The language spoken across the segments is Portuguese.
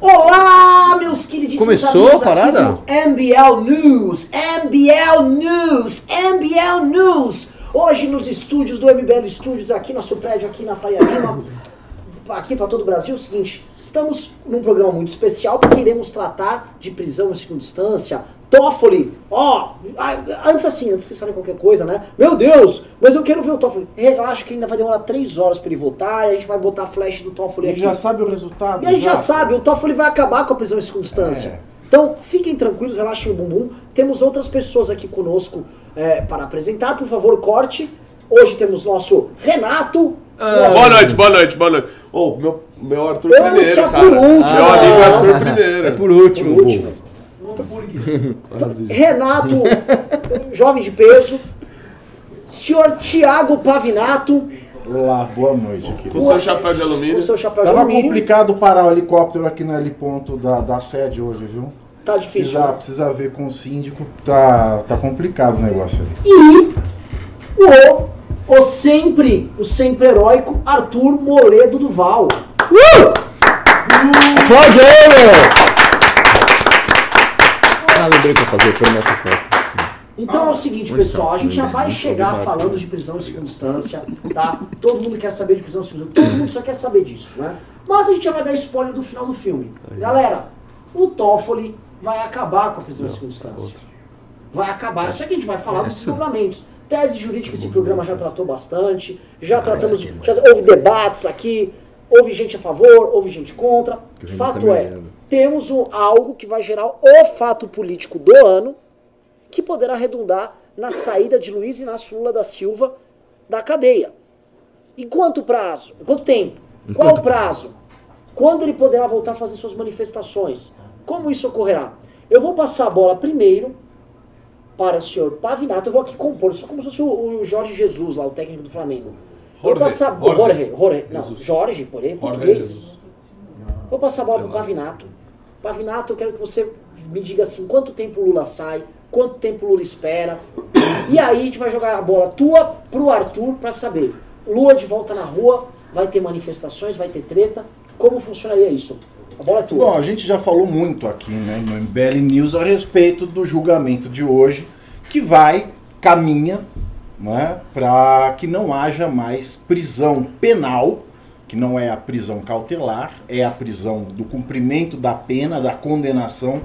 Olá, meus queridíssimos Começou amigos a parada? MBL News, MBL News, MBL News. Hoje nos estúdios do MBL Studios, aqui nosso prédio, aqui na Faria Lima, aqui para todo o Brasil, é o seguinte, estamos num programa muito especial porque iremos tratar de prisão em segunda instância, Toffoli, ó, ah, antes assim, antes que vocês falem qualquer coisa, né? Meu Deus, mas eu quero ver o Toffoli. Relaxa que ainda vai demorar três horas para ele votar e a gente vai botar a flash do Toffoli Ele aqui. já sabe o resultado. E a gente já sabe, o Toffoli vai acabar com a prisão em segunda instância. É. Então, fiquem tranquilos, relaxem o bumbum. Temos outras pessoas aqui conosco é, para apresentar. Por favor, corte. Hoje temos nosso Renato. nosso- Boa noite, boa noite, boa noite. Ô, meu, meu Arthur Eu primeiro, cara. por último. Meu amigo Ah. Arthur primeiro. É por último. Por último. Renato, jovem de peso. Senhor Tiago Pavinato, Olá, boa noite, Com querido. seu chapéu de com alumínio. seu chapéu de Tava alumínio. complicado parar o helicóptero aqui no heliponto da, da sede hoje, viu? Tá difícil. Precisa, precisa ver com o síndico, tá, tá complicado o negócio ali. E o, o sempre, o sempre heróico Arthur Moledo Duval. Aplaude aí, meu! Ah, lembrei que eu fazia, foi nessa foto. Então é o seguinte, pessoal, está? a gente já vai chegar falando de prisão em segunda instância, tá? Todo mundo quer saber de prisão em segunda instância, todo mundo só quer saber disso, né? Mas a gente já vai dar spoiler do final do filme. Galera, o Toffoli vai acabar com a prisão em segunda instância. Vai acabar. Isso aqui a gente vai falar dos desdobramentos. Tese jurídica esse programa já tratou bastante, já tratamos, já houve debates aqui, houve gente a favor, houve gente contra. Que Fato é, olhando. Temos um, algo que vai gerar o fato político do ano, que poderá redundar na saída de Luiz Inácio Lula da Silva da cadeia. Em quanto prazo? Em quanto tempo? Qual o prazo? Quando ele poderá voltar a fazer suas manifestações? Como isso ocorrerá? Eu vou passar a bola primeiro para o senhor Pavinato. Eu vou aqui compor, isso como se fosse o, o Jorge Jesus lá, o técnico do Flamengo. Vou Jorge, passar Jorge. Jorge, Jorge, não, Jesus. Jorge, porém, português. Vou passar a bola para o. Pavinato. Pavinato, eu quero que você me diga assim, quanto tempo o Lula sai, quanto tempo o Lula espera. E aí a gente vai jogar a bola tua pro Arthur para saber. Lula de volta na rua, vai ter manifestações, vai ter treta. Como funcionaria isso? A bola é tua. Bom, a gente já falou muito aqui né, no MBL News a respeito do julgamento de hoje, que vai, caminha, né, para que não haja mais prisão penal, que não é a prisão cautelar, é a prisão do cumprimento da pena, da condenação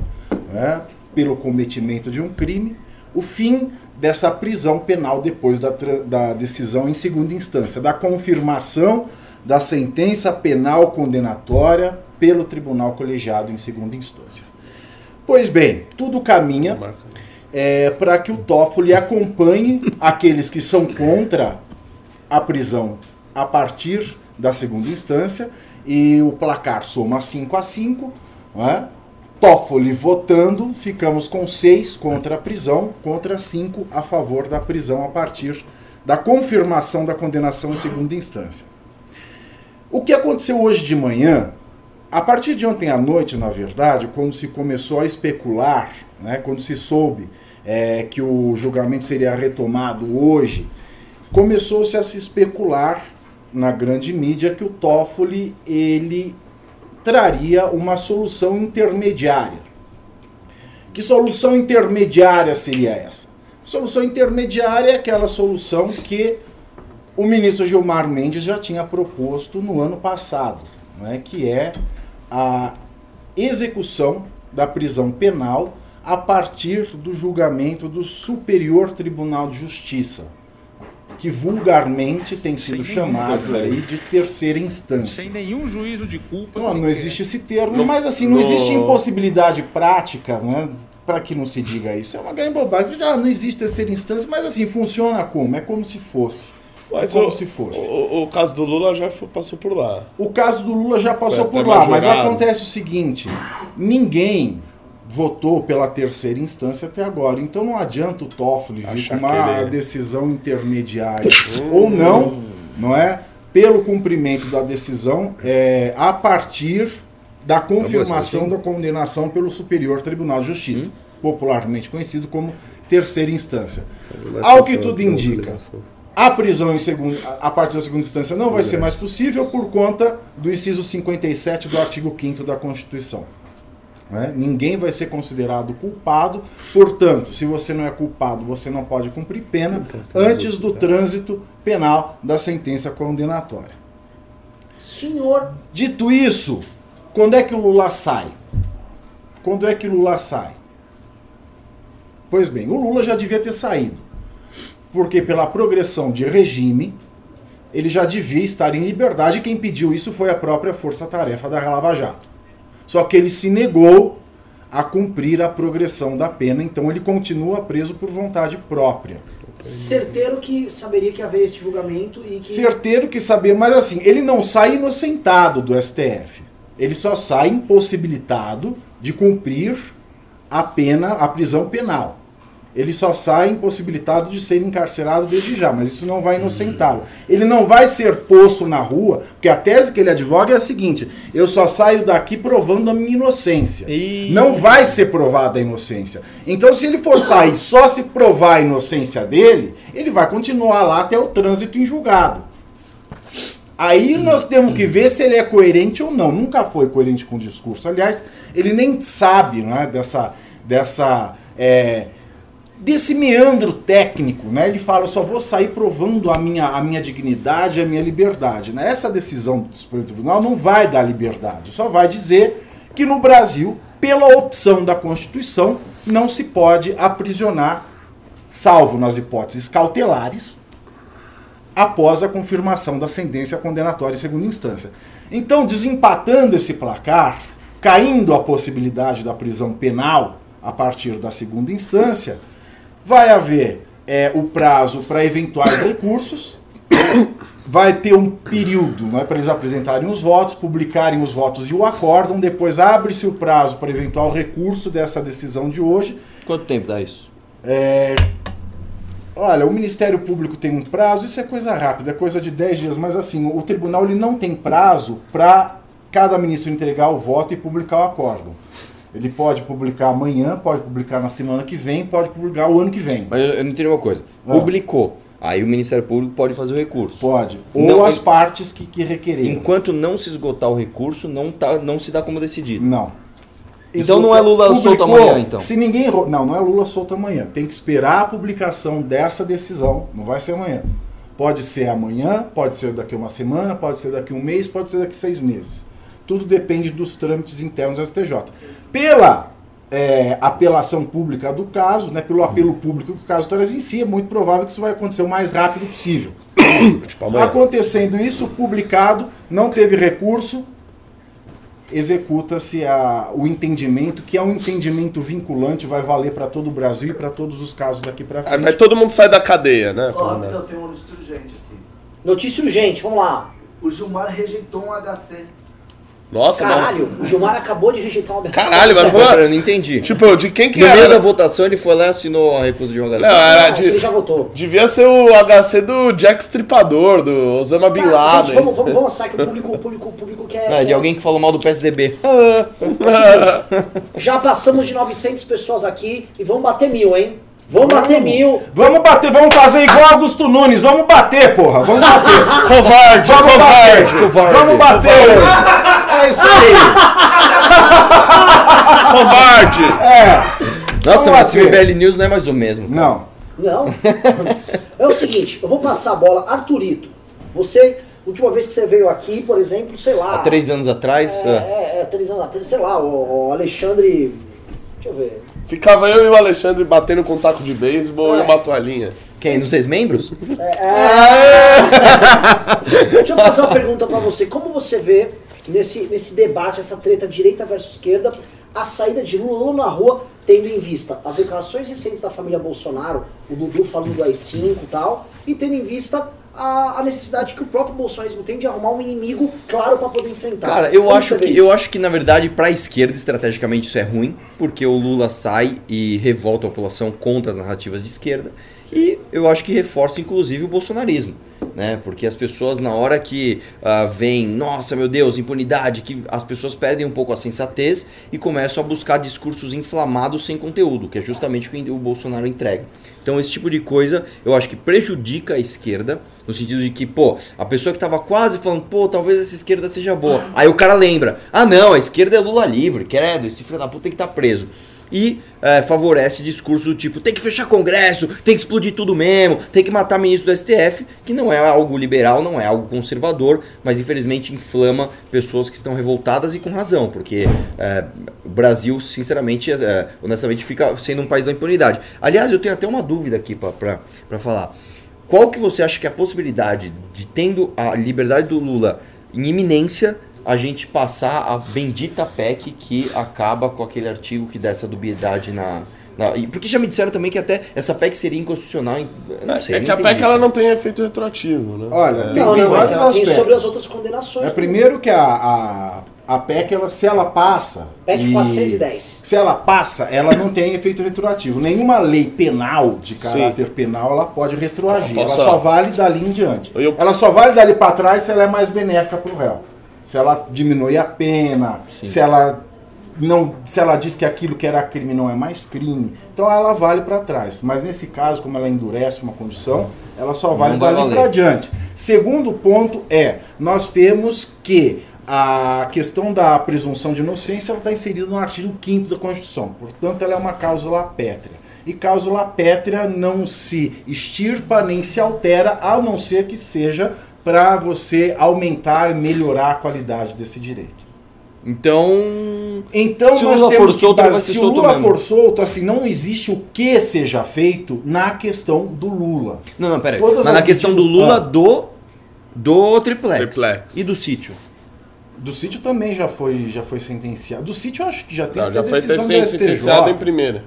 né, pelo cometimento de um crime, o fim dessa prisão penal depois da, da decisão em segunda instância, da confirmação da sentença penal condenatória pelo tribunal colegiado em segunda instância. Pois bem, tudo caminha é, para que o Toffoli acompanhe aqueles que são contra a prisão a partir da segunda instância e o placar soma 5 a 5, né? Toffoli votando, ficamos com 6 contra a prisão, contra 5 a favor da prisão a partir da confirmação da condenação em segunda instância. O que aconteceu hoje de manhã, a partir de ontem à noite, na verdade, quando se começou a especular, né, quando se soube é, que o julgamento seria retomado hoje, começou-se a se especular na grande mídia que o Toffoli ele traria uma solução intermediária. Que solução intermediária seria essa? Solução intermediária é aquela solução que o ministro Gilmar Mendes já tinha proposto no ano passado, né, que é a execução da prisão penal a partir do julgamento do Superior Tribunal de Justiça, que vulgarmente tem sido Sem nenhum chamado terceiro. aí de terceira instância. Sem nenhum juízo de culpa. Não, não existe esse termo, No- mas assim, não no- existe impossibilidade prática, né? Para que não se diga isso. É uma grande bobagem. Já não existe terceira instância, mas assim, funciona como? É como se fosse. Mas é como o, se fosse. O, o caso do Lula já foi- passou por lá. O caso do Lula já passou Foi por lá, mas acontece o seguinte: ninguém votou pela terceira instância até agora. Então não adianta o Toffoli vir com uma ele- decisão intermediária ou não, não é? Pelo cumprimento da decisão é, a partir da confirmação assim? da condenação pelo Superior Tribunal de Justiça, popularmente conhecido como terceira instância. Ao que tudo indica, A prisão em segundo, a partir da segunda instância não vai ser mais possível por conta do inciso 57 do artigo 5 da Constituição. Né? Ninguém vai ser considerado culpado, portanto, se você não é culpado, você não pode cumprir pena antes do trânsito penal da sentença condenatória. Senhor, Dito isso, quando é que o Lula sai? Quando é que o Lula sai? Pois bem, o Lula já devia ter saído. Porque pela progressão de regime, ele já devia estar em liberdade e quem pediu isso foi a própria força-tarefa da Lava Jato. Só que ele se negou a cumprir a progressão da pena, então ele continua preso por vontade própria. certeiro que saberia que haveria esse julgamento e que. Certeiro que saber, mas assim, ele não sai inocentado do STF. Ele só sai impossibilitado de cumprir a pena, a prisão penal. Ele só sai impossibilitado de ser encarcerado desde já, mas isso não vai inocentá-lo. Ele não vai ser posto na rua, porque a tese que ele advoga é a seguinte: eu só saio daqui provando a minha inocência. Ih. Não vai ser provada a inocência. Então, se ele for sair só se provar a inocência dele, ele vai continuar lá até o trânsito em julgado. Aí nós temos que ver se ele é coerente ou não. Nunca foi coerente com o discurso. Aliás, ele nem sabe né, dessa, dessa, é, desse meandro técnico. Né? Ele fala, só vou sair provando a minha, a minha dignidade, a minha liberdade. Né? Essa decisão do Supremo Tribunal não vai dar liberdade. Só vai dizer que no Brasil, pela opção da Constituição, não se pode aprisionar, salvo nas hipóteses cautelares, após a confirmação da sentença condenatória em segunda instância. Então, desempatando esse placar, caindo a possibilidade da prisão penal a partir da segunda instância, vai haver é, o prazo para eventuais recursos, vai ter um período né, para eles apresentarem os votos, publicarem os votos e o acórdão, depois abre-se o prazo para eventual recurso dessa decisão de hoje, Quanto tempo dá isso? é, olha, o Ministério Público tem um prazo, isso é coisa rápida, é coisa de 10 dias, mas assim, o tribunal ele não tem prazo para cada ministro entregar o voto e publicar o acórdão. Ele pode publicar amanhã, pode publicar na semana que vem, pode publicar o ano que vem. Mas eu, eu não entendi uma coisa. Ah. Publicou. Aí o Ministério Público pode fazer o recurso. Pode. Ou Não, as partes que, que requererem. Enquanto não se esgotar o recurso, não, tá, não se dá como decidido. Não. Então não é Lula solto amanhã, então? Se ninguém. Não, não é Lula solto amanhã. Tem que esperar a publicação dessa decisão. Não vai ser amanhã. Pode ser amanhã, pode ser daqui uma semana, pode ser daqui um mês, pode ser daqui seis meses. Tudo depende dos trâmites internos do STJ. Pela é, apelação pública do caso, né, pelo apelo público que o caso traz em si, é muito provável que isso vai acontecer o mais rápido possível. Tipo. Acontecendo isso, publicado, não teve recurso, executa-se a- o entendimento, que é um entendimento vinculante, vai valer para todo o Brasil e para todos os casos daqui para Aí frente. vai todo mundo sair da cadeia, né? Ó, Pra- então, tem uma notícia urgente aqui. Notícia urgente, vamos lá. O Gilmar rejeitou um HC. Nossa, Caralho, o Gilmar acabou de rejeitar uma abertura. Caralho, mas Pera, foi- eu não entendi. Tipo, de quem que no meio da era? votação ele foi lá e assinou a recusa de jogar Não, era Ele de... já votou. Devia ser o HC do Jack Stripador, do Osama Bin Laden. gente, vamos, vamos, vamos mostrar que o público, o público, o público quer. Não, é de quer- alguém que falou mal do PSDB. Já passamos de 900 pessoas aqui e vamos bater mil, hein? Vamos bater mil. Vamos bater, vamos fazer igual Augusto Nunes, vamos bater, porra, vamos bater. Covarde, Vamos covarde. bater, covarde. vamos bater. É isso aí. Covarde. É. Nossa, Vamos mas esse bater. MBL News não é mais o mesmo. cara. Não. Não. É o seguinte, eu vou passar a bola. Arthurito, você, última vez que você veio aqui, por exemplo, sei lá. Há três anos atrás. É, ah, é, é, três anos atrás, sei lá, o, o Alexandre. Deixa eu ver. Ficava eu e o Alexandre batendo com um taco de beisebol É. e uma toalhinha. Quem? Nos seis membros? Deixa eu fazer uma pergunta pra você. Como você vê nesse, nesse debate, essa treta direita versus esquerda, a saída de Lula Lula na rua, tendo em vista as declarações recentes da família Bolsonaro, o Dudu falando do AI-5 e tal, e tendo em vista a, a necessidade que o próprio bolsonarismo tem de arrumar um inimigo claro pra poder enfrentar. Cara, eu Como acho que isso? eu acho que na verdade para a esquerda estrategicamente isso é ruim, porque o Lula sai e revolta a população contra as narrativas de esquerda, e eu acho que reforça inclusive o bolsonarismo. né? Porque as pessoas, na hora que ah, vem, nossa, meu Deus, impunidade, que as pessoas perdem um pouco a sensatez e começam a buscar discursos inflamados sem conteúdo, que é justamente o que o Bolsonaro entrega. Então, esse tipo de coisa eu acho que prejudica a esquerda, no sentido de que, pô, a pessoa que tava quase falando, pô, talvez essa esquerda seja boa. Aí o cara lembra, ah, não, a esquerda é Lula livre, credo, esse filho da puta tem que estar preso. E eh, favorece discurso do tipo, tem que fechar Congresso, tem que explodir tudo mesmo, tem que matar ministro do STF, que não é algo liberal, não é algo conservador, mas infelizmente inflama pessoas que estão revoltadas e com razão, porque eh, o Brasil, sinceramente, eh, honestamente, fica sendo um país da impunidade. Aliás, eu tenho até uma dúvida aqui para falar. Qual que você acha que é a possibilidade de, tendo a liberdade do Lula em iminência, a gente passar a bendita PEC que acaba com aquele artigo que dá essa dubiedade na. na- e- porque já me disseram também que até essa PEC seria inconstitucional. Não sei, é não que a. PEC ela não tem efeito retroativo, né? Olha, tem, Não, tem não, vários mas ela tem sobre as outras condenações. É primeiro que a, a, a PEC, ela, se ela passa. PEC e- 410. Se ela passa, ela não tem efeito retroativo. Nenhuma lei penal de caráter penal ela pode retroagir. Ela só vale dali em diante. Eu- Ela só vale dali para trás se ela é mais benéfica para o réu. Se ela diminui a pena, se ela não, se ela diz que aquilo que era crime não é mais crime, então ela vale para trás. Mas nesse caso, como ela endurece uma condição, ela só vale dali valer. para adiante. Segundo ponto é, nós temos que a questão da presunção de inocência está inserida no artigo 5 da Constituição. Portanto, ela é uma cláusula pétrea. E cláusula pétrea não se extirpa nem se altera, a não ser que seja para você aumentar e melhorar a qualidade desse direito. Então. Então Se o nós Lula temos for que, se o solto Lula mesmo. for solto, assim, não existe o que seja feito na questão do Lula. Não, não, peraí. Todas Mas na questão do Lula Ah. do. Do triplex. Triplex. E do sítio. Do sítio também já foi, já foi sentenciado. Do sítio eu acho que já tem Não, já foi decisão sentenciado em primeira.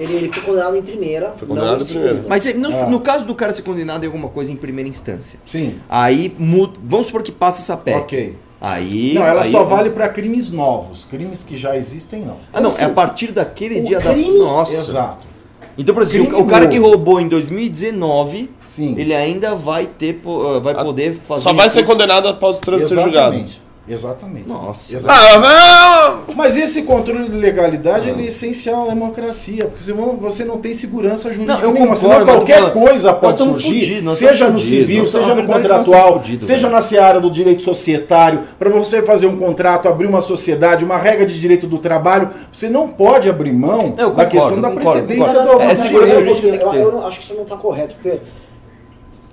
Ele, ele foi condenado em primeira. Foi não condenado em em primeira. Mas no, Ah. no caso do cara ser condenado em alguma coisa em primeira instância. Sim. Aí muda. Vamos supor que passa essa PEC. Ok. Aí. Não, ela aí- só vale para crimes novos. Crimes que já existem, não. Ah, não, Como é a assim? partir daquele dia crime- da. Nossa. Exato. Então, por exemplo, o cara novo. que roubou em 2019, Sim. ele ainda vai ter, ah, vai poder fazer. Só vai ser condenado após o trânsito julgado. Exatamente. Nossa. Exatamente. Ah, não! Mas esse controle de legalidade ele é essencial na democracia, porque senão você não tem segurança jurídica Não, eu nenhuma. concordo, qualquer falando, coisa pode surgir, fudidos, seja no fudidos, civil, seja no contratual, fudidos, seja velho. na seara do direito societário. Para você fazer um contrato, abrir uma sociedade, uma regra de direito do trabalho, você não pode abrir mão Eu da concordo, questão da concordo, precedência concordo. do É, do segurança jurídica eu, eu acho que isso não está correto, porque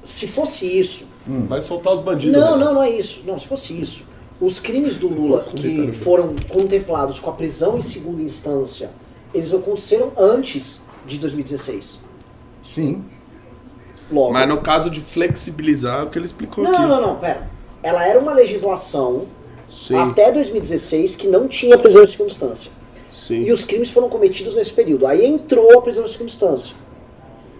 se fosse isso, Vai soltar os bandidos. Não, né? não, não é isso. Não, se fosse isso, os crimes do Lula que foram contemplados com a prisão em segunda instância, eles aconteceram antes de 2016. Sim. Logo. Mas no caso de flexibilizar, é o que ele explicou Não, aqui. não, não, não, pera. Ela era uma legislação Sim, até 2016 que não tinha prisão em segunda instância. sim. E os crimes foram cometidos nesse período. Aí entrou a prisão em segunda instância.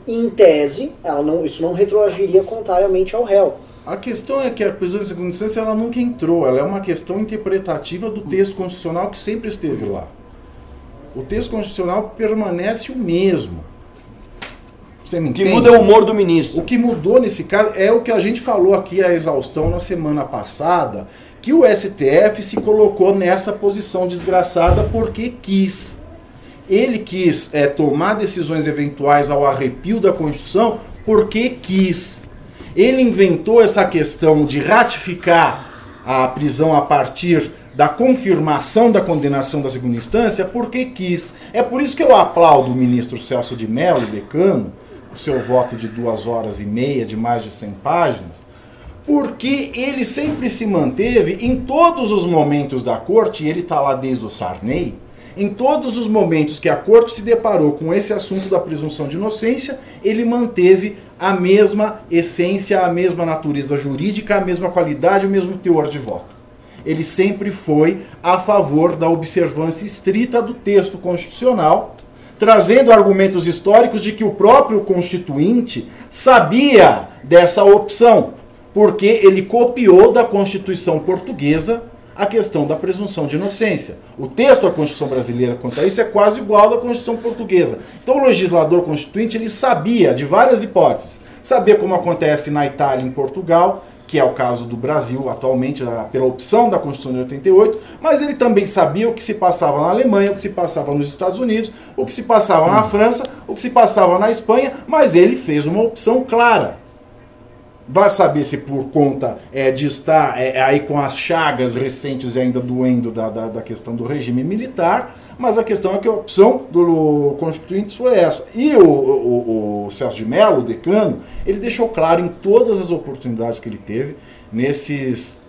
E, em tese, ela não, isso não retroagiria contrariamente ao réu. A questão é que a prisão em segunda instância ela nunca entrou, ela é uma questão interpretativa do texto constitucional que sempre esteve lá. O texto constitucional permanece o mesmo. Você me O que entende? muda é o humor do ministro. O que mudou nesse caso é o que a gente falou aqui a exaustão na semana passada, que o STF se colocou nessa posição desgraçada porque quis. Ele quis é, tomar decisões eventuais ao arrepio da Constituição porque quis. Ele inventou essa questão de ratificar a prisão a partir da confirmação da condenação da segunda instância porque quis. É por isso que eu aplaudo o ministro Celso de Mello, decano, o seu voto de duas horas e meia, de mais de 100 páginas, porque ele sempre se manteve em todos os momentos da corte, e ele está lá desde o Sarney, em todos os momentos que a corte se deparou com esse assunto da presunção de inocência, ele manteve a mesma essência, a mesma natureza jurídica, a mesma qualidade, o mesmo teor de voto. Ele sempre foi a favor da observância estrita do texto constitucional, trazendo argumentos históricos de que o próprio constituinte sabia dessa opção, porque ele copiou da Constituição portuguesa a questão da presunção de inocência. O texto da Constituição brasileira quanto a isso é quase igual da Constituição portuguesa. Então o legislador constituinte ele sabia de várias hipóteses. saber como acontece na Itália e em Portugal, que é o caso do Brasil atualmente, pela opção da Constituição de 88, mas ele também sabia o que se passava na Alemanha, o que se passava nos Estados Unidos, o que se passava na França, o que se passava na Espanha, mas ele fez uma opção clara. Vai saber se por conta é, de estar é, aí com as chagas recentes e ainda doendo da, da, da questão do regime militar, mas a questão é que a opção do Constituintes foi essa. E o, o, o Celso de Mello, o decano, ele deixou claro em todas as oportunidades que ele teve, nesses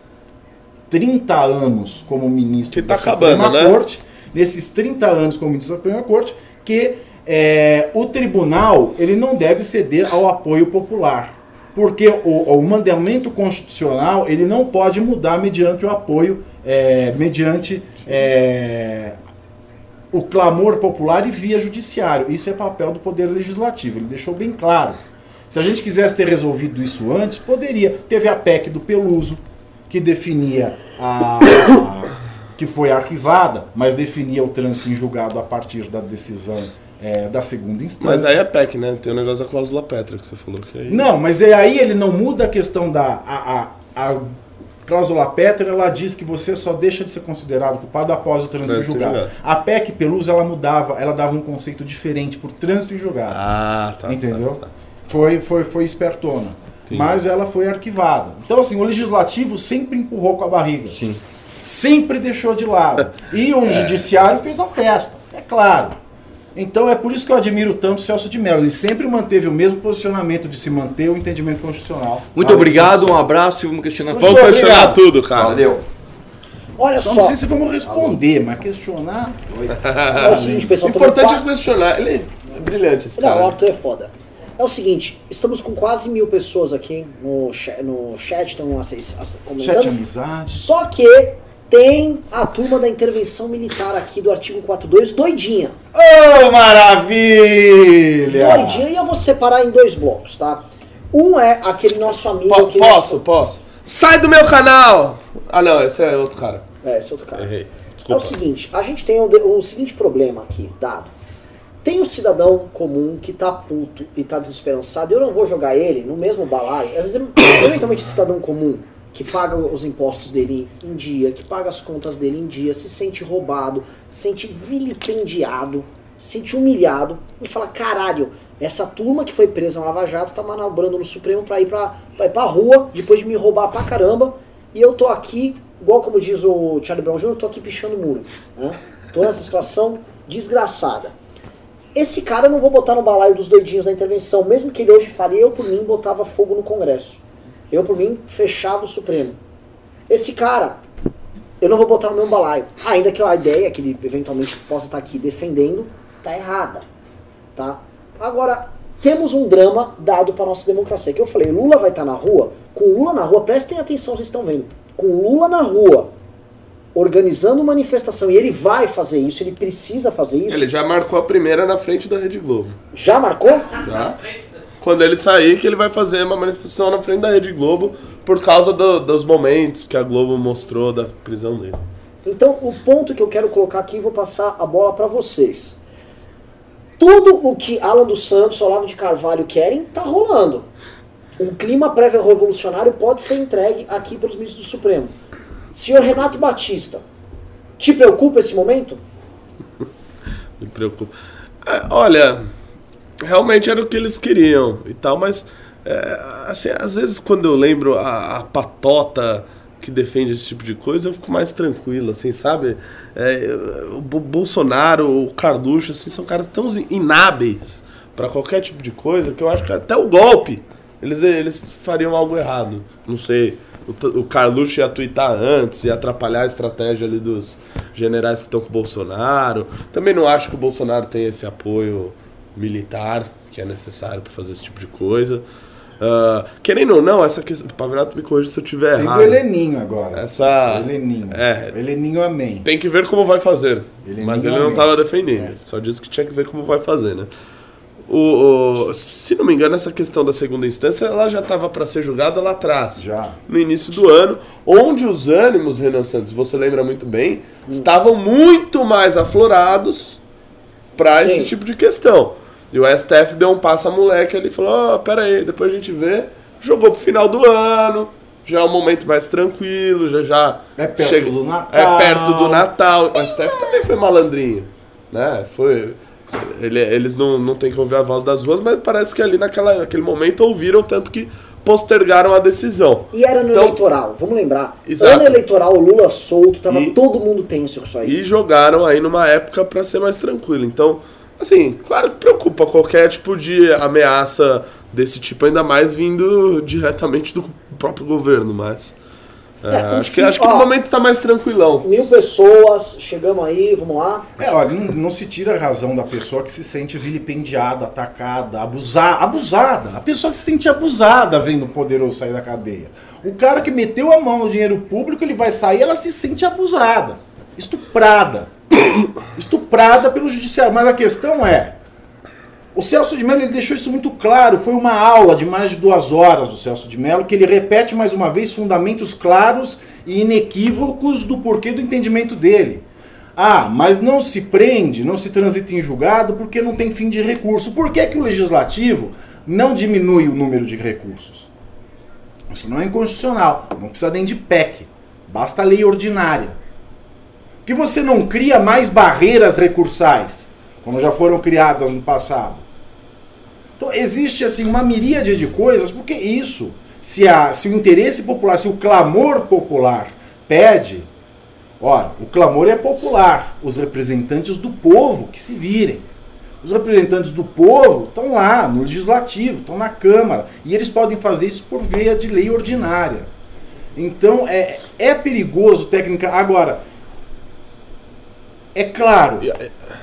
30 anos como ministro Que tá da Suprema acabando, né? Corte, nesses 30 anos como ministro da Suprema Corte, que é, o tribunal ele não deve ceder ao apoio popular. Porque o, o mandamento constitucional ele não pode mudar mediante o apoio, é, mediante é, o clamor popular e via judiciário. Isso é papel do Poder Legislativo. Ele deixou bem claro. Se a gente quisesse ter resolvido isso antes, poderia. Teve a PEC do Peluso, que definia a. que foi arquivada, mas definia o trânsito em julgado a partir da decisão é, da segunda instância. Mas aí é PEC, né? Tem o negócio da cláusula Petra que você falou que aí. Não, mas é aí ele não muda a questão da. A, a, a cláusula Petra, ela diz que você só deixa de ser considerado culpado após o trânsito Trânsito em julgado. julgado. A PEC Pelusa, ela mudava, ela dava um conceito diferente por trânsito em julgado. Ah, tá. entendeu? tá, tá. Foi, foi, foi espertona. Entendi. Mas ela foi arquivada. Então, assim, o legislativo sempre empurrou com a barriga. Sim. Sempre deixou de lado. E o judiciário fez a festa, é claro. Então é por isso que eu admiro tanto o Celso de Mello. Ele sempre manteve o mesmo posicionamento de se manter o entendimento constitucional. Muito obrigado, tudo. um abraço e vamos questionar Muito Vamos obrigado. questionar tudo, cara. Valeu. Olha Só só, não sei se vamos responder, mas questionar. é o seguinte, O pessoal. tamo importante é questionar. Ele é brilhante esse Não, o cara. Arthur é foda. É o seguinte, estamos com quase mil pessoas aqui no chat, no chat estão ass- Chat comentando. amizade. Só que tem a turma da intervenção militar aqui do artigo 42 doidinha. Ô, maravilha! Doidinha, e eu vou separar em dois blocos, tá? Um é aquele nosso amigo Po- que posso, posso. Sai do meu canal! Ah, não, esse é outro cara. É, esse outro cara. Errei. É o Desculpa. seguinte, a gente tem o, o seguinte problema aqui, dado. Tem um cidadão comum que tá puto e tá desesperançado, eu não vou jogar ele no mesmo balaio. Às vezes, eventualmente, esse cidadão comum que paga os impostos dele em dia, que paga as contas dele em dia, se sente roubado, se sente vilipendiado, se sente humilhado e fala: caralho, essa turma que foi presa na Lava Jato tá manobrando no Supremo pra ir pra, pra ir pra rua depois de me roubar pra caramba e eu tô aqui, igual como diz o Charlie Brown Jr., tô aqui pichando muro. Né? Tô nessa situação desgraçada. Esse cara eu não vou botar no balaio dos doidinhos da intervenção, mesmo que ele hoje faria, eu por mim botava fogo no Congresso. Eu por mim fechava o Supremo. Esse cara, eu não vou botar no meu balaio. Ainda que a ideia que ele eventualmente possa estar aqui defendendo, tá errada. Tá? Agora, temos um drama dado para nossa democracia. Que eu falei, Lula vai estar na rua. Com Lula na rua, prestem atenção, vocês estão vendo. Com Lula na rua, organizando manifestação, e ele vai fazer isso, ele precisa fazer isso. Ele já marcou a primeira na frente da Rede Globo. Já marcou? Já? Quando ele sair, que ele vai fazer uma manifestação na frente da Rede Globo por causa do- dos momentos que a Globo mostrou da prisão dele. Então, o ponto que eu quero colocar aqui, vou passar a bola para vocês. Tudo o que Alan dos Santos, Olavo de Carvalho querem, tá rolando. Um clima pré-revolucionário pode ser entregue aqui pelos ministros do Supremo. Senhor Renato Batista, te preocupa esse momento? Me preocupa. É, olha, realmente era o que eles queriam e tal, mas é, assim, às vezes quando eu lembro a, a patota que defende esse tipo de coisa, eu fico mais tranquilo, assim, sabe? É, o Bo- Bolsonaro, o Carluxo, assim, são caras tão inábeis para qualquer tipo de coisa que eu acho que até o golpe eles, eles fariam algo errado. Não sei. O, o Carluxo ia twittar antes, ia atrapalhar a estratégia ali dos generais que estão com o Bolsonaro. Também não acho que o Bolsonaro tem esse apoio militar que é necessário para fazer esse tipo de coisa. Ah, querendo ou não, essa questão. Pavinato me corrija se eu estiver Tem do errado. Heleninho agora. Essa- Heleninho. É. Heleninho amém. Tem que ver como vai fazer. Ele mas ele não amém. estava defendendo. Ele Só disse que tinha que ver como vai fazer, né? O, o- se não me engano, essa questão da segunda instância ela já estava para ser julgada lá atrás. Já. No início do ano, onde os ânimos, Renan Santos, você lembra muito bem, estavam muito mais aflorados para esse tipo de questão. E o STF deu um passo a moleque ali e falou: Ó, pera aí, depois a gente vê. Jogou pro final do ano, já é um momento mais tranquilo, já já. É perto chega- do Natal. É perto do Natal. O STF também foi malandrinho, né? Foi. ele- eles não, não têm que ouvir a voz das ruas, mas parece que ali naquela, naquele momento ouviram, tanto que postergaram a decisão. E era no Então- eleitoral, vamos lembrar. Exato. Ano eleitoral, o Lula solto, tava E- todo mundo tenso com isso aí. E jogaram aí numa época pra ser mais tranquilo. Então, assim, claro que preocupa qualquer tipo de ameaça desse tipo, ainda mais vindo diretamente do próprio governo, mas. é, É, acho, que, acho que ó. no momento tá mais tranquilão. Mil pessoas, chegamos aí, vamos lá. É, olha, não, não se tira a razão da pessoa que se sente vilipendiada, atacada, abusada, abusada. A pessoa se sente abusada vendo o poderoso sair da cadeia. O cara que meteu a mão no dinheiro público, ele vai sair, ela se sente abusada, estuprada. estuprada pelo judiciário. Mas a questão é, o Celso de Mello ele deixou isso muito claro. Foi uma aula de mais de duas horas do Celso de Mello que ele repete mais uma vez fundamentos claros e inequívocos do porquê do entendimento dele. Ah, mas não se prende, não se transita em julgado porque não tem fim de recurso. Por que, que o legislativo não diminui o número de recursos? Isso não é inconstitucional. Não precisa nem de PEC. Basta lei ordinária. Que você não cria mais barreiras recursais, como já foram criadas no passado? Então existe assim uma miríade de coisas, porque isso, se, a, se o interesse popular, se o clamor popular pede, ora, o clamor é popular, os representantes do povo que se virem. Os representantes do povo estão lá no legislativo, estão na Câmara, e eles podem fazer isso por via de lei ordinária. Então é, é perigoso técnica. Agora, é claro,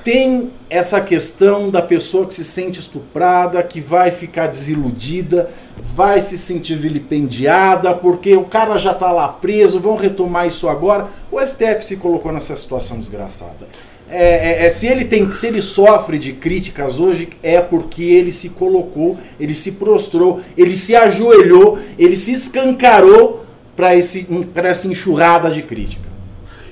tem essa questão da pessoa que se sente estuprada, que vai ficar desiludida, vai se sentir vilipendiada, porque o cara já está lá preso, vão retomar isso agora. O STF se colocou nessa situação desgraçada. É, é- é, se ele tem, se ele sofre de críticas hoje, é porque ele se colocou, ele se prostrou, ele se ajoelhou, ele se escancarou para essa enxurrada de crítica.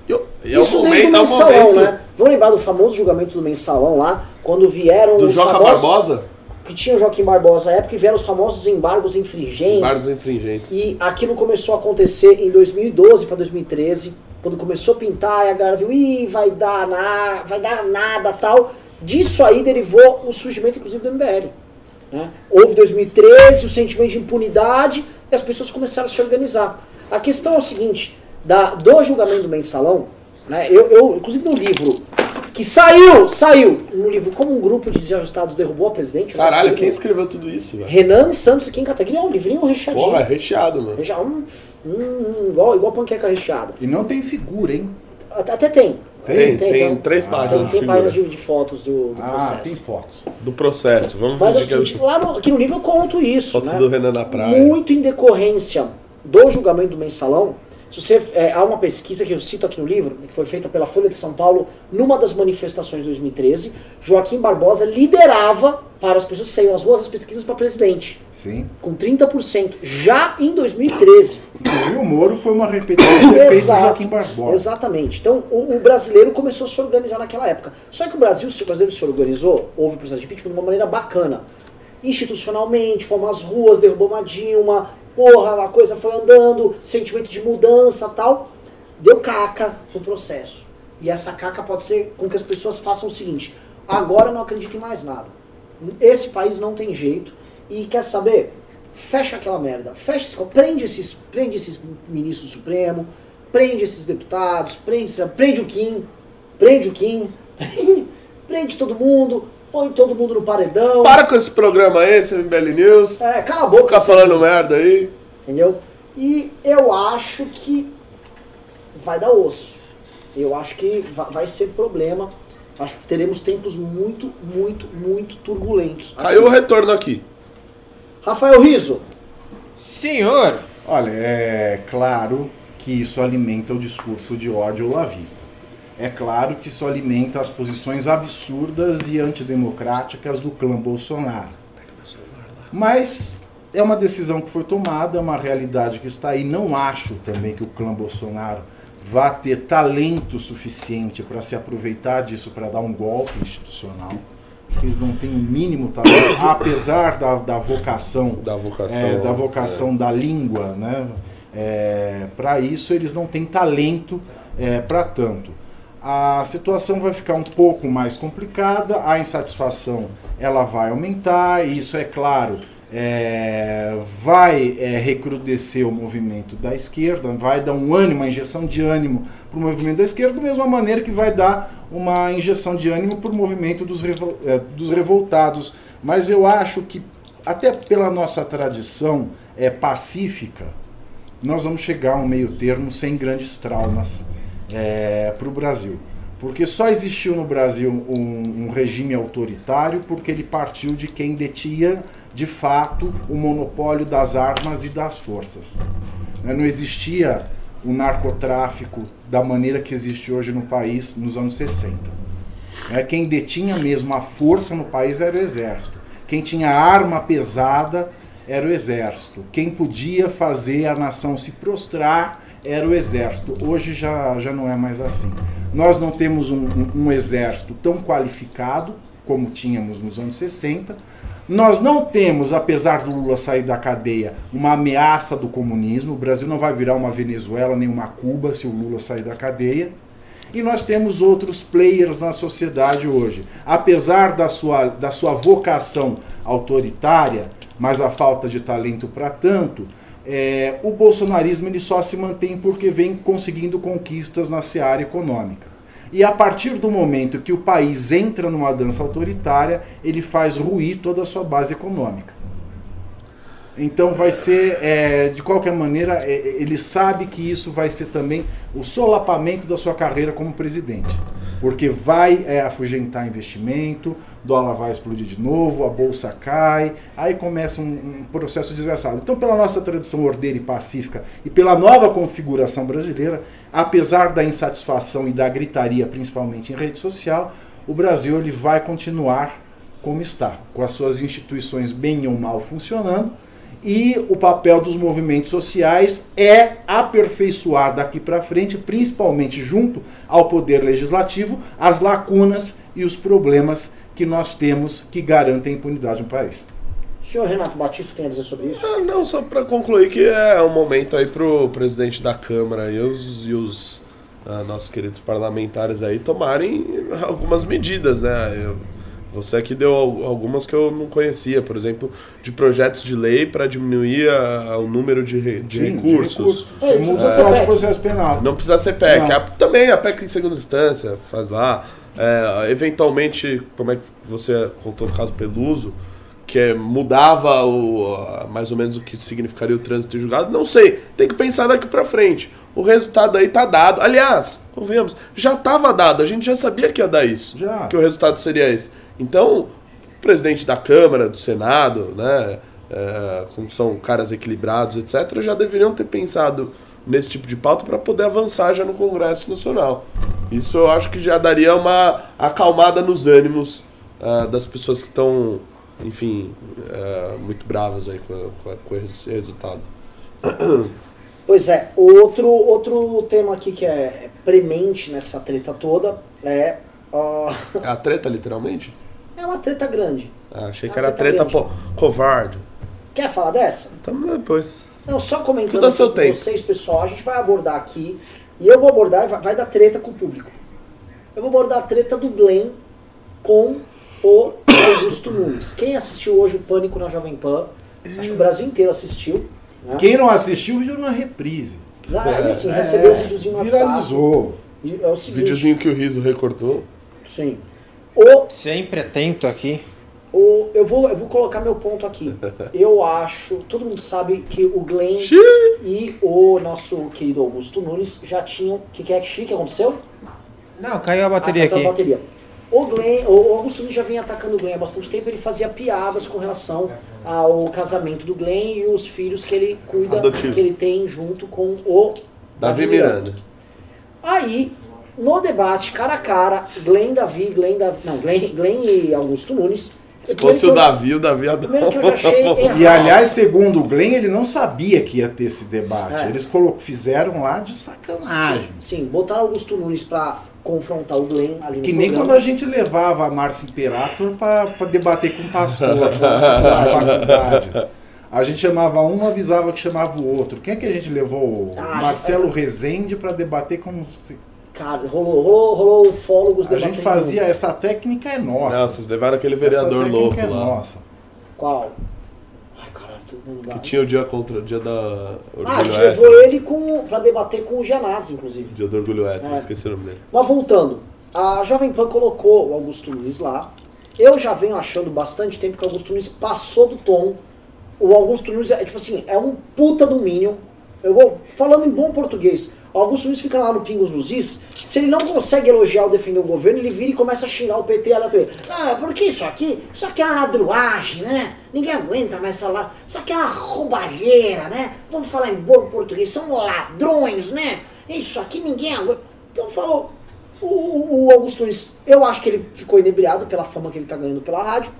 Eu- e é o Isso momento, desde o mensalão, momento né? Vamos lembrar do famoso julgamento do mensalão lá, quando vieram do os Joca famosos, Barbosa, Que tinha o Joaquim Barbosa na época e vieram os famosos embargos infringentes. vários infringentes. E aquilo começou a acontecer em 2012 para 2013, quando começou a pintar e a galera viu, ih, vai dar, na, vai dar nada tal. Disso aí derivou o surgimento, inclusive, do MBL. Né? Houve 2013 o sentimento de impunidade e as pessoas começaram a se organizar. A questão é o seguinte, da, do julgamento do mensalão, né, eu, eu, inclusive no livro, que saiu, saiu, no livro Como um grupo de desajustados derrubou a presidente. né, Caralho, quem escreveu tudo isso, velho? Renan Santos e Kim Kataguiri é um livrinho recheadinho. Porra, é recheado, mano. Já um, hum, igual, igual panqueca recheada. E não tem figura, hein? Até, até tem. Tem, tem, tem. três Tem, páginas tem de figura. páginas de, de fotos do, do Ah, processo. tem fotos. do processo. Vamos Mas o fingir que seguinte, lá no, aqui no livro eu conto isso. foto né? do Renan na praia. Muito em decorrência do julgamento do mensalão. Se você, é, há uma pesquisa que eu cito aqui no livro, que foi feita pela Folha de São Paulo numa das manifestações de 2013. Joaquim Barbosa liderava para as pessoas que saíam às ruas as pesquisas para presidente, Sim. com 30%, já em 2013. Inclusive o Moro foi uma repetição do efeito do Exato. Joaquim Barbosa. Exatamente. Então, o, o brasileiro começou a se organizar naquela época. Só que o Brasil, se o brasileiro se organizou, houve o processo de impeachment de uma maneira bacana. Institucionalmente, fomos às ruas, derrubou uma Dilma, porra, a coisa foi andando, sentimento de mudança tal. Deu caca no processo. E essa caca pode ser com que as pessoas façam o seguinte: agora não acredito em mais nada. Esse país não tem jeito. E quer saber? Fecha aquela merda. Fecha prende esses, prende esses ministros do Supremo, prende esses deputados, prende, prende o Kim, prende o Kim, prende todo mundo, põe todo mundo no paredão. Para com esse programa aí, esse MBL News. É, cala a boca. Ficar falando merda aí. Entendeu? E eu acho que vai dar osso. Eu acho que va- vai ser problema. Acho que teremos tempos muito, muito, muito turbulentos. Caiu o retorno aqui. Rafael Riso. Senhor! Olha, é claro que isso alimenta o discurso de ódio lavista. É claro que isso alimenta as posições absurdas e antidemocráticas do clã Bolsonaro. Mas é uma decisão que foi tomada, é uma realidade que está aí. Não acho também que o clã Bolsonaro vá ter talento suficiente para se aproveitar disso para dar um golpe institucional. Acho que eles não têm o mínimo talento, apesar da, da vocação Da vocação. é, da vocação da língua, né? para isso eles não têm talento para tanto. A situação vai ficar um pouco mais complicada, a insatisfação ela vai aumentar, e isso é claro, é, vai é, recrudescer o movimento da esquerda, vai dar um ânimo, uma injeção de ânimo para o movimento da esquerda, da mesma maneira que vai dar uma injeção de ânimo para o movimento dos, revol- é, dos revoltados. Mas eu acho que, até pela nossa tradição é, pacífica, nós vamos chegar a um meio termo sem grandes traumas para o Brasil. Porque só existiu no Brasil um, um regime autoritário porque ele partiu de quem detinha, de fato, o monopólio das armas e das forças. Né, Não existia o narcotráfico da maneira que existe hoje no país nos anos 60. É, Quem detinha mesmo a força no país era o exército. Quem tinha arma pesada era o exército. Quem podia fazer a nação se prostrar era o exército. Hoje já, já não é mais assim. Nós não temos um, um- um exército tão qualificado como tínhamos nos anos 60. Nós não temos, apesar do Lula sair da cadeia, uma ameaça do comunismo. O Brasil não vai virar uma Venezuela nem uma Cuba se o Lula sair da cadeia. E nós temos outros players na sociedade hoje. Apesar da sua, da sua vocação autoritária, mas a falta de talento para tanto, é, o bolsonarismo ele só se mantém porque vem conseguindo conquistas na seara econômica. E a partir do momento que o país entra numa dança autoritária, ele faz ruir toda a sua base econômica. Então vai ser, é, de qualquer maneira, é, ele sabe que isso vai ser também o solapamento da sua carreira como presidente. Porque vai é, afugentar investimento, dólar vai explodir de novo, a bolsa cai, aí começa um, um processo desgraçado. Então, pela nossa tradição ordeira e pacífica e pela nova configuração brasileira, apesar da insatisfação e da gritaria, principalmente em rede social, o Brasil ele vai continuar como está, com as suas instituições bem ou mal funcionando, e o papel dos movimentos sociais é aperfeiçoar daqui para frente, principalmente junto ao poder legislativo, as lacunas e os problemas que nós temos que garantem a impunidade no país. O senhor Renato Batista tem a dizer sobre isso? Ah, não, só pra concluir que é um momento aí pro presidente da Câmara e os, e os ah, nossos queridos parlamentares aí tomarem algumas medidas, né? Eu- você aqui deu al- algumas que eu não conhecia, por exemplo, de projetos de lei para diminuir a- o número de, de Sim, de recursos. Você É, muda precisa o PEC. processo penal. Não precisa ser PEC. A- também a PEC em segunda instância faz lá. É, eventualmente, como é que você contou o caso Peluso, que é, mudava o, a- mais ou menos o que significaria o trânsito em julgado, não sei. Tem que pensar daqui pra frente. O resultado aí tá dado. Aliás, convenhamos, já tava dado. A gente já sabia que ia dar isso. Já. Que o resultado seria esse. Então, o presidente da Câmara, do Senado, né, é, como são caras equilibrados, etc., já deveriam ter pensado nesse tipo de pauta para poder avançar já no Congresso Nacional. Isso eu acho que já daria uma acalmada nos ânimos ah, das pessoas que estão, enfim, ah, muito bravas aí com, com- com esse resultado. Pois é, outro, outro tema aqui que é premente nessa treta toda é. É a treta, literalmente? É uma treta grande. Ah, achei que A era treta treta covarde. Quer falar dessa? Então depois. Não, só comentando aqui seu com tempo. vocês, pessoal, a gente vai abordar aqui, e eu vou abordar, vai, vai dar treta com o público. Eu vou abordar a treta do Glenn com o Augusto Nunes. Quem assistiu hoje o Pânico na Jovem Pan, acho que o Brasil inteiro assistiu. Né? Quem não assistiu, viu na reprise. Ah, e assim, recebeu um videozinho no WhatsApp. Viralizou. E é o seguinte, Videozinho que o Riso recortou. sim. O Sempre atento aqui. O, eu, vou, eu vou colocar meu ponto aqui. Eu acho, todo mundo sabe que o Glenn e o nosso querido Augusto Nunes já tinham. O que, que é que que aconteceu? Não, caiu a bateria Ah, aqui. a bateria. O Glenn, o Augusto Nunes já vem atacando o Glenn há bastante tempo. Ele fazia piadas com relação ao casamento do Glenn e os filhos que ele cuida, Adotivos. que ele tem junto com o Davi Miranda. Aí, no debate, cara a cara, Glenn Davi, Glenn Davi. Não, Glenn, Glenn e Augusto Nunes. Se fosse que o eu- Davi, o Davi ia dar Primeiro que eu já achei errado. E aliás, segundo o Glenn, ele não sabia que ia ter esse debate. É. Eles fizeram lá de sacanagem. Sim, botaram Augusto Nunes pra confrontar o Glenn ali no Que nem programa. quando a gente levava a Márcia Imperator pra, pra debater com o pastor na faculdade. A gente chamava um, avisava que chamava o outro. Quem é que a gente levou? Ah, Marcelo gente- Rezende pra debater com. Cara, rolou, rolou, rolou ufólogos A gente fazia. Essa técnica é nossa. Não, vocês levaram aquele Essa vereador técnica louco é lá. nossa. Qual? Ai, caralho, tô tentando lembrar. Que tinha o dia contra o dia da orgulho Ah, a gente hétero. levou ele com, pra debater com o Gianazzi, inclusive. Dia do orgulho hétero, É. esqueci o nome dele. Mas voltando, a Jovem Pan colocou o Augusto Nunes lá. Eu já venho achando bastante tempo que o Augusto Nunes passou do tom. O Augusto Nunes é tipo assim, é um puta do Minion. Eu vou falando em bom português. Augusto Nunes fica lá no Pingos nos Is. Se ele não consegue elogiar ou defender o governo, ele vira e começa a xingar o PT aleatoriamente. Ah, porque isso aqui, isso aqui é uma ladruagem, né? Ninguém aguenta mais falar. Isso aqui é uma roubalheira, né? Vamos falar em bom português, são ladrões, né? Isso aqui ninguém aguenta. Então falou, o, o- Augusto Nunes, eu acho que ele ficou inebriado pela fama que ele tá ganhando pela rádio.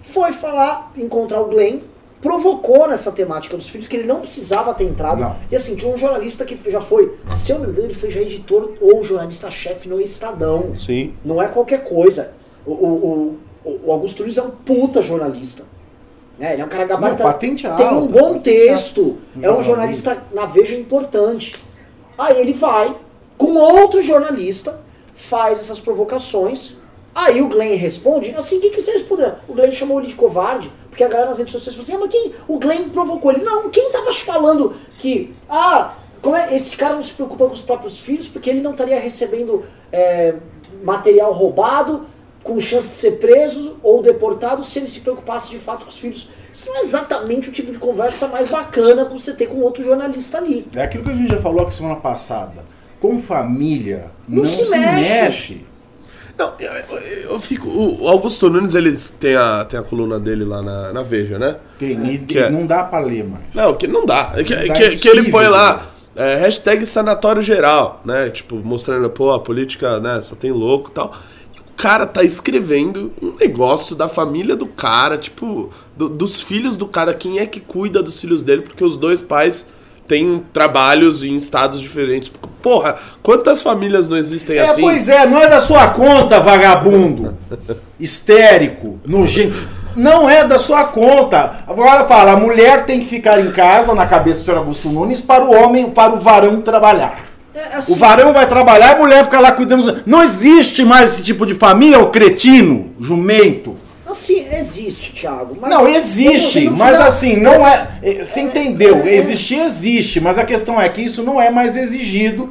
Foi falar, encontrar o Glenn, provocou nessa temática dos filhos que ele não precisava ter entrado. Não. E assim, tinha um jornalista que já foi, se eu não me engano, ele foi já editor ou jornalista-chefe no Estadão. Sim. Não é qualquer coisa. O, o, o, o Augusto Nunes é um puta jornalista. Né? Ele é um cara gabaritado. Patente Tem um alta, bom texto. alta. É um jornalista na Veja importante. Aí ele vai, com outro jornalista, faz essas provocações. Aí o Glenn responde, assim, o que, você respondeu? O Glenn chamou ele de covarde, porque a galera nas redes sociais falou assim, ah, mas quem? O Glenn provocou ele. Não, quem tava falando que, ah, como é, esse cara não se preocupa com os próprios filhos, porque ele não estaria recebendo é, material roubado, com chance de ser preso ou deportado, se ele se preocupasse de fato com os filhos. Isso não é exatamente o tipo de conversa mais bacana que você ter com outro jornalista ali. É aquilo que a gente já falou aqui semana passada. Com família, Não não, se se, mexe. mexe. Não, eu, eu- eu fico. O Augusto Nunes, ele tem a, tem a coluna dele lá na, na Veja, né? Tem, e- Que é- Não dá pra ler mais. Não, que não dá. É Que, Não dá, que, que ele põe lá. é, hashtag sanatório geral, né? Tipo, mostrando, pô, a política, né, só tem louco e tal. E o cara tá escrevendo um negócio da família do cara, tipo, do- dos filhos do cara, quem é que cuida dos filhos dele, porque os dois pais têm trabalhos em estados diferentes. Porra, quantas famílias não existem É, assim? pois é, não é da sua conta, vagabundo. Histérico, nojento. Não é da sua conta. Agora fala, a mulher tem que ficar em casa, na cabeça do senhor Augusto Nunes, para o homem, para o varão trabalhar. É, assim, O varão vai trabalhar, a mulher fica lá cuidando. Não existe mais esse tipo de família, ô cretino, jumento. Assim, existe, Thiago. Mas não, existe, não mas precisa- assim, não é. é, Você entendeu? é. Existir existe, mas a questão é que isso não é mais exigido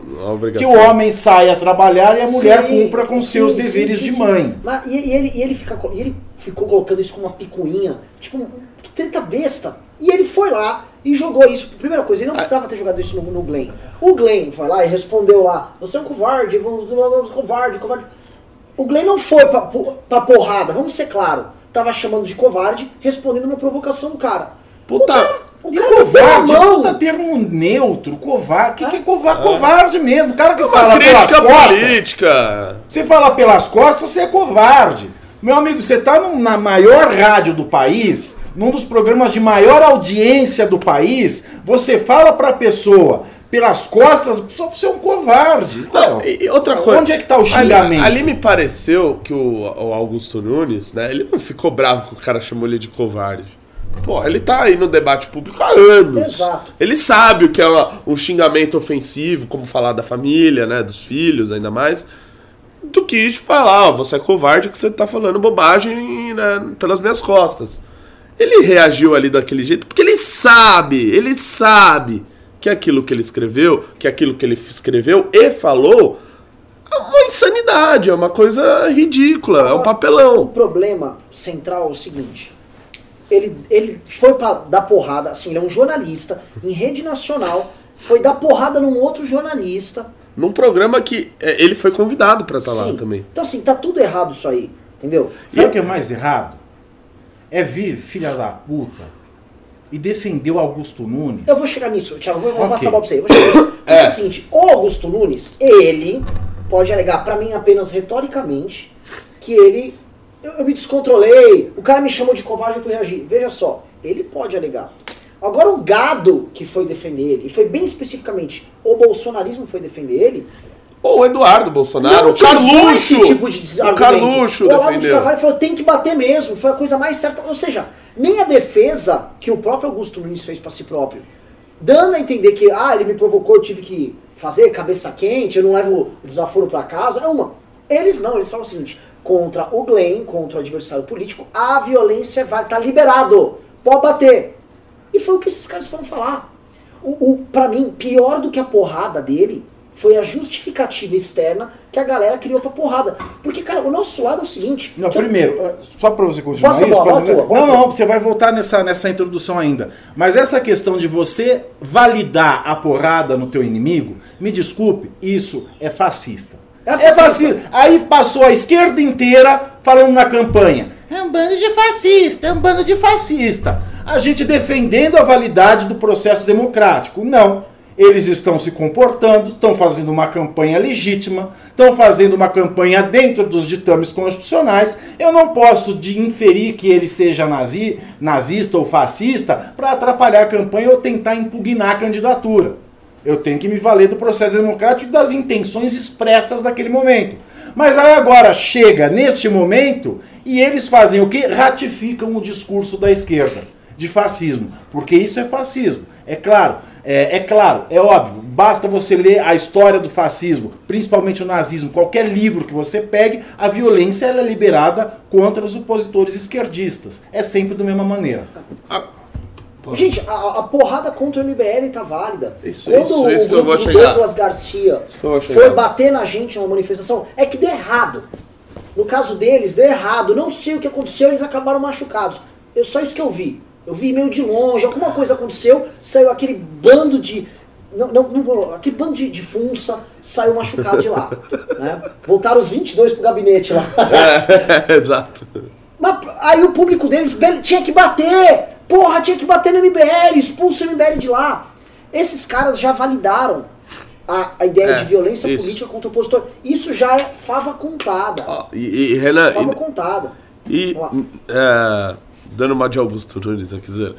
que o homem saia trabalhar e a mulher Sim, cumpra com sim, seus sim, deveres sim, de sim. mãe. Mas, e, e ele, e, ele fica, e ele ficou colocando isso como uma picuinha, tipo, que treta besta. E ele foi lá e jogou isso. Primeira coisa, ele não precisava ter jogado isso no, no Glenn. O Glenn foi lá e respondeu lá: Você é um covarde, vamos, vamos covarde, covarde. O Glenn não foi pra, pra porrada, vamos ser claro. Tava chamando de covarde, respondendo uma provocação do cara. Puta, O cara, o E cara a covarde, puta termo neutro, covarde. O que, que é covarde? Covarde mesmo. O cara que uma fala pelas crítica costas. política. Você fala pelas costas, você é covarde. Meu amigo, você tá num- na maior rádio do país, num dos programas de maior audiência do país, você fala pra pessoa pelas costas, só você é um covarde. Não, e, e outra coisa. Onde é que tá o xingamento? Ali, ali me pareceu que o, o Augusto Nunes, né? Ele não ficou bravo que o cara chamou ele de covarde. Pô, ele tá aí no debate público há anos. Exato. Ele sabe o que é uma- um xingamento ofensivo, como falar da família, né? Dos filhos, ainda mais. Do que falar, ó, você é covarde que você tá falando bobagem né, pelas minhas costas. Ele reagiu ali daquele jeito porque ele sabe, ele sabe que aquilo que ele escreveu, que aquilo que ele escreveu e falou é uma insanidade, é uma coisa ridícula, é um O papelão. problema central é o seguinte. Ele, ele foi pra dar porrada, assim, ele é um jornalista em rede nacional, foi dar porrada num outro jornalista. Num programa que é, ele foi convidado pra estar lá Sim. também. Então, assim, tá tudo errado isso aí, entendeu? Sabe E- o que é mais errado? É vir, filha da puta, e defender o Augusto Nunes. Eu vou chegar nisso, Thiago, vou, vou Ok. passar a bola pra você. Vou chegar nisso. É. É o seguinte, o Augusto Nunes, ele pode alegar pra mim apenas retoricamente que ele. Eu, eu me descontrolei, o cara me chamou de covarde e eu fui reagir. Veja só, ele pode alegar. Agora o gado que foi defender ele, e foi bem especificamente o bolsonarismo foi defender ele, Ou o Eduardo Bolsonaro, o utilizou Carluxo. tipo de o. Carluxo O Olavo de. Carvalho falou, tem que bater mesmo, foi a coisa mais certa. Ou seja, nem a defesa que o próprio Augusto Nunes fez pra si próprio, dando a entender que, ah, ele me provocou, eu tive que fazer cabeça quente, eu não levo desaforo pra casa, é uma. Eles não, eles falam o seguinte, contra o Glenn, contra o adversário político, a violência vai estar liberado, pode bater. E foi o que esses caras foram falar. O, o, pra mim, pior do que a porrada dele foi a justificativa externa que a galera criou pra porrada. Porque, cara, o nosso lado é o seguinte. Não, que eu- primeiro, eh, só para você continuar Posso isso. bola, pra- bola tua, bola não, não, você vai voltar nessa, nessa introdução ainda. Mas essa questão de você validar a porrada no teu inimigo, me desculpe, isso é fascista. É É fascista. fascista. Aí passou a esquerda inteira falando na campanha. É um bando de fascista, é um bando de fascista. A gente defendendo a validade do processo democrático. Não. Eles estão se comportando, estão fazendo uma campanha legítima, estão fazendo uma campanha dentro dos ditames constitucionais. Eu não posso de inferir que ele seja nazi, nazista ou fascista para atrapalhar a campanha ou tentar impugnar a candidatura. Eu tenho que me valer do processo democrático e das intenções expressas naquele momento. Mas aí agora chega neste momento e eles fazem o que? Ratificam o discurso da esquerda de fascismo, porque isso é fascismo. É claro, é, é claro, é óbvio. Basta você ler a história do fascismo, principalmente o nazismo, qualquer livro que você pegue, a violência ela é liberada contra os opositores esquerdistas. É sempre da mesma maneira. Gente, a, a porrada contra o MBL tá válida. Isso, Quando isso, o isso que eu grupo vou do chegar. Douglas Garcia Isso que eu vou foi bater na gente numa manifestação, é que deu errado. No caso deles, deu errado. Não sei o que aconteceu, eles acabaram machucados. Eu, só isso que eu vi. Eu vi meio de longe, alguma coisa aconteceu, saiu aquele bando de. Não, não, não vou- aquele bando de, de funça saiu machucado de lá. né? Voltaram os 22 pro gabinete lá. É, exato. Mas aí o público deles tinha que bater! Porra, tinha que bater no MBL, expulsa o MBL de lá. Esses caras já validaram a, a ideia É, de violência isso. política contra o opositor. Isso já é fava contada. Ó, e, e, Renan, Fava e- contada. E, dando uma de Augusto Nunes, eu quiser.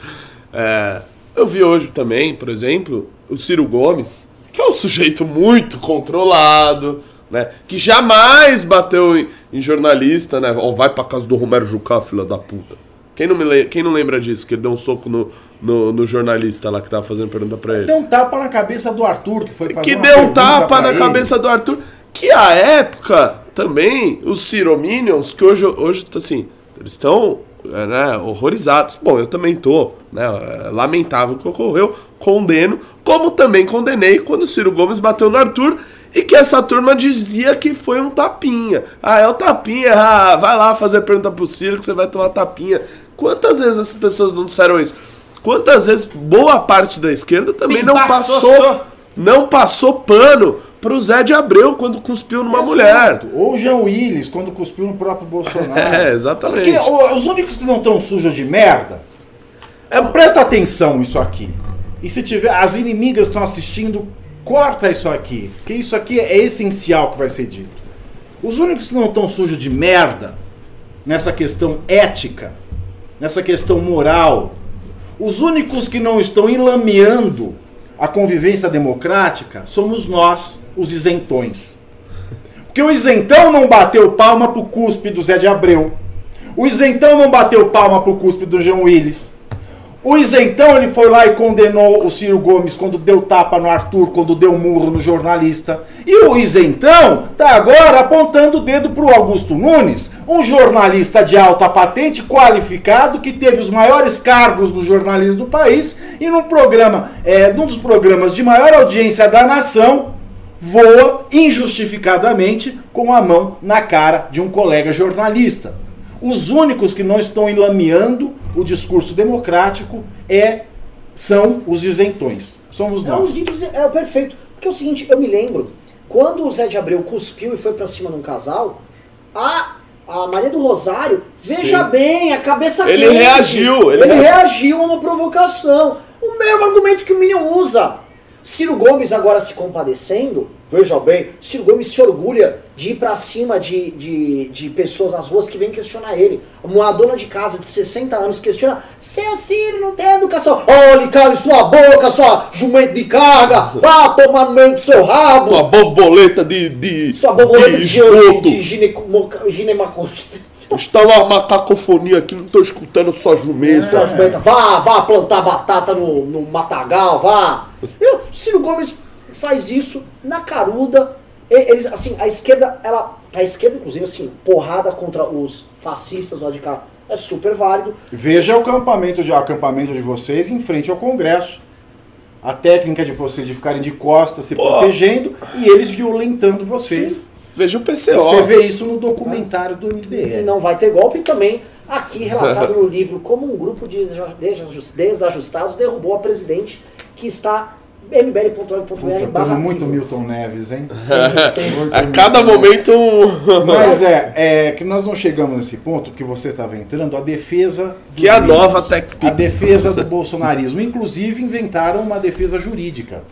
É, eu vi hoje também, por exemplo, o Ciro Gomes, que é um sujeito muito controlado, né? Que jamais bateu em, em jornalista, né? Ou vai pra casa do Romero Jucá, filha da puta. Quem não, me le- quem não lembra disso? Que ele deu um soco no, no, no jornalista lá que tava fazendo pergunta pra ele. Deu um tapa na cabeça do Arthur, que foi fazer Que deu um tapa na ele. cabeça do Arthur. Que a época também, os Cirominions, que hoje, hoje assim, eles estão né, horrorizados. Bom, eu também tô, né? é lamentável o que ocorreu, condeno, como também condenei quando o Ciro Gomes bateu no Arthur e que essa turma dizia que foi um tapinha. Ah, é um tapinha, ah, vai lá fazer pergunta pro Ciro que você vai tomar tapinha. Quantas vezes essas pessoas não disseram isso? Quantas vezes boa parte da esquerda também não Passou, passou, não passou pano pro Zé de Abreu quando cuspiu numa mulher. Exato. Ou o Jean Willis, quando cuspiu no próprio Bolsonaro. É, exatamente. Porque os únicos que não estão sujos de merda. É, presta atenção isso aqui. E se tiver. As inimigas estão assistindo, corta isso aqui. Porque isso aqui é essencial que vai ser dito. Os únicos que não estão sujos de merda nessa questão ética, nessa questão moral, os únicos que não estão enlameando a convivência democrática somos nós, os isentões. Porque o isentão não bateu palma pro cuspe do Zé de Abreu. O isentão não bateu palma pro cuspe do João Willis. O isentão ele foi lá e condenou o Ciro Gomes quando deu tapa no Arthur, quando deu murro no jornalista. E o isentão tá agora apontando o dedo pro Augusto Nunes, um jornalista de alta patente, qualificado, que teve os maiores cargos no jornalismo do país e num programa, é, num dos programas de maior audiência da nação, voa injustificadamente com a mão na cara de um colega jornalista. Os únicos que não estão enlameando o discurso democrático é são os isentões. Somos Não, nós. os ditos é o perfeito. Porque é o seguinte, eu me lembro, quando o Zé de Abreu cuspiu e foi pra cima de um casal, a, a Maria do Rosário, veja Sim. bem, a cabeça Ele quente. reagiu, ele Ele, reagiu. reagiu a uma provocação. O mesmo argumento que o Minion usa. Ciro Gomes agora se compadecendo, veja bem, Ciro Gomes se orgulha de ir pra cima de, de, de pessoas nas ruas que vêm questionar ele. Uma dona de casa de 60 anos questiona, seu Ciro não tem educação. Olhe, cale sua boca, sua jumento de carga, vá tomar no meio do seu rabo. Uma borboleta de. de Sua borboleta de, de, de ginemacoste. Está uma, uma cacofonia aqui, não tô escutando sua jumenta. Sua jumenta, vá, vá plantar batata no, no matagal, vá. E o Ciro Gomes faz isso na caruda. E- Eles, assim, a esquerda, ela. A esquerda, inclusive, assim, porrada contra os fascistas lá de cá é super válido. Veja o acampamento de, o acampamento de vocês em frente ao Congresso. A técnica de vocês de ficarem de costas se Pô. protegendo e eles violentando vocês. Veja o PCO. Você vê isso no documentário do E MBL. não vai ter golpe. Também, aqui relatado no livro, como um grupo de desajustados derrubou a presidente que está mbl.org.br barra muito. Milton Neves, hein? Sempre, sempre. A cada momento. um- Mas é, é que nós não chegamos nesse ponto que você estava entrando, a defesa. Que é a nova Tech A defesa do bolsonarismo. Inclusive inventaram uma defesa jurídica.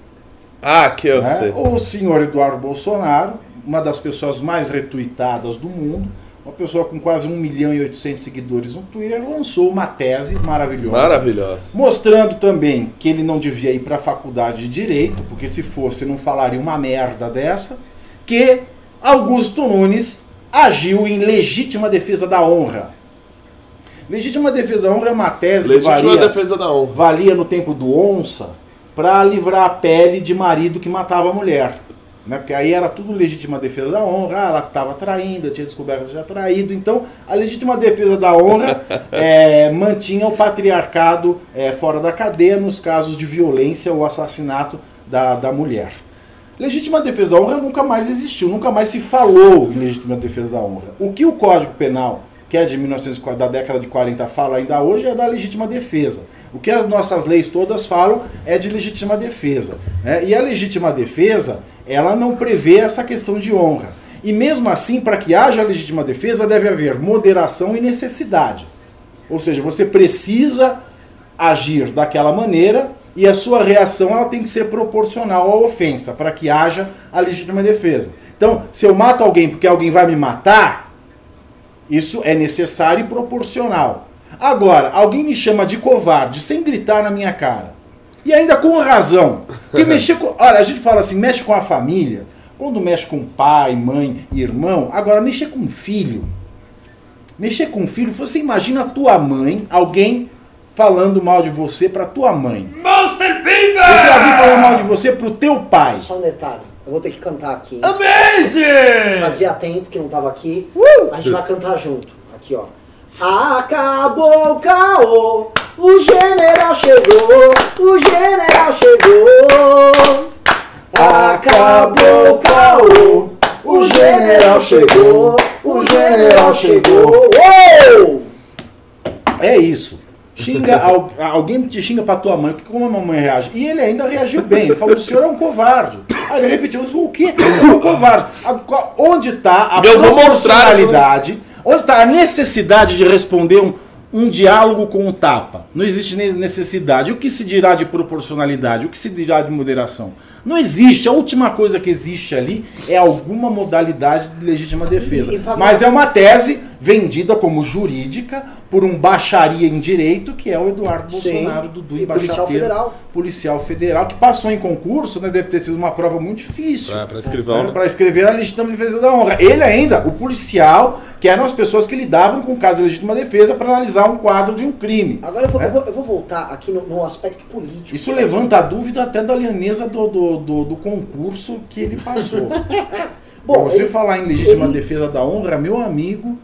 Ah, que eu né? sei. O senhor Eduardo Bolsonaro, uma das pessoas mais retuitadas do mundo, uma pessoa com quase 1 milhão e 800 seguidores no Twitter, lançou uma tese maravilhosa. Maravilhosa. Mostrando também que ele não devia ir para a faculdade de direito, porque se fosse não falaria uma merda dessa, que Augusto Nunes agiu em legítima defesa da honra. Legítima defesa da honra é uma tese que Legítima valia, defesa da honra. valia no tempo do onça para livrar a pele de marido que matava a mulher. Né? Porque aí era tudo legítima defesa da honra, ah, ela estava traindo, eu tinha descoberto que tinha traído. Então, a legítima defesa da honra é, mantinha o patriarcado é, fora da cadeia nos casos de violência ou assassinato da, da mulher. Legítima defesa da honra nunca mais existiu, nunca mais se falou em legítima defesa da honra. O que o Código Penal, que é de 1940, da década de 40, fala ainda hoje é da legítima defesa. O que as nossas leis todas falam é de legítima defesa. né? E a legítima defesa, ela não prevê essa questão de honra. E mesmo assim, para que haja legítima defesa, deve haver moderação e necessidade. Ou seja, você precisa agir daquela maneira e a sua reação ela tem que ser proporcional à ofensa para que haja a legítima defesa. Então, se eu mato alguém porque alguém vai me matar, isso é necessário e proporcional. Agora, alguém me chama de covarde sem gritar na minha cara. E ainda com razão. Porque mexer com. Olha, a gente fala assim, mexe com a família. Quando mexe com pai, mãe, irmão. Agora, mexer com filho. Mexer com filho, você imagina a tua mãe, alguém falando mal de você pra tua mãe. Monster Pimba! Você alguém falando mal de você pro teu pai. Só um detalhe, eu vou ter que cantar aqui. Amazing! Fazia tempo que não tava aqui. Uh! A gente vai cantar junto. Aqui, ó. Acabou o caô, o general chegou, o general chegou. Acabou o caô, o general chegou, o general chegou. Uou! É isso. Xinga, al- alguém te xinga pra tua mãe, como a mamãe reage? E ele ainda reagiu bem. Ele falou: o senhor é um covarde. Aí ele repetiu: o quê? O senhor é um covarde. A- qual- Onde está a Eu proporcionalidade? Onde está a necessidade de responder um, um diálogo com um tapa? Não existe ne- necessidade. O que se dirá de proporcionalidade? O que se dirá de moderação? Não existe. A última coisa que existe ali é alguma modalidade de legítima defesa. Mas é uma tese vendida como jurídica por um baixaria em direito, que é o Eduardo Sim. Bolsonaro, Dudu E policial Baixateiro, federal. policial federal, que passou em concurso, né? Deve ter sido uma prova muito difícil. Pra, pra escrivão, né? Para escrever a legítima defesa da honra. Ele ainda, o policial, que eram as pessoas que lidavam com o caso de legítima defesa para analisar um quadro de um crime. Agora eu vou, né? eu vou, eu vou voltar aqui no, no aspecto político. Isso levanta a dúvida até da lianeza do, do, do, do concurso que ele passou. Bom, Pra você ele- falar em legítima ele- defesa da honra, meu amigo.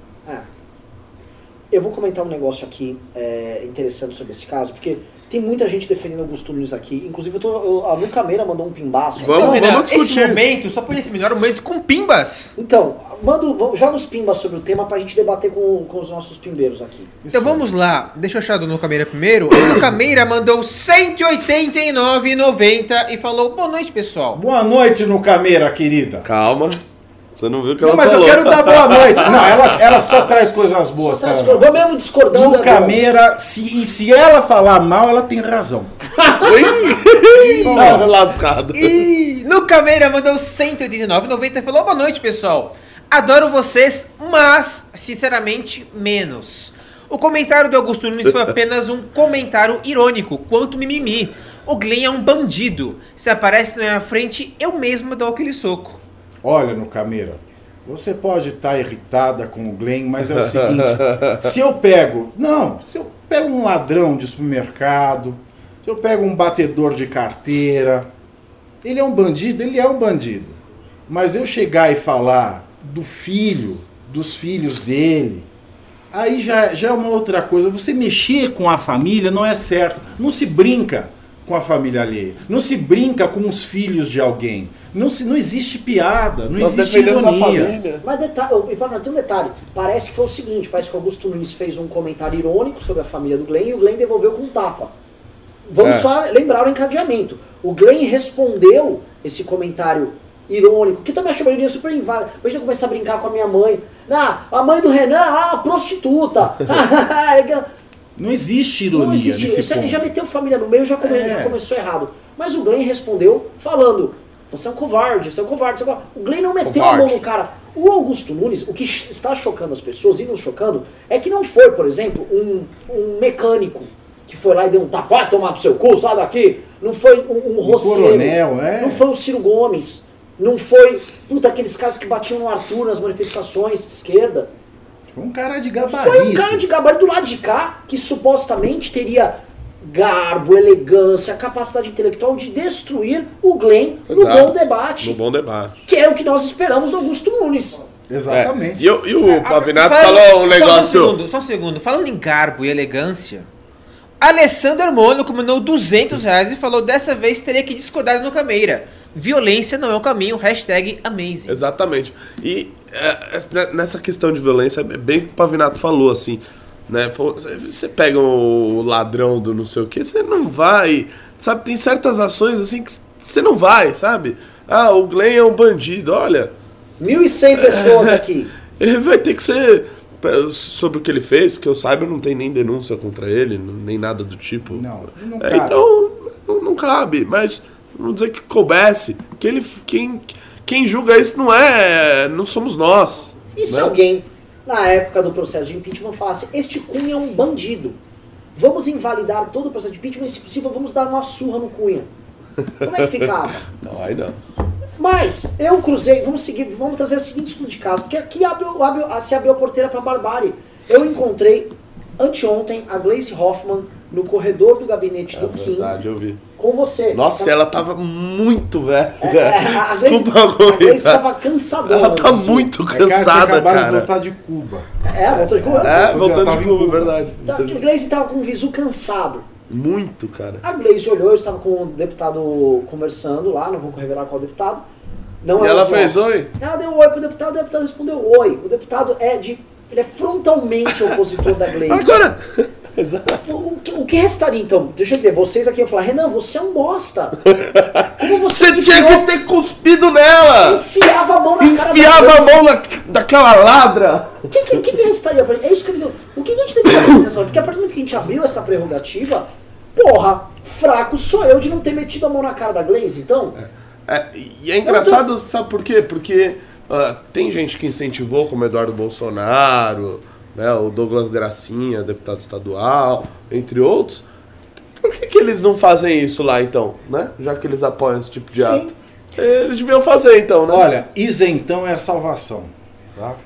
Eu vou comentar um negócio aqui é, interessante sobre esse caso, porque tem muita gente defendendo Augusto Nunes aqui. Inclusive, eu tô, eu, a Lu Cameira mandou um pimbaço. Vamos, Então, Renan, vamos esse discutir. momento, só por esse melhor momento, com pimbas. Então, manda, vamos- joga os pimbas sobre o tema pra gente debater com, com os nossos pimbeiros aqui. Então vamos lá, deixa eu achar do No Cameira primeiro. O No Cameira mandou 189,90 e falou: Boa noite, pessoal. Boa noite, no Cameira, querida. Calma. Você não viu que Não, ela mas eu falou. quero dar boa noite. Não, ela, ela só traz coisas boas Só tá escuro. Vou mesmo discordando. Luca é bom. Meira, se, e se ela falar mal, ela tem razão. Ih, tá lascado. E Luca Meira mandou 189,90 e falou: Boa noite, pessoal. Adoro vocês, mas, sinceramente, menos. O comentário do Augusto Nunes foi apenas um comentário irônico, quanto mimimi. O Glenn é um bandido. Se aparece na minha frente, eu mesmo dou aquele soco. Olha, no Cameira, você pode estar irritada com o Glenn, mas é o seguinte: se eu pego. Não, se eu pego um ladrão de supermercado, se eu pego um batedor de carteira, ele é um bandido, ele é um bandido. Mas eu chegar e falar do filho, dos filhos dele, aí já, já é uma outra coisa. Você mexer com a família não é certo. Não se brinca com a família alheia. Não se brinca com os filhos de alguém. Não, se, não existe piada, não Nós existe ironia. família. Mas detalhe, e para tem um detalhe, parece que foi o seguinte, parece que o Augusto Nunes fez um comentário irônico sobre a família do Glenn e o Glenn devolveu com um tapa. Vamos É. só lembrar o encadeamento. O Glenn respondeu esse comentário irônico, que também achei uma super inválida. Imagina eu começar a brincar com a minha mãe. Ah, a mãe do Renan, ah, a prostituta. Não existe ironia Não existe nesse isso. ponto. Já meteu família no meio, já, come- É. já começou errado. Mas o Glenn respondeu falando: Você é um covarde, você é um covarde. Você é um covarde." O Glenn não meteu a mão Covarde. no cara. O Augusto Nunes, o que está chocando as pessoas e nos chocando, é que não foi, por exemplo, um, um mecânico que foi lá e deu um tapa, vai tomar pro seu cu, sai daqui. Não foi um, um Rosseiro. coronel, é. Não foi o Ciro Gomes. Não foi, puta, aqueles caras que batiam no Arthur nas manifestações de esquerda. Foi um cara de gabarito. Foi um cara de gabarito do lado de cá que supostamente teria garbo, elegância, capacidade intelectual de destruir o Glenn no Exato. bom debate. No bom debate. Que é o que nós esperamos do Augusto Nunes. Exatamente. E, eu- e o Pavinato Fala- falou um Só um negócio. segundo, só um segundo. Falando em garbo e elegância, Alessander Mônaco mandou 200 reais e falou dessa vez teria que discordar no Cameira. Violência não é o caminho, hashtag amazing. Exatamente. E é, é, nessa questão de violência, é bem o que o Pavinato falou, assim, né? Pô, você- pega o ladrão do não sei o que, você não vai. Sabe, tem certas ações assim que você não vai, sabe? Ah, o Glenn é um bandido, olha. 1.100 pessoas aqui. Ele vai ter que ser. Sobre o que ele fez, que eu saiba, não tem nem denúncia contra ele, nem nada do tipo. Não, não É, cabe. então, não, não cabe, mas vamos dizer que coubesse. Que ele, quem, quem julga isso não é. Não somos nós. E se né? alguém, na época do processo de impeachment, falasse: Este Cunha é um bandido. Vamos invalidar todo o processo de impeachment e, se possível, vamos dar uma surra no Cunha. Como é que ficava? Não, aí não. Mas eu cruzei, vamos seguir, vamos trazer o seguinte estudo de caso, porque aqui abre, abre se abriu a porteira para barbárie. Eu encontrei anteontem a Glaze Hoffman no corredor do gabinete É do Kim verdade, eu vi. com você. Nossa, Tá- ela tava muito velha. é, é, a Desculpa, a Glaze Rui. estava cansadona. Ela tá muito É que ela cansada, acabado de cara. voltar de Cuba. É, voltou de Cuba. É, voltando tava de Cuba, Cuba. verdade. Tá, a Glaze estava com o visu cansado. Muito, cara. A Glaze olhou, eu estava com o deputado conversando lá, não vou revelar qual deputado. Não E é ela fez nossos. oi? Ela deu oi pro deputado, o deputado respondeu oi. O deputado é de. Ele é frontalmente opositor da Glaze. Agora. Exato. O, o que, o que restaria então? Deixa eu ver, vocês aqui vão falar, Renan, você é um bosta. Como você, Você tinha que ter cuspido nela! enfiava a mão na cara Enfiava da a mão na, daquela ladra! O que, que, que, que restaria pra gente? É isso que eu me deu. O que, que a gente deveria fazer nessa hora? Porque a partir do momento que a gente abriu essa prerrogativa, porra, fraco sou eu de não ter metido a mão na cara da Glaze, então. É, e é engraçado, sabe por quê? Porque ah, tem gente que incentivou, como Eduardo Bolsonaro, né, o Douglas Gracinha, deputado estadual, entre outros. Por que, que eles não fazem isso lá então, né? Já que eles apoiam esse tipo de Sim. ato. Eles deviam fazer então, né? Olha, isentão é salvação. Tá?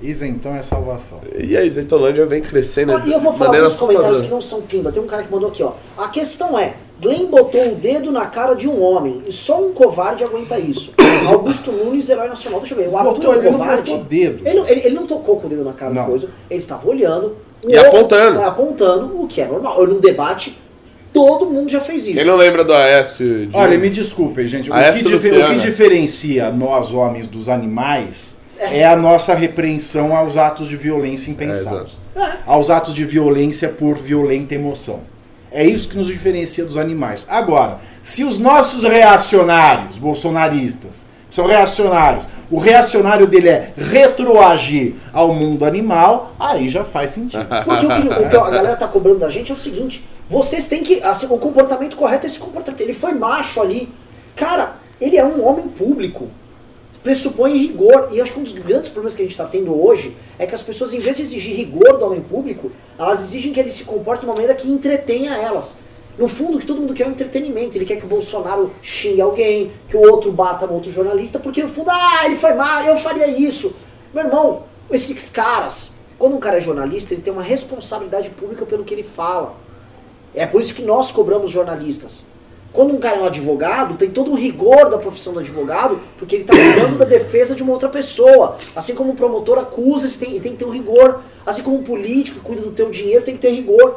Isentão é salvação. E a Isentolândia vem crescendo Ah, E eu vou falar alguns comentários que não são pimba. Tem um cara que mandou aqui, ó. A questão é, Glenn botou o dedo na cara de um homem e só um covarde aguenta isso. Augusto Nunes, herói nacional. Deixa eu ver, o Arthur Botou, é um ele não covarde. botou dedo. Ele, ele, ele não tocou com o dedo na cara da Não. coisa, ele estava olhando. E outro- apontando. é, apontando, o que é normal. Eu, num debate, todo mundo já fez isso. Quem não lembra do Aécio? de- Olha, me desculpem, gente. O que, difer- o que diferencia nós, homens, dos animais é a nossa repreensão aos atos de violência impensados. É. aos atos de violência por violenta emoção. É isso que nos diferencia dos animais. Agora, se os nossos reacionários bolsonaristas são reacionários. O reacionário dele é retroagir ao mundo animal, aí já faz sentido. Porque o que, o que a galera tá cobrando da gente é o seguinte: vocês têm que. Assim, o comportamento correto é esse comportamento. Ele foi macho ali. Cara, ele é um homem público. Pressupõe rigor. E acho que um dos grandes problemas que a gente está tendo hoje é que as pessoas, em vez de exigir rigor do homem público, elas exigem que ele se comporte de uma maneira que entretenha elas. No fundo, o que todo mundo quer é um entretenimento. Ele quer que o Bolsonaro xingue alguém, que o outro bata no outro jornalista, porque no fundo, ah, ele foi mal, eu faria isso. Meu irmão, esses caras, quando um cara é jornalista, ele tem uma responsabilidade pública pelo que ele fala. É por isso que nós cobramos jornalistas. Quando um cara é um advogado, tem todo o rigor da profissão do advogado, porque ele está cuidando da defesa de uma outra pessoa. Assim como um promotor acusa, ele tem, ele tem que ter um rigor. Assim como um político que cuida do teu dinheiro, tem que ter rigor.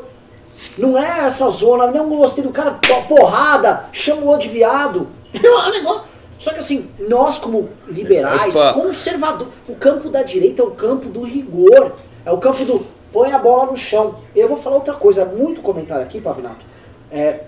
Não é essa zona, não gostei do cara, porrada, chamou de viado. É. Só que assim, nós como liberais, Opa. conservador, o campo da direita é o campo do rigor, é o campo do põe a bola no chão. Eu vou falar outra coisa, muito comentário aqui, Pavinato, é,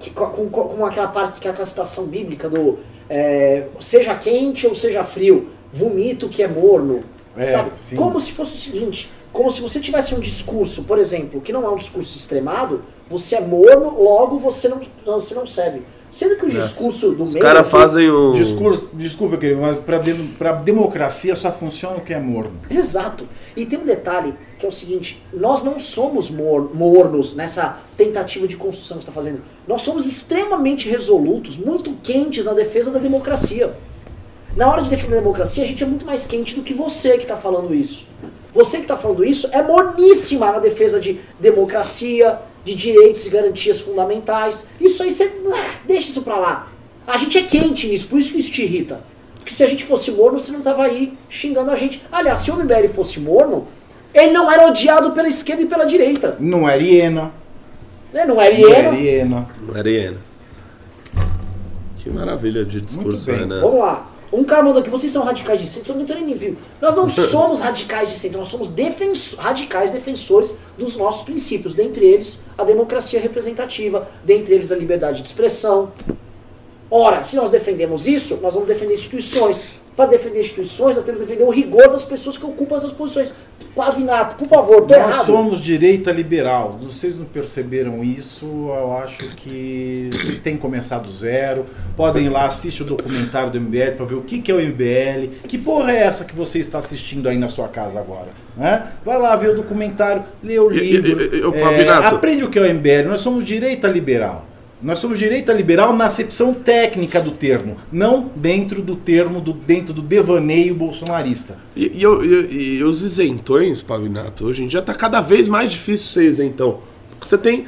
que, com, com, com aquela parte, que é aquela citação bíblica do é, seja quente ou seja frio, vomito que é morno. É, sabe? sim. Como se fosse o seguinte, como se você tivesse um discurso, por exemplo, que não é um discurso extremado, você é morno, logo você não, você não serve. Sendo que o discurso do Os meio... caras aqui- fazem um. Discurso, desculpa, querido, mas para para democracia só funciona o que é morno. Exato. E tem um detalhe que é o seguinte: nós não somos mor- mornos nessa tentativa de construção que está fazendo. Nós somos extremamente resolutos, muito quentes na defesa da democracia. Na hora de defender a democracia, a gente é muito mais quente do que você que está falando isso. Você que está falando isso é morníssima na defesa de democracia, de direitos e garantias fundamentais. Isso aí você. ah, deixa isso pra lá. A gente é quente nisso, por isso que isso te irrita. Porque se a gente fosse morno, você não tava aí xingando a gente. Aliás, se o MBL fosse morno, ele não era odiado pela esquerda e pela direita. Não era hiena, Né? Não era não hiena. era hiena. Que maravilha de discurso, bem. Renan. Vamos lá. Um cara mandou aqui, vocês são radicais de centro, eu não nem viu. Nós não somos radicais de centro, nós somos defenso- radicais defensores dos nossos princípios, dentre eles a democracia representativa, dentre eles a liberdade de expressão. Ora, se nós defendemos isso, nós vamos defender instituições. Para defender instituições, nós temos que defender o rigor das pessoas que ocupam essas posições. Pavinato, por favor, tô Nós errado. somos direita liberal. Vocês não perceberam isso? Eu acho que vocês têm que começar do zero. Podem ir lá, assistir o documentário do MBL para ver o que, que é o MBL. Que porra é essa que você está assistindo aí na sua casa agora? Né? Vai lá ver o documentário, lê o E- e- livro. e- e- ô, é, aprende o que é o MBL. Nós somos direita liberal. Nós somos direita liberal na acepção técnica do termo, não dentro do termo, do, dentro do devaneio bolsonarista. E, e e- e os isentões, Pavinato, hoje em dia tá cada vez mais difícil ser isentão. Porque você tem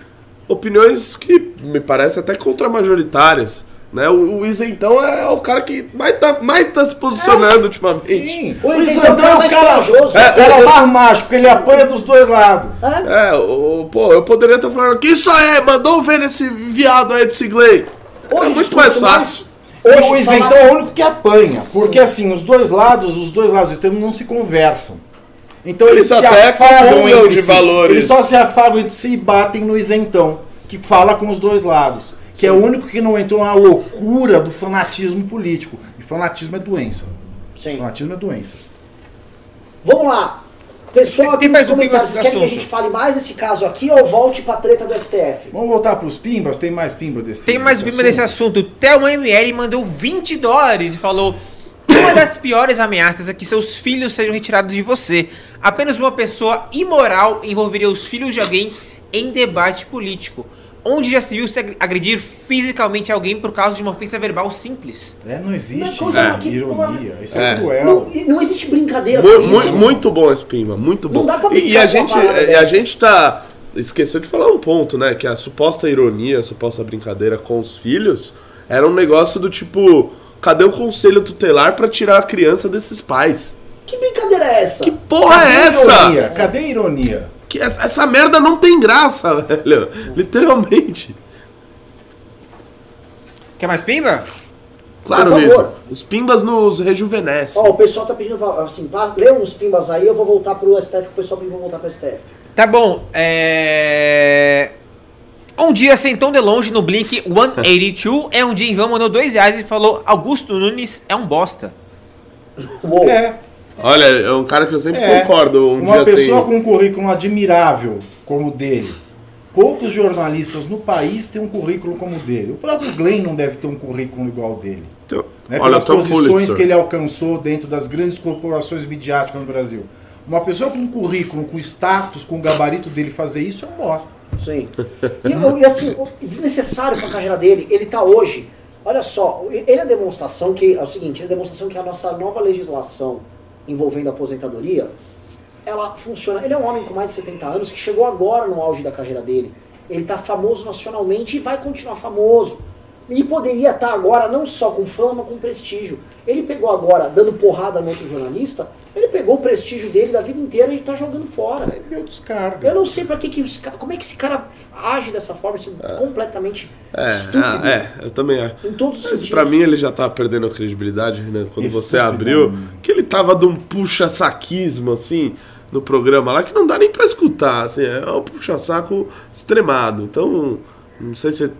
opiniões que me parecem até contramajoritárias. Né? O, o isentão é o cara que mais tá, mais tá se posicionando ultimamente. Sim, O o isentão isentão é o cara, corajoso. é, o cara mais macho, porque ele apanha dos dois lados. É? É, o, o- pô, eu poderia estar falando que isso aí, mandou ver nesse viado aí do Sigley. É muito mais fácil. mais- Hoje, o isentão falar- é o único que apanha, porque assim, os dois lados, os dois lados extremos não se conversam. Então eles Isso se até afagam entre de si. valores. Eles só se afagam entre si e batem no isentão, que fala com os dois lados. Que é o único que não entrou na loucura do fanatismo político. E fanatismo é doença. Sim. Fanatismo é doença. Vamos lá. Pessoal, Tem- tem mais um comentários, pimba vocês querem que a gente fale mais desse caso aqui ou volte pra treta do STF? Vamos voltar pros pimbas? Tem mais pimba desse Tem mais desse bimba desse assunto. O Thelma ML mandou 20 dólares e falou: Uma das piores ameaças é que seus filhos sejam retirados de você. Apenas uma pessoa imoral envolveria os filhos de alguém em debate político. Onde já se viu se ag- agredir fisicamente alguém por causa de uma ofensa verbal simples? É, não existe Não é ironia. Isso É. é, cruel. Não, e não existe brincadeira Mu- mu- muito bom esse Pimba, muito bom. Não dá pra e, e brincar a com gente, parada e a gente tá. Esqueceu de falar um ponto, né? Que a suposta ironia, a suposta brincadeira com os filhos era um negócio do tipo. Cadê o conselho tutelar pra tirar a criança desses pais? Que brincadeira é essa? Que porra Cadê é a essa? Ironia? Cadê a ironia? Que essa, merda não tem graça, velho. Literalmente. Quer mais pimba? Claro, favor. Os pimbas nos rejuvenescem. Ó, o pessoal tá pedindo assim, lê uns pimbas aí, eu vou voltar pro STF, que o pessoal pediu pra voltar pro STF. Tá bom. É. Um dia sentou de longe no Blink 182, é um dia em vão, mandou dois reais e falou: Augusto Nunes é um bosta. Uou. É, Olha, é um cara que eu sempre É. concordo. Um uma dia pessoa assim, com um currículo admirável como o dele. Poucos jornalistas no país têm um currículo como o dele. O próprio Glenn não deve ter um currículo igual ao dele. Então, Né? olha, Pelas posições Pulitzer. que ele alcançou dentro das grandes corporações midiáticas no Brasil. Uma pessoa com um currículo, com status, com o gabarito dele fazer isso é um bosta. Sim. E, e, assim, desnecessário pra carreira dele, ele tá hoje. Olha só, ele é a demonstração que. É o seguinte, ele é a demonstração que a nossa nova legislação envolvendo a aposentadoria, ela funciona. Ele é um homem com mais de 70 anos que chegou agora no auge da carreira dele. Ele tá famoso nacionalmente e vai continuar famoso. E poderia estar agora não só com fama, com prestígio. Ele pegou agora, dando porrada no outro jornalista, ele pegou o prestígio dele da vida inteira e tá jogando fora. Deu descarga. Eu não sei pra que, que os, como é que esse cara age dessa forma, isso é completamente É, estúpido. ah, é, eu também acho. Em todos os Mas sentidos. pra mim ele já tava perdendo a credibilidade, né? Quando você abriu, né? que ele tava de um puxa-saquismo, assim, no programa lá, que não dá nem pra escutar, assim, é um puxa-saco extremado. Então, não sei se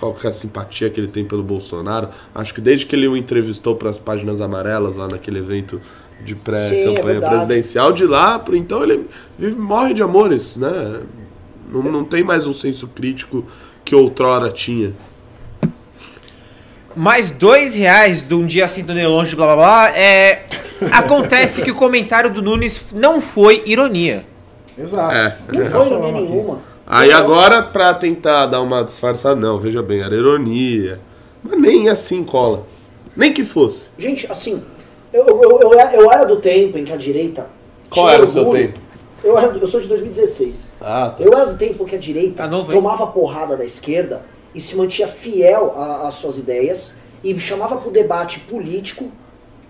qual que é a simpatia que ele tem pelo Bolsonaro. Acho que desde que ele o entrevistou pras páginas amarelas lá naquele evento de é pré-campanha verdade. presidencial, de lá, então ele vive, morre de amores, né? Não, não tem mais um senso crítico que outrora tinha. Mais dois reais de um dia sentando de longe, blá blá blá. É. Acontece que o comentário do Nunes não foi ironia. Exato. É. Não foi ironia aqui. nenhuma. Aí agora, pra tentar dar uma disfarçada, não, veja bem, era ironia. Mas nem assim cola. Nem que fosse. Gente, assim, eu, eu, eu, eu era do tempo em que a direita. Qual tinha era o seu orgulho. tempo? Eu, era, eu sou de 2016. Ah, tá. Eu era do tempo que a direita Tá novo, hein? tomava porrada da esquerda e se mantinha fiel a- às suas ideias e chamava pro debate político.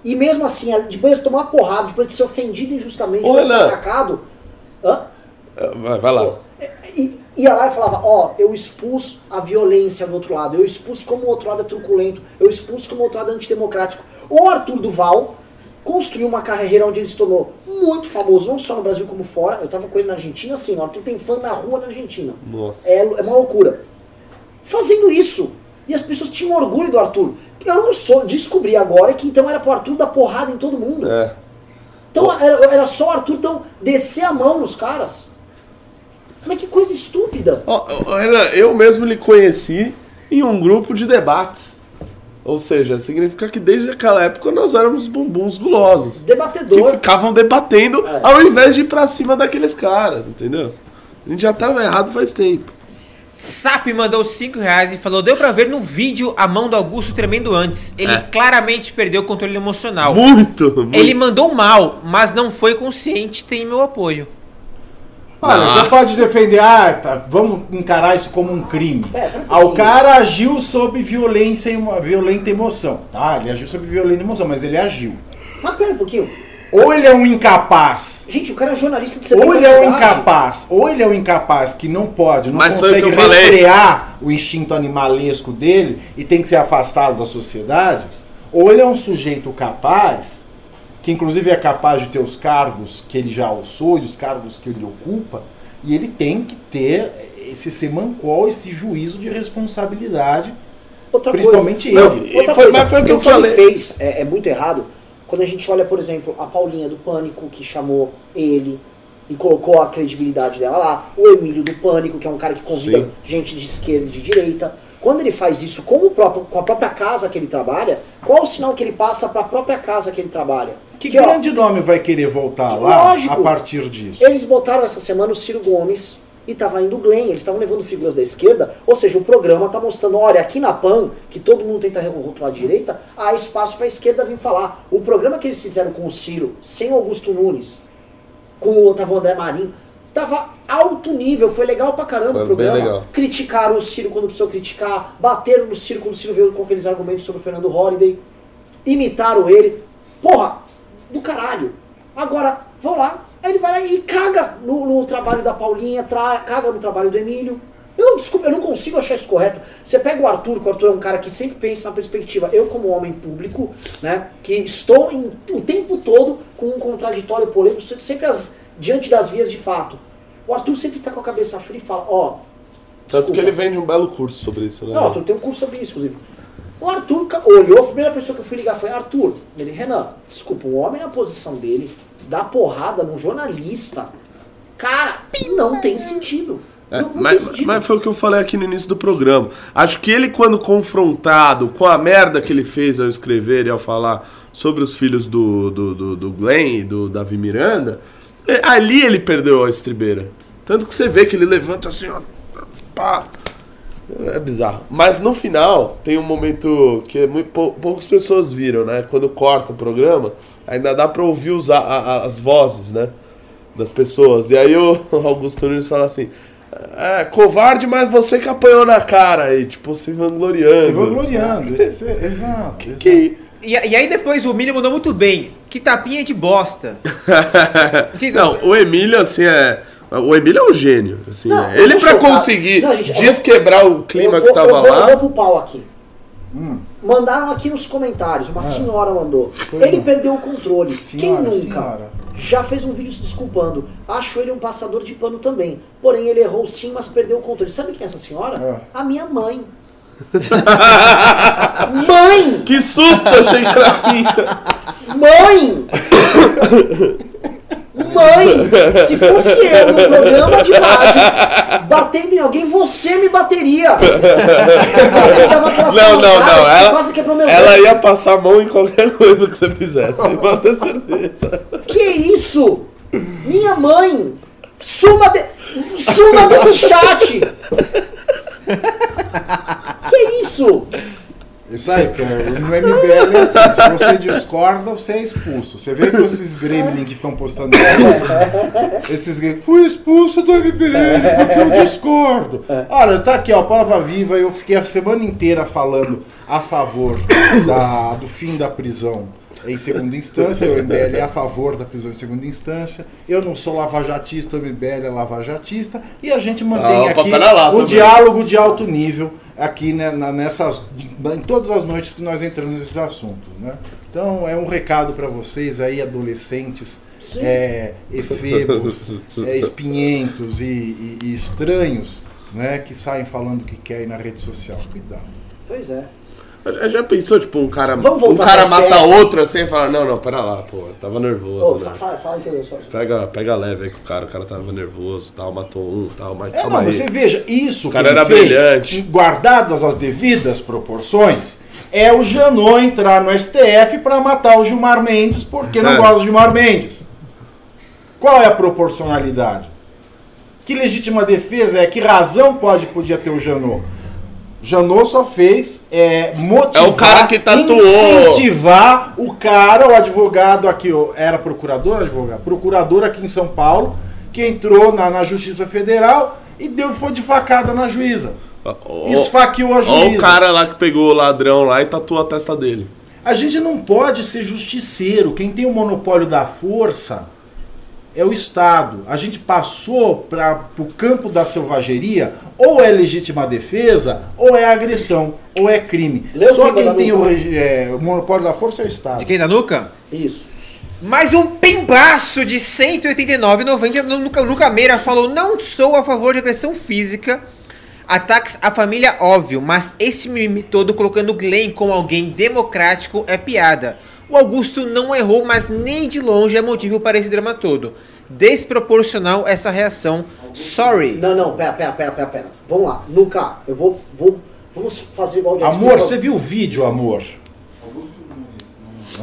E mesmo assim, depois de tomar porrada, depois de ser ofendido injustamente, Ô, depois de ser Renan. atacado. Hã? Vai, vai lá. E ia lá e falava, ó, eu expus a violência do outro lado, eu expus como o outro lado é truculento, eu expus como o outro lado é antidemocrático. O Arthur Duval construiu uma carreira onde ele se tornou muito famoso, não só no Brasil como fora. Eu tava com ele na Argentina, assim, o Arthur tem fã na rua na Argentina. Nossa. É, é uma loucura. Fazendo isso. E as pessoas tinham orgulho do Arthur. Eu não sou, descobri agora que então era pro Arthur dar porrada em todo mundo. É. Então era, era só o Arthur então, descer a mão nos caras. Mas que coisa estúpida. Renan, eu mesmo lhe conheci em um grupo de debates. Ou seja, significa que desde aquela época nós éramos bumbuns gulosos. Que Debatedor. ficavam debatendo É. ao invés de ir pra cima daqueles caras, entendeu? A gente já tava errado faz tempo. Sap mandou 5 reais e falou: deu pra ver no vídeo a mão do Augusto tremendo antes. Ele É. claramente perdeu o controle emocional. Muito, muito. Ele mandou mal, mas não foi consciente, tem meu apoio. Olha, Não. você pode defender, ah, tá, vamos encarar isso como um crime. É, ah, o cara agiu sob violência, e emo- violenta emoção. Tá, ele agiu sob violenta emoção, mas ele agiu. Mas pera um pouquinho. Ou ele é um incapaz, Gente, o cara é jornalista de 70 ou ele é um incapaz, ou ele é um incapaz que não pode, não Mas consegue refrear o instinto animalesco dele e tem que ser afastado da sociedade, ou ele é um sujeito capaz, que inclusive é capaz de ter os cargos que ele já alçou e os cargos que ele ocupa, e ele tem que ter esse semancol, esse juízo de responsabilidade, Outra principalmente coisa. ele. E Outra foi- coisa, mas foi o que eu que ele falei. fez é, é muito errado. Quando a gente olha, por exemplo, a Paulinha do Pânico, que chamou ele e colocou a credibilidade dela lá. O Emílio do Pânico, que é um cara que convida Sim. gente de esquerda e de direita. Quando ele faz isso com, o próprio, com a própria casa que ele trabalha, qual o sinal que ele passa para a própria casa que ele trabalha? Que ó, grande nome vai querer voltar lá Lógico. a partir disso? Eles botaram essa semana o Ciro Gomes e tava indo o Glenn, eles estavam levando figuras da esquerda, ou seja, o programa tá mostrando, olha, aqui na PAN, que todo mundo tenta rotular a direita, há espaço para a esquerda vir falar. O programa que eles fizeram com o Ciro, sem Augusto Nunes, com o tava o André Marinho, tava alto nível, foi legal pra caramba Foi o programa. legal. Criticaram o Ciro quando precisou criticar, bateram no Ciro quando o Ciro veio com aqueles argumentos sobre o Fernando Holliday, imitaram ele. Porra, do caralho. Agora, vão lá, aí ele vai lá e caga no, no trabalho da Paulinha, tra- caga no trabalho do Emílio. Eu, desculpa, eu não consigo achar isso correto. Você pega o Arthur, que o Arthur é um cara que sempre pensa na perspectiva. Eu, como homem público, né, que estou em- o tempo todo com um contraditório polêmico, sempre as- diante das vias de fato. O Arthur sempre tá com a cabeça fria e fala, ó, Tanto Desculpa. que ele vende um belo curso sobre isso, né? Não, Arthur tem um curso sobre isso, inclusive. O Arthur olhou, a primeira pessoa que eu fui ligar foi Arthur. Ele, Renan, desculpa, um homem na posição dele dá porrada num jornalista. Cara, não tem sentido. É, não, não tem mas, sentido. mas foi o que eu falei aqui no início do programa. Acho que ele, quando confrontado com a merda que ele fez ao escrever e ao falar sobre os filhos do, do, do, do Glenn e do Davi Miranda, ali ele perdeu a estribeira. Tanto que você vê que ele levanta assim, ó. Pá. É bizarro. Mas no final, tem um momento que é muito, pou- poucas pessoas viram, né? Quando corta o programa, ainda dá pra ouvir os, a- a- as vozes, né? Das pessoas. E aí o Augusto Nunes fala assim: É, covarde, mas você que apanhou na cara aí, tipo, se vangloriando. Se vangloriando. Exato. Que, exato. que... E, e aí depois o Mini mandou muito bem. Que tapinha de bosta. Que- Não, o Emílio, assim, é. O Emílio é um gênio. Assim, Não, é. Ele, pra eu- conseguir Não, gente, eu desquebrar o clima Eu que vou- tava eu vou, lá. Eu vou pro pau aqui. Hum. Mandaram aqui nos comentários, uma senhora mandou. Pois Ele não. perdeu o controle. Senhora, Quem nunca senhora. já fez um vídeo se desculpando? Acho ele um passador de pano também. Porém, ele errou sim, mas perdeu o controle. Sabe quem é essa senhora? A minha mãe. Mãe! Que susto, achei que era minha. Mãe! Mãe! Se fosse eu no programa de rádio batendo em alguém, você me bateria! Você me dava aquelas Não, não, não. que Ela, meu ela dedo. ia passar a mão em qualquer coisa que você fizesse. Pode ter certeza. Que isso? Minha mãe! Suma, de... Suma desse chat! Que isso? Isso aí, cara. No MBL é assim, se você discorda, você é expulso. Você vê que esses gremlin que ficam postando esses gremlin, fui expulso do MBL porque eu discordo. Olha, tá aqui, ó, prova viva, eu fiquei a semana inteira falando a favor da- do fim da prisão em segunda instância, o MBL é a favor da prisão em segunda instância, eu não sou lavajatista, o MBL é lavajatista, e a gente mantém Opa, aqui lá um também. diálogo de alto nível aqui né, na- nessas em todas as noites que nós entramos nesses assuntos, né? Então é um recado para vocês aí adolescentes, é, efebos, é, espinhentos e, e- e estranhos, né, que saem falando o que querem na rede social. Cuidado. Pois é. Já, pensou, tipo, um cara, um cara mata outro assim e fala, não, não, pera lá, pô, tava nervoso, Ô, né? fa- fala, fala que eu só. Pega, pega leve aí com o cara, o cara tava nervoso tal, matou um tal, mas É, não, aí. você veja, isso O que cara era fez, brilhante. guardadas as devidas proporções, é o Janot entrar no STF para matar o Gilmar Mendes porque não É. gosta do Gilmar Mendes. Qual é a proporcionalidade? Que legítima defesa é? Que razão pode podia ter o Janot? Janot só fez é, motivar, É o cara que tatuou. incentivar o cara, o advogado aqui, era procurador, advogado, procurador aqui em São Paulo, que entrou na, na Justiça Federal e deu foi de facada na juíza. Ó, Esfaqueou a juíza. o cara lá que pegou o ladrão lá e tatuou a testa dele. A gente não pode ser justiceiro. Quem tem o monopólio da força é o Estado. A gente passou para o campo da selvageria, ou é legítima defesa, ou é agressão, ou é crime. O Só quem tem o, é, o monopólio da força é o Estado. De quem da nuca? Isso. Mais um pimbaço de 189,90 no Nuca, Nuca Meira falou: Não sou a favor de agressão física, ataques à família, óbvio, mas esse mimimi todo colocando Glenn como alguém democrático é piada. O Augusto não errou, mas nem de longe é motivo para esse drama todo. Desproporcional essa reação. Sorry. Não, não, pera, pera, pera, pera, pera. Vamos lá. Nuca, eu vou. vou vamos fazer igual Jack Amor, você viu o vídeo, amor?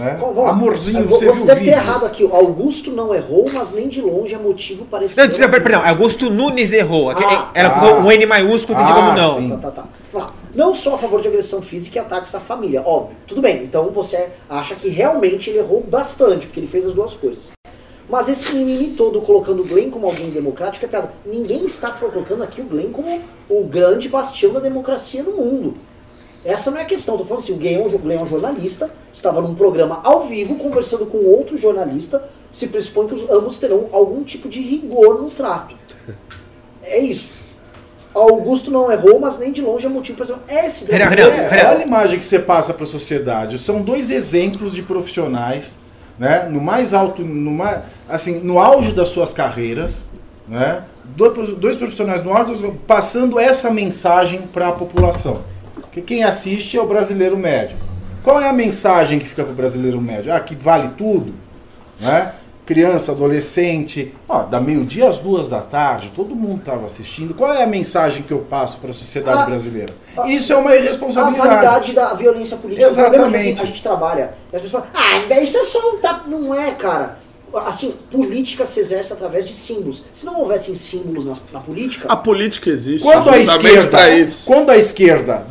É? Amorzinho, você, você viu o deve ter vídeo? errado aqui. O Augusto não errou, mas nem de longe é motivo para esse. Não, não, perdão, Augusto Nunes errou. Ah, Era ah. um N maiúsculo, entendi Ah, como não. sim. Tá, tá, tá. Não sou a favor de agressão física e ataques à família, óbvio. Tudo bem, então você acha que realmente ele errou bastante, porque ele fez as duas coisas. Mas esse mimimi todo colocando o Glenn como alguém democrático é piada. Ninguém está colocando aqui o Glenn como o grande bastião da democracia no mundo. Essa não é a questão. Tô falando assim, o é um, o é um jornalista, estava num programa ao vivo conversando com outro jornalista, se pressupõe que os ambos terão algum tipo de rigor no trato. É isso. Augusto não errou, mas nem de longe é motivo para dizer. Esse Renan, É, Renan. olha a imagem que você passa para a sociedade. São dois exemplos de profissionais, né? No mais alto, no mais, assim, no auge das suas carreiras, né? dois, profissionais no órgão passando essa mensagem para a população. Porque quem assiste é o brasileiro médio. Qual é a mensagem que fica para o brasileiro médio? Ah, que vale tudo, né? Criança, adolescente, ó, da meio-dia às duas da tarde, todo mundo estava assistindo. Qual é a mensagem que eu passo para a sociedade Ah, brasileira? ah, Isso é uma A irresponsabilidade. validade da violência política. É Exatamente. assim, a gente trabalha. E as pessoas falam, ah, isso é só um tapa. Não é, cara. Assim, política se exerce através de símbolos. Se não houvessem símbolos na, na política, A política existe Quando a esquerda, quando a esquerda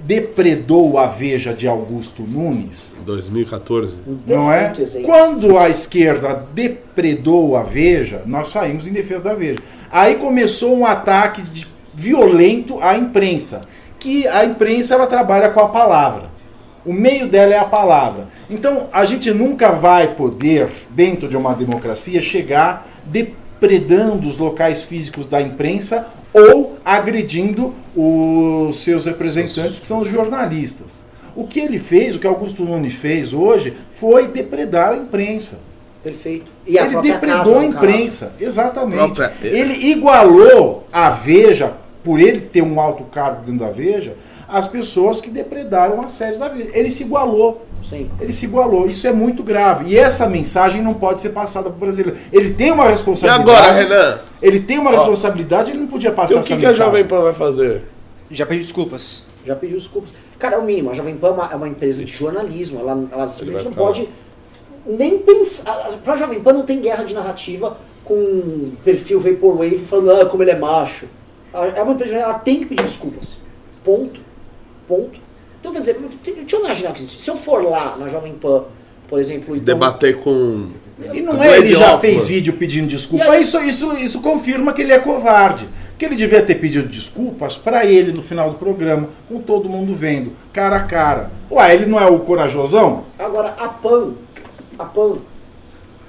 depredou a Veja de Augusto Nunes, 2014. um não é? Quando a esquerda depredou a Veja, nós saímos em defesa da Veja. Aí começou um ataque de- violento à imprensa, que a imprensa ela trabalha com a palavra. O meio dela é a palavra. Então, a gente nunca vai poder, dentro de uma democracia, chegar depredando os locais físicos da imprensa ou agredindo os seus representantes, que são os jornalistas. O que ele fez, o que Augusto Nunes fez hoje, foi depredar a imprensa. Perfeito. E a ele depredou casa, a no caso. imprensa, exatamente. Própria- Ele igualou a Veja, por ele ter um alto cargo dentro da Veja, as pessoas que depredaram a sede da Veja. Ele se igualou. Sim. Ele se igualou. Isso é muito grave. E essa mensagem não pode ser passada para o brasileiro. Ele tem uma E responsabilidade. agora, Renan? Ele tem uma responsabilidade, ele não podia E passar o essa que, que a mensagem. Jovem Pan vai fazer? Já pedi desculpas. Já pediu desculpas. Cara, é o mínimo. A Jovem Pan é uma, é uma empresa de jornalismo. Ela, ela simplesmente não ficar pode nem pensar. Pra Jovem Pan não tem guerra de narrativa com perfil Vaporwave falando ah, como ele é macho. A- É uma empresa ela tem que pedir desculpas. Ponto. Ponto. Então, quer dizer, deixa eu imaginar que se eu for lá na Jovem Pan, por exemplo, e Debater com. E não é, ele já fez vídeo pedindo desculpa. Aí- Isso, isso, isso confirma que ele é covarde. Que ele devia ter pedido desculpas pra ele no final do programa, com todo mundo vendo, cara a cara. Ué, ele não é o corajosão? Agora, a PAN, a PAN,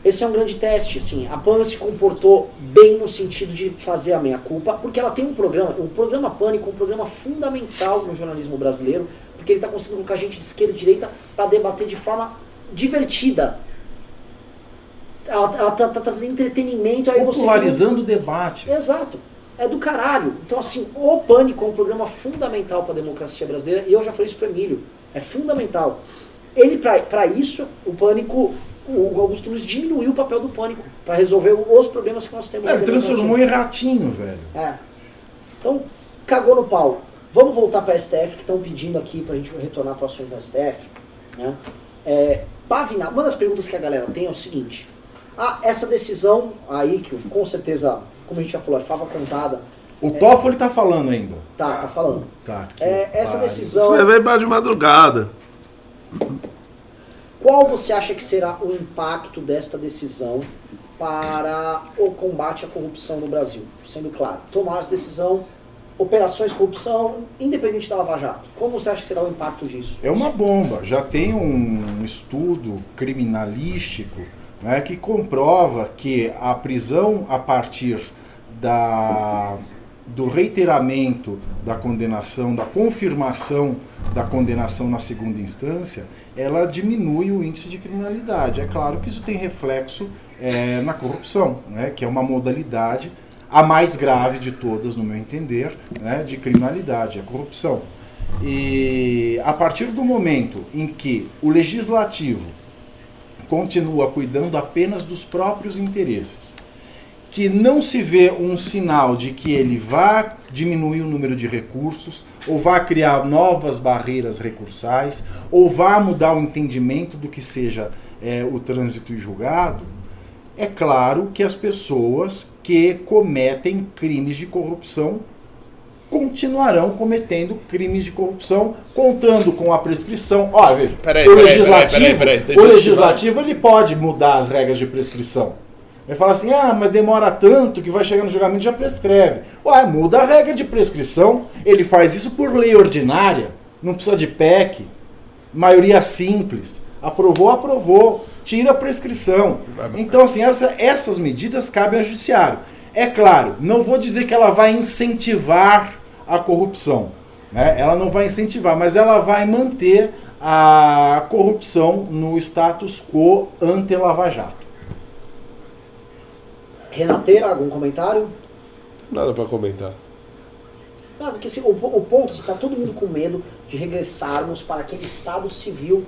esse é um grande teste, assim, a PAN se comportou bem no sentido de fazer a meia-culpa, porque ela tem um programa, o programa Pânico é um programa fundamental no jornalismo brasileiro, porque ele está conseguindo colocar gente de esquerda e direita para debater de forma divertida. Ela, ela tá, tá trazendo entretenimento, aí você... Popularizando o debate. Exato. É do caralho. Então, assim, o Pânico é um programa fundamental para a democracia brasileira, e eu já falei isso pro Emílio. É fundamental. Ele, para isso, o Pânico, o Augusto Nunes diminuiu o papel do Pânico para resolver os problemas que nós temos É, ele democracia. transformou em ratinho, velho. É. Então, cagou no pau. Vamos voltar para a STF, que estão pedindo aqui para a gente retornar para o assunto da STF. Né? É, uma das perguntas que a galera tem é o seguinte. Ah, essa decisão aí, que com certeza, como a gente já falou, é fava contada, O Toffoli tá falando ainda. tá, tá falando. Tá, É, essa decisão, Você vai para de madrugada. Qual você acha que será o impacto desta decisão para o combate à corrupção no Brasil? Sendo claro, tomar essa decisão, operações corrupção, independente da Lava Jato. Como você acha que será o impacto disso? É uma bomba. Já tem um estudo criminalístico né, que comprova que a prisão a partir da, do reiteramento da condenação, da confirmação da condenação na segunda instância, ela diminui o índice de criminalidade. É claro que isso tem reflexo é, na corrupção, né, que é uma modalidade a mais grave de todas, no meu entender, né, de criminalidade, a corrupção. E a partir do momento em que o legislativo continua cuidando apenas dos próprios interesses, que não se vê um sinal de que ele vá diminuir o número de recursos, ou vá criar novas barreiras recursais, ou vá mudar o entendimento do que seja é, o trânsito e julgado, é claro que as pessoas que cometem crimes de corrupção continuarão cometendo crimes de corrupção, contando com a prescrição. Olha, veja, Peraí, o peraí, legislativo, peraí, o legislativo ele pode mudar as regras de prescrição. Ele fala assim, ah, mas demora tanto que vai chegar no julgamento e já prescreve. Ué, muda a regra de prescrição. Ele faz isso por lei ordinária, não precisa de PEC, maioria simples. Aprovou, aprovou, tira a prescrição. Então, assim, essa- essas medidas cabem ao judiciário. É claro, não vou dizer que ela vai incentivar a corrupção. Né? Ela não vai incentivar, mas ela vai manter a corrupção no status quo ante Lava Jato. Renateira, algum comentário? Nada pra comentar. Não, porque assim, o, o ponto é que tá todo mundo com medo de regressarmos para aquele estado civil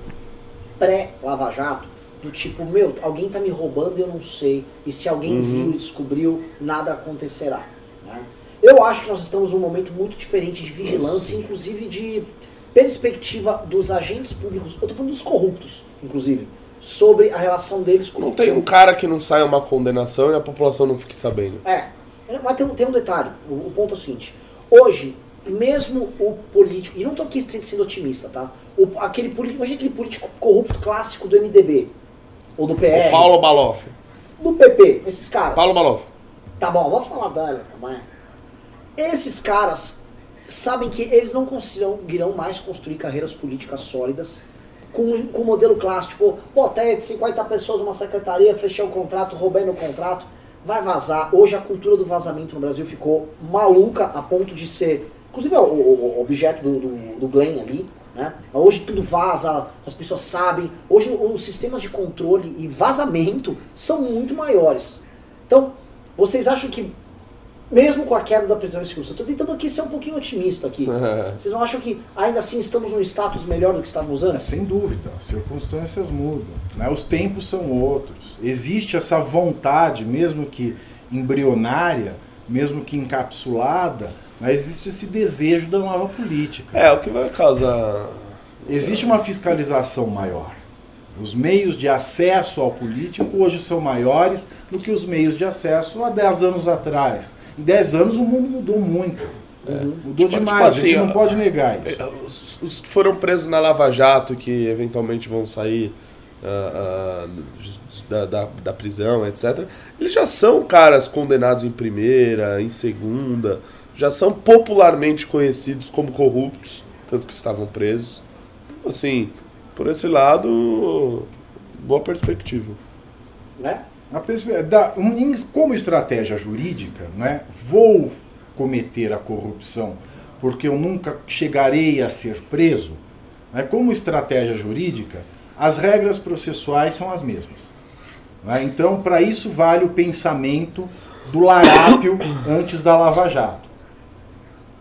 pré-Lava Jato, do tipo, meu, alguém tá me roubando e eu não sei, e se alguém viu e descobriu, nada acontecerá. né? Eu acho que nós estamos num momento muito diferente de vigilância, inclusive de perspectiva dos agentes públicos, eu tô falando dos corruptos, inclusive, sobre a relação deles com Não o tem um cara que não saia uma condenação e a população não fique sabendo. é, mas tem, um- tem um detalhe. O, o ponto é o seguinte: hoje, mesmo o político, e não tô aqui sendo otimista, tá? O, aquele político, imagina aquele político corrupto clássico do MDB, ou do PR, O Paulo Baloff. do PP, esses caras. Paulo Baloff. Tá bom, vamos falar dela também. Esses caras sabem que eles não conseguirão mais construir carreiras políticas sólidas com, com o modelo clássico, tipo, botei 50 pessoas numa secretaria, fechei o contrato, roubei no contrato, vai vazar. Hoje a cultura do vazamento no Brasil ficou maluca a ponto de ser, inclusive é o- o objeto do, do, do Glenn ali, né? Hoje tudo vaza, as pessoas sabem. Hoje os sistemas de controle e vazamento são muito maiores. Então, vocês acham que, mesmo com a queda da prisão em segurança, eu estou tentando aqui ser um pouquinho otimista aqui. Vocês não acham que ainda assim estamos num status melhor do que estávamos É, antes? sem dúvida, as circunstâncias mudam, né? os tempos são outros. Existe essa vontade, mesmo que embrionária, mesmo que encapsulada, mas existe esse desejo da nova política. É, o que vai causar. Existe uma fiscalização maior. Os meios de acesso ao político hoje são maiores do que os meios de acesso há 10 anos atrás. Em 10 anos o mundo mudou muito. Mudou Tipo, demais, tipo a gente assim, não pode negar isso. Os, que foram presos na Lava Jato, que eventualmente vão sair ah, ah, da, da, da prisão, etc., eles já são caras condenados em primeira, em segunda, já são popularmente conhecidos como corruptos, tanto que estavam presos. Então, assim, por esse lado, boa perspectiva. Né? Da- um- em- como estratégia jurídica, né, vou cometer a corrupção porque eu nunca chegarei a ser preso. né, como estratégia jurídica, as regras processuais são as mesmas. né? Então, para isso vale o pensamento do larápio antes da Lava Jato.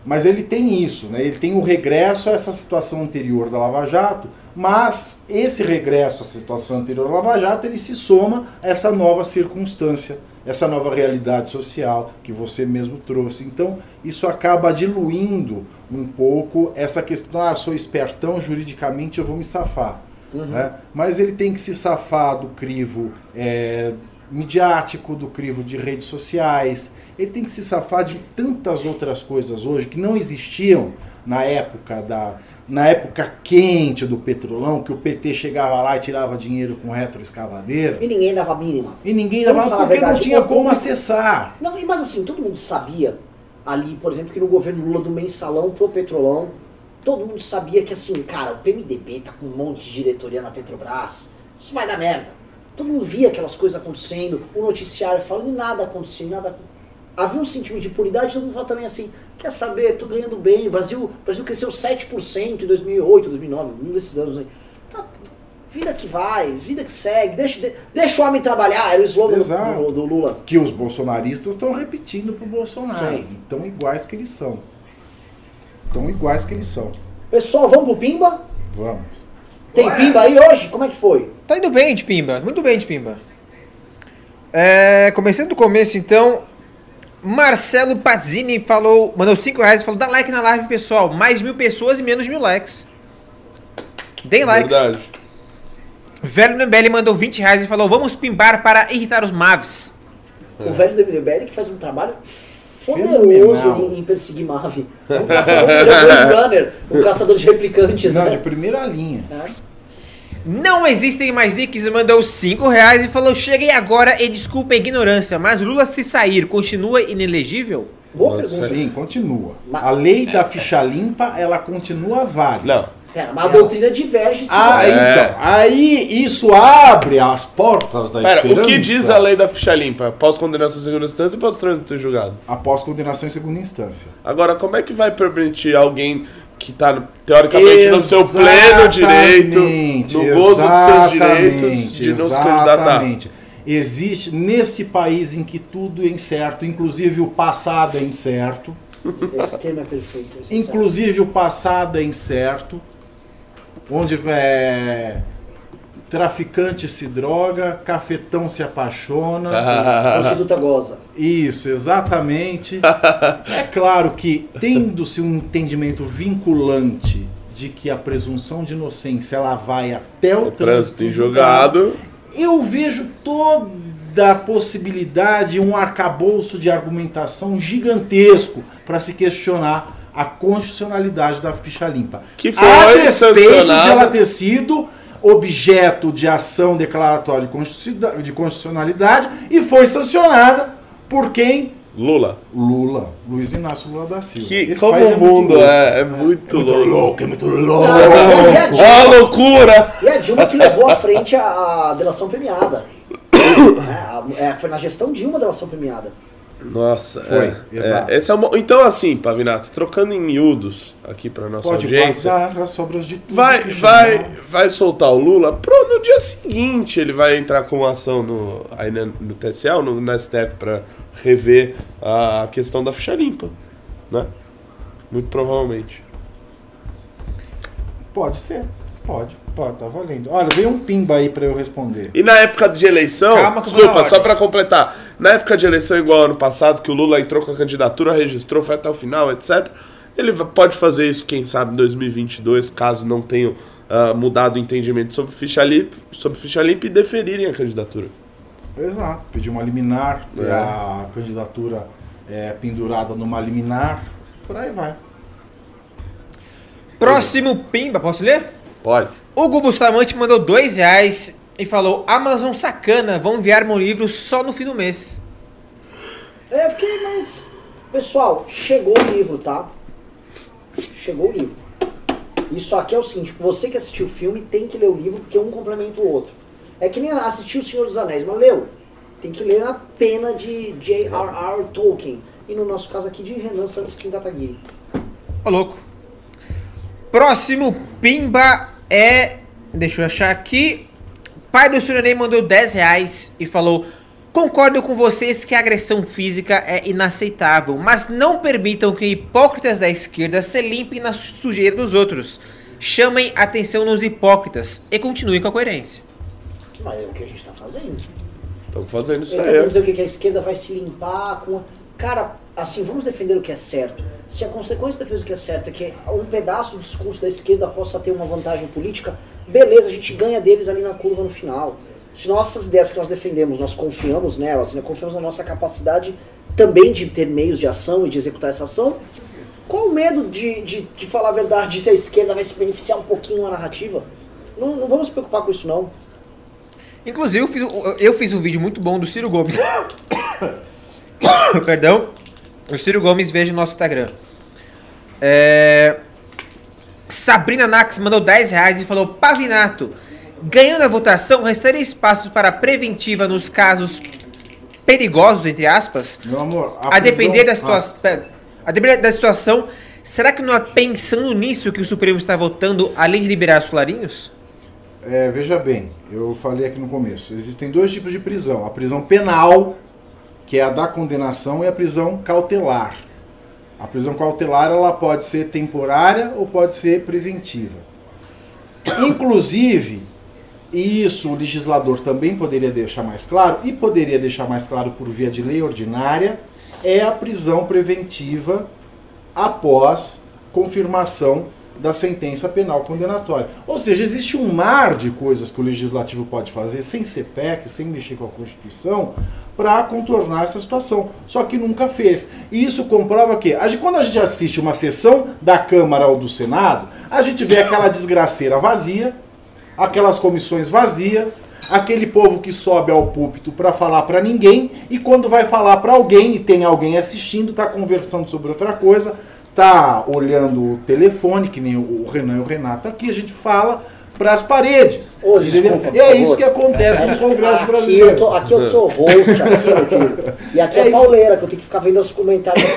Mas ele tem isso, né? ele tem o regresso a essa situação anterior da Lava Jato, mas esse regresso à situação anterior da Lava Jato, ele se soma a essa nova circunstância, essa nova realidade social que você mesmo trouxe. Então, isso acaba diluindo um pouco essa questão, ah, sou espertão, juridicamente eu vou me safar. né? Mas ele tem que se safar do crivo é, midiático, do crivo de redes sociais, ele tem que se safar de tantas outras coisas hoje que não existiam na época da na época quente do petrolão, que o PT chegava lá e tirava dinheiro com retroescavadeira, E ninguém dava a mínima. e ninguém dava falar a porque não tinha como público- acessar. Não, e- mas assim, todo mundo sabia ali, por exemplo, que no governo Lula do mensalão pro petrolão, todo mundo sabia que assim, cara, o PMDB tá com um monte de diretoria na Petrobras, isso vai dar merda. Todo mundo via aquelas coisas acontecendo, o noticiário falando e nada acontecendo, nada Havia um sentimento de impunidade, todo mundo fala também assim, quer saber, tô ganhando bem, o Brasil, o Brasil cresceu 7% em 2008, 2009, um desses anos aí. Tá, vida que vai, vida que segue, deixa, de- deixa o homem trabalhar, era o slogan do, do Lula. Que os bolsonaristas estão repetindo pro Bolsonaro. Sim. Tão iguais que eles são. Tão iguais que eles são. Pessoal, vamos pro Pimba? Vamos. Tem Pimba aí hoje? Como é que foi? Tá indo bem de Pimba, muito bem de Pimba. É, começando do começo então, Marcelo Pazini falou, mandou 5 reais e falou: dá like na live, pessoal. Mais mil pessoas e menos mil likes. Deem likes. Verdade. Velho Nembele mandou 20 reais e falou: vamos pimbar para irritar os Maves. O velho do MDBL que faz um trabalho poderoso em, em perseguir Mave. É um caçador, é um um caçador de replicantes, Não, né? de primeira linha. É. Não existem mais nicks e mandou 5 reais e falou: cheguei agora e desculpa a ignorância, mas Lula se sair continua inelegível? Boa pergunta. Sim, continua. Mas- A lei da ficha limpa, ela continua válida. Não. Pera, mas a doutrina diverge se Ah, você... É. então. Aí isso abre as portas da Pera, esperança. o que diz a lei da ficha limpa? Após condenação em segunda instância e após trânsito em julgado. Após condenação em segunda instância. Agora, como é que vai permitir alguém que tá, teoricamente, no seu pleno direito, no gozo dos seus direitos, de não se candidatar? existe nesse país em que tudo é incerto, inclusive o passado é incerto, Esse termo é perfeito. esse é inclusive o passado é incerto, onde é, traficante se droga, cafetão se apaixona. certo. Prostituta goza. Isso, exatamente. é claro que, tendo-se um entendimento vinculante de que a presunção de inocência ela vai até o, O trânsito em julgado, eu vejo toda a possibilidade, um arcabouço de argumentação gigantesco para se questionar a constitucionalidade da ficha limpa. Que foi a despeito de ela ter sido objeto de ação declaratória de constitu- de constitucionalidade e foi sancionada por quem? Lula. Lula, Luiz Inácio Lula da Silva. Que, Esse como país o é muito mundo louco. é, é muito Muito louco. louco, é muito louco. A Ó Dilma, a loucura! e a Dilma que levou à frente a, a delação premiada. É, a- é, foi na gestão Dilma a delação premiada. Nossa, Foi, é, exato. é, esse é mo- então assim, Pavinato, trocando em miúdos aqui pra nossa Pode audiência, passar, já sobras de tudo. vai, vai, vai soltar o Lula, pro, no dia seguinte ele vai entrar com ação no, aí na- no TCL, no, na STF pra rever a questão da ficha limpa, né? Muito provavelmente. Pode ser, pode, pode, tá valendo. Olha, veio um pimba aí pra eu responder. E na época de eleição, Calma desculpa, só pra completar. Na época de eleição, igual ano passado, que o Lula entrou com a candidatura, registrou, foi até o final, etc. Ele pode fazer isso, quem sabe, em 2022, caso não tenham ah, mudado o entendimento sobre ficha limpa, sobre ficha limpa e deferirem a candidatura. Exato, pediu uma liminar, É. a candidatura é pendurada numa liminar, por aí vai. Próximo Pimba, posso ler? Pode. Hugo Bustamante mandou dois reais e falou: Amazon sacana, vão enviar meu livro só no fim do mês. É, eu fiquei, mas. Pessoal, chegou o livro, tá? Chegou o livro. Isso aqui é o seguinte: você que assistiu o filme tem que ler o livro porque um complementa o outro. É que nem assistir O Senhor dos Anéis, mas leu. Tem que ler na pena de J.R.R. Tolkien. E no nosso caso aqui de Renan Santos Kataguiri. Ô, louco. Próximo Pimba é. Deixa eu achar aqui. Pai do Surinei mandou 10 reais e falou: Concordo com vocês que a agressão física é inaceitável, mas não permitam que hipócritas da esquerda se limpem na sujeira dos outros. Chamem atenção nos hipócritas e continuem com a coerência. Mas é o que a gente tá fazendo. Estamos fazendo isso tá aí. querendo dizer o quê? que a esquerda vai se limpar com. Cara, assim, vamos defender o que é certo. Se a consequência da defesa do que é certo é que um pedaço do discurso da esquerda possa ter uma vantagem política, beleza, a gente ganha deles ali na curva no final. Se nossas ideias que nós defendemos, nós confiamos nelas, né, confiamos na nossa capacidade também de ter meios de ação e de executar essa ação, qual o medo de, de, de falar a verdade se a esquerda vai se beneficiar um pouquinho na narrativa? Não, não vamos se preocupar com isso, não. Inclusive, eu fiz, eu fiz um vídeo muito bom do Ciro Gomes. Perdão. O Ciro Gomes, veja no nosso Instagram. É... Sabrina Nax mandou 10 reais e falou: Pavinato, ganhando a votação, restaria espaços para preventiva nos casos perigosos, entre aspas? Meu amor, A, depender da prisão- situação. A depender da situação, será que não é pensando nisso que o Supremo está votando, além de liberar os clarinhos? É, veja bem, eu falei aqui no começo, existem dois tipos de prisão. A prisão penal, que é a da condenação, e a prisão cautelar. A prisão cautelar ela pode ser temporária ou pode ser preventiva. Inclusive, isso o legislador também poderia deixar mais claro, e poderia deixar mais claro por via de lei ordinária, é a prisão preventiva após confirmação da sentença penal condenatória. Ou seja, existe um mar de coisas que o legislativo pode fazer sem ser PEC, sem mexer com a Constituição, para contornar essa situação. Só que nunca fez. E isso comprova que, quando a gente assiste uma sessão da Câmara ou do Senado, a gente vê aquela desgraceira vazia, aquelas comissões vazias, aquele povo que sobe ao púlpito para falar para ninguém e quando vai falar para alguém e tem alguém assistindo, tá conversando sobre outra coisa, tá olhando o telefone, que nem o Renan e o Renato aqui, a gente fala para as paredes. Desculpa, E é isso que acontece no Congresso Aqui eu, brasileiro. tô, aqui eu sou host, aqui, aqui. E aqui é, É isso. pauleira, que eu tenho que ficar vendo os comentários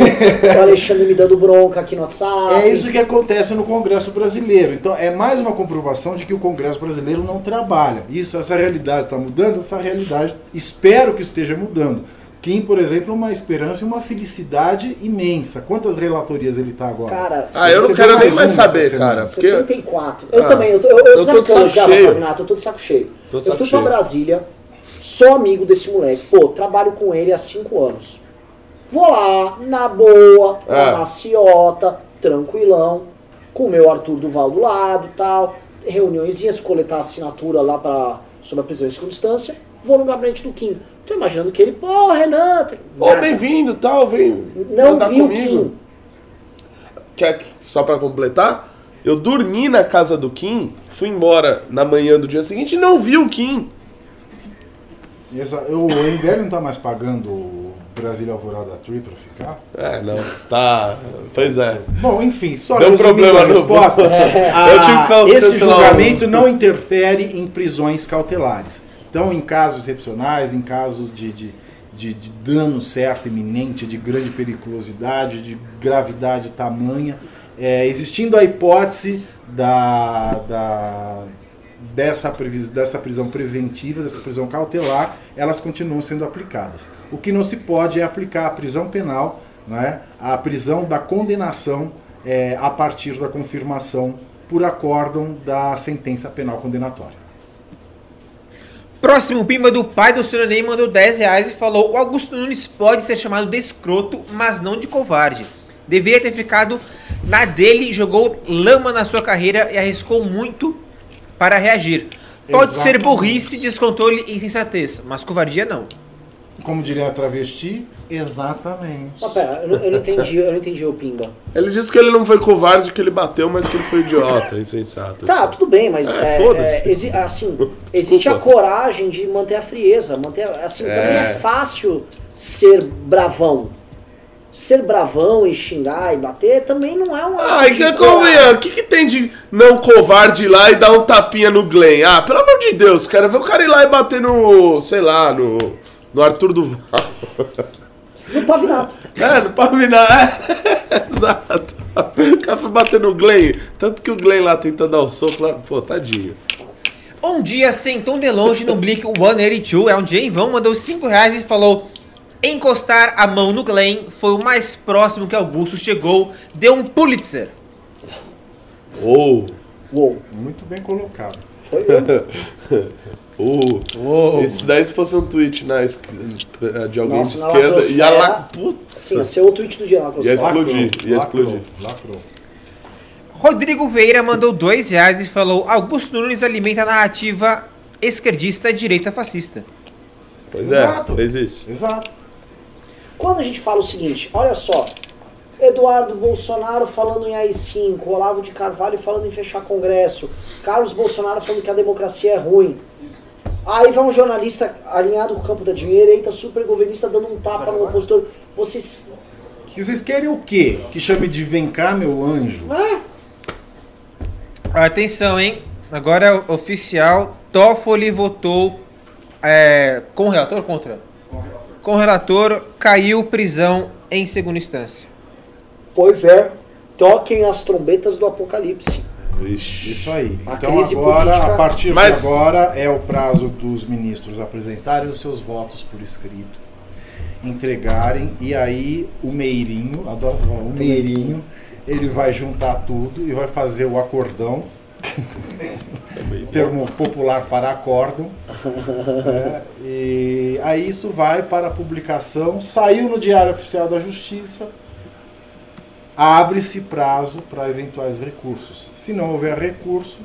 do Alexandre me dando bronca aqui no WhatsApp. É isso que acontece no Congresso brasileiro. Então é mais uma comprovação de que o Congresso brasileiro não trabalha. Isso, essa realidade está mudando, essa realidade espero que esteja mudando. Kim, por exemplo, é uma esperança e uma felicidade imensa. Quantas relatorias ele está agora? Cara, Ah, eu não quero nem mais saber, cara. Porque 74. Eu Ah, também, eu, tô- eu, eu, eu tô de que eu saco elogiava cheio. o Pavinato, eu tô de saco cheio. Tô de eu saco fui pra cheio. Brasília, sou amigo desse moleque. Pô, trabalho com ele há 5 anos. Vou lá, na boa, na Ah. maciota, tranquilão, com o meu Arthur Duval do lado tal, reuniõezinhas, coletar assinatura lá pra, sobre a prisão em segunda instância. Vou no gabinete do Kim. Tô imaginando que ele, pô, Renan, tá- Ô, nada. bem-vindo, tal, vem Não vi o comigo. Kim. Quer que- só pra completar? Eu dormi na casa do Kim, fui embora na manhã do dia seguinte e não vi o Kim. Exa- O MBL não está mais pagando o Brasília Alvorada Tree para ficar? É, não, tá. Pois é. Bom, enfim, só Deu problema a no- resposta. a- Eu tinha que cal- esse julgamento o- não interfere em prisões cautelares. Então, em casos excepcionais, em casos de, de, de, de dano certo, iminente, de grande periculosidade, de gravidade tamanha, é, existindo a hipótese da, da, dessa, dessa prisão preventiva, dessa prisão cautelar, elas continuam sendo aplicadas. O que não se pode é aplicar a prisão penal, né, a prisão da condenação é, a partir da confirmação por acórdão da sentença penal condenatória. Próximo pimba do pai do Sr. Ney mandou 10 reais e falou: O Augusto Nunes pode ser chamado de escroto, mas não de covarde. Deveria ter ficado na dele, jogou lama na sua carreira e arriscou muito para reagir. Pode ser Exatamente. burrice, descontrole e insensatez, mas covardia não. Como diria a travesti, exatamente. Mas pera, eu não, eu não entendi, eu não entendi o Pimba. Ele disse que ele não foi covarde, que ele bateu, mas que ele foi idiota, insensato. Tá, tudo bem, mas É, é, foda-se. é, exi- assim, existe a coragem de manter a frieza, manter, assim, também É. é fácil ser bravão. Ser bravão e xingar e bater também não é uma Ai, que convenha, o que, que tem de não covarde ir lá e dar um tapinha no Glenn? Ah, pelo amor de Deus, cara, ver o cara ir lá e bater no, sei lá, no, no Arthur Duval. No pavinato. É, no Pavinar. É, exato. O cara foi bater no Glenn, tanto que o Glenn lá tentando dar o soco lá, pô, tadinho. Um dia sentou de longe no Blick 182, é um dia em vão, mandou 5 reais e falou: Encostar a mão no Glenn foi o mais próximo que Augusto chegou, deu um Pulitzer. Ou, Uou. Muito bem colocado. Ou. Esse daí se fosse um tweet na, es- de alguém Nossa, de esquerda, ia lá. Puta. Sim, esse é o tweet do dia lá. Ia explodir, ia explodir. Lacrou. Rodrigo Veira mandou 2 reais e falou: Augusto Nunes alimenta a narrativa esquerdista e direita fascista. Pois Exato. é, fez isso. Exato. Quando a gente fala o seguinte, olha só, Eduardo Bolsonaro falando em AI-5, Olavo de Carvalho falando em fechar Congresso, Carlos Bolsonaro falando que a democracia é ruim. Aí vai um jornalista alinhado com o campo da direita, super governista, dando um tapa no opositor. Vocês. Que vocês querem o quê? Que chame de vem cá, meu anjo? É, Atenção, hein? Agora é oficial: Toffoli votou é, com o relator ou contra? Com o relator, caiu prisão em segunda instância. pois é. Toquem as trombetas do apocalipse. Vixe. Isso aí. A então agora, política- a partir Mas- de agora, é o prazo dos ministros apresentarem os seus votos por escrito, entregarem, e aí o Meirinho, adoro essa palavra, o Meirinho, ele vai juntar tudo e vai fazer o acordão, termo popular para acórdão, né? e aí isso vai para a publicação, saiu no Diário Oficial da Justiça, abre-se prazo para eventuais recursos. Se não houver recurso,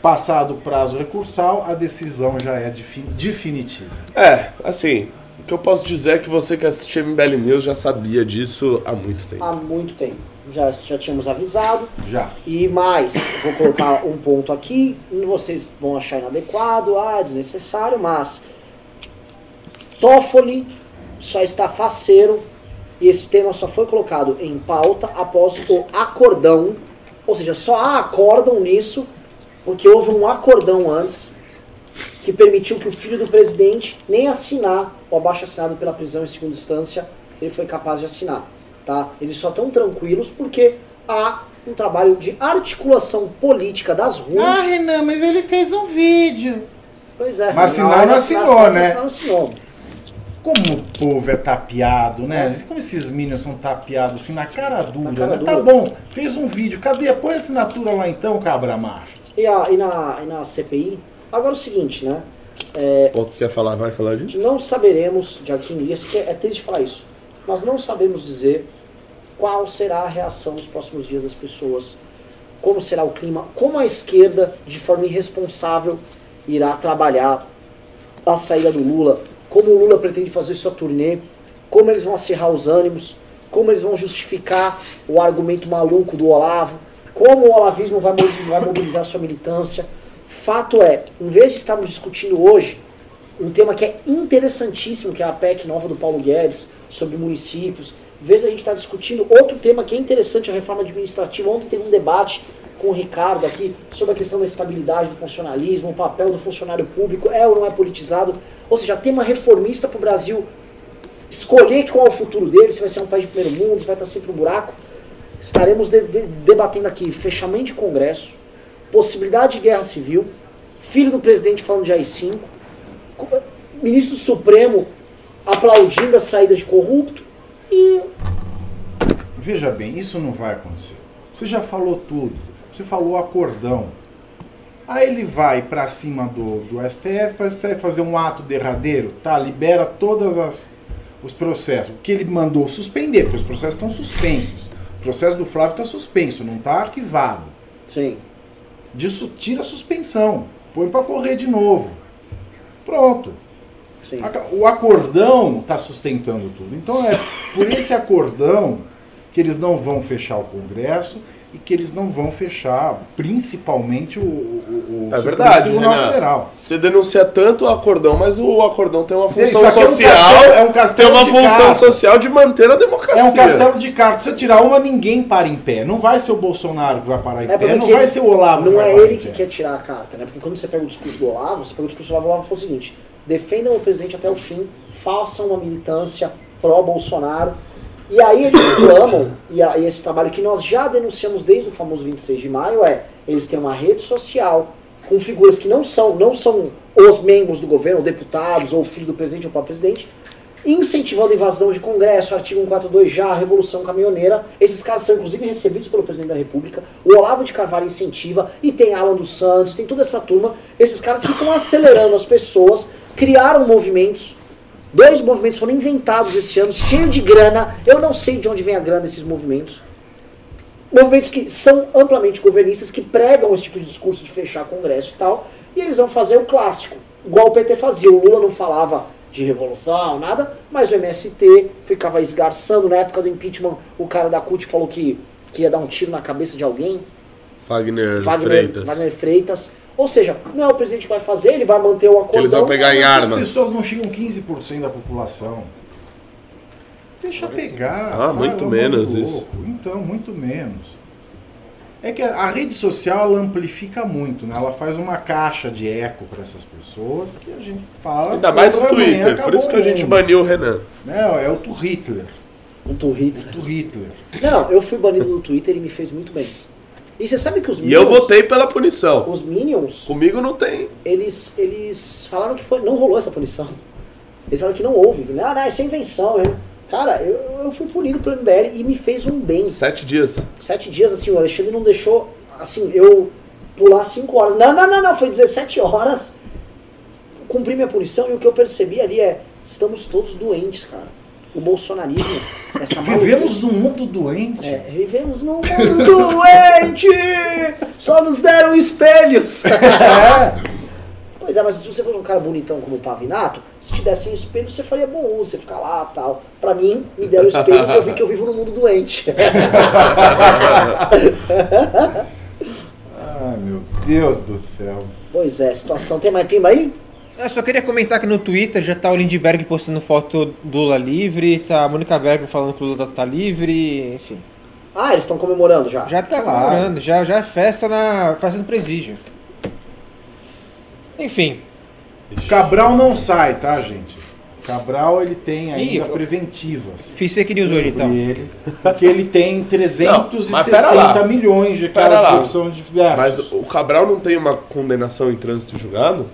passado o prazo recursal, a decisão já é defi- definitiva. É, assim, o que eu posso dizer é que você que assistia MBL News já sabia disso há muito tempo. Há muito tempo. Já, já tínhamos avisado. Já. E mais, vou colocar um ponto aqui, vocês vão achar inadequado, ah, desnecessário, mas Toffoli só está faceiro e esse tema só foi colocado em pauta após o acordão, ou seja, só há acórdão nisso porque houve um acordão antes que permitiu que o filho do presidente nem assinar o abaixo assinado pela prisão em segunda instância, ele foi capaz de assinar, tá? Eles só estão tranquilos porque há um trabalho de articulação política das ruas. Ah, Renan, mas ele fez um vídeo. Pois é. Mas assinar na não assinou, né? assinar, não assinou. Como o povo é tapeado, né? Como esses minions são tapeados assim na cara dura, cara né? Tá dura. bom, fez um vídeo. Cadê? Põe a assinatura lá então, cabra macho. E, a, e, na, e na CPI, agora é o seguinte, né? É, Outro quer falar, vai falar disso? não saberemos, de aqui em dias, que é triste falar isso, nós não sabemos dizer qual será a reação nos próximos dias das pessoas, como será o clima, como a esquerda, de forma irresponsável, irá trabalhar a saída do Lula, como o Lula pretende fazer sua turnê, como eles vão acirrar os ânimos, como eles vão justificar o argumento maluco do Olavo, como o olavismo vai mo- vai mobilizar sua militância. Fato é, em vez de estarmos discutindo hoje um tema que é interessantíssimo, que é a PEC nova do Paulo Guedes, sobre municípios, vez a gente estar discutindo outro tema que é interessante, a reforma administrativa. Ontem teve um debate com o Ricardo aqui sobre a questão da estabilidade do funcionalismo, o papel do funcionário público, é ou não é politizado. Ou seja, tema reformista para o Brasil escolher qual é o futuro dele, se vai ser um país de primeiro mundo, se vai estar sempre no buraco. Estaremos de- de- debatendo aqui fechamento de Congresso, possibilidade de guerra civil, filho do presidente falando de AI-5, co- ministro Supremo aplaudindo a saída de corrupto e Veja bem, isso não vai acontecer. Você já falou tudo. Você falou acordão. Aí ele vai pra cima do, do STF, para o STF fazer um ato derradeiro, tá? Libera todas as os processos. O que ele mandou suspender, porque os processos estão suspensos. O processo do Flávio está suspenso, não está arquivado. sim, Disso tira a suspensão, põe para correr de novo. Pronto. Sim. O acordão está sustentando tudo. Então é por esse acordão que eles não vão fechar o Congresso e que eles não vão fechar principalmente o, o, o É verdade, Tribunal Renan. Federal. Você denuncia tanto o acordão, mas o acordão tem uma Isso função aqui é um social. castelo- é um tem castelo uma de função cartas. social de manter a democracia. É um castelo de cartas. Se você tirar uma, ninguém para em pé. Não vai ser o Bolsonaro que vai parar em É pé, não vai ser o Olavo que Não vai é parar ele em que pé. quer tirar a carta, né? Porque quando você pega o discurso do Olavo, você pega o discurso do Olavo, o Olavo falou o seguinte: defendam o presidente até o fim, façam uma militância pró-Bolsonaro. E aí eles clamam, e, esse trabalho que nós já denunciamos desde o famoso 26 de maio é, eles têm uma rede social com figuras que não são, não são os membros do governo, ou deputados, ou filho do presidente, ou próprio presidente, incentivando a invasão de Congresso, artigo 142 já, a Revolução Caminhoneira. Esses caras são inclusive recebidos pelo presidente da República. O Olavo de Carvalho incentiva, e tem Alan dos Santos, tem toda essa turma. Esses caras ficam acelerando as pessoas, criaram movimentos. Dois movimentos foram inventados esse ano, cheio de grana. Eu não sei de onde vem a grana desses movimentos. Movimentos que são amplamente governistas, que pregam esse tipo de discurso de fechar Congresso e tal. E eles vão fazer o clássico, igual o PT fazia. O Lula não falava de revolução, nada, mas o MST ficava esgarçando. Na época do impeachment, o cara da CUT falou que, que ia dar um tiro na cabeça de alguém. Wagner, Wagner Freitas. Wagner Freitas. Ou seja, não é o presidente que vai fazer, ele vai manter o acordão. eles vão pegar em armas. pessoas não chegam 15% da população. Deixa pegar. Ah, sai, muito menos isso. louco. Então, muito menos. É que a rede social ela amplifica muito, né? Ela faz uma caixa de eco para essas pessoas que a gente fala. Ainda mais o "Pô, amanhã Twitter. Por isso que a o gente mundo." baniu o Renan. Né? É o tu Hitler. Um Twitter. Tu Hitler. Não, não, eu fui banido do Twitter e me fez muito bem. E você sabe que os E eu Minions, votei pela punição. os Minions, Comigo não tem. eles, eles falaram que foi, não rolou essa punição. Eles falaram que não houve. Ah, não, isso é invenção, né? Cara, eu, eu fui punido pelo MBL e me fez um bem. Sete dias. Sete dias, assim, o Alexandre não deixou, assim, eu pular cinco horas. Não, não, não, não, foi 17 horas. Cumpri minha punição e o que eu percebi ali é, estamos todos doentes, cara. O bolsonarismo, essa Vivemos num mundo doente. É, vivemos num mundo doente! Só nos deram espelhos! Pois é, mas se você fosse um cara bonitão como o Pavinato, se te dessem espelho, você faria bom uso, você ficar lá tal. Pra mim, me deram espelhos e eu vi que eu vivo num mundo doente. Ai, meu Deus do céu. pois é, situação. Tem mais pimba aí? Eu só queria comentar que no Twitter já tá o Lindbergh postando foto do Lula livre, tá a Mônica Berger falando que o Lula tá livre, enfim. Ah, eles estão comemorando já. Já tá Claro. comemorando, já, já é festa na festa no presídio. Enfim. Cabral não sai, tá, gente? Cabral ele tem ainda Ih, preventivas. Fiz fake news hoje, então. ele, porque ele tem mas pera 360 lá. milhões de lá. de opção Mas diversos. o Cabral não tem uma condenação em trânsito julgado?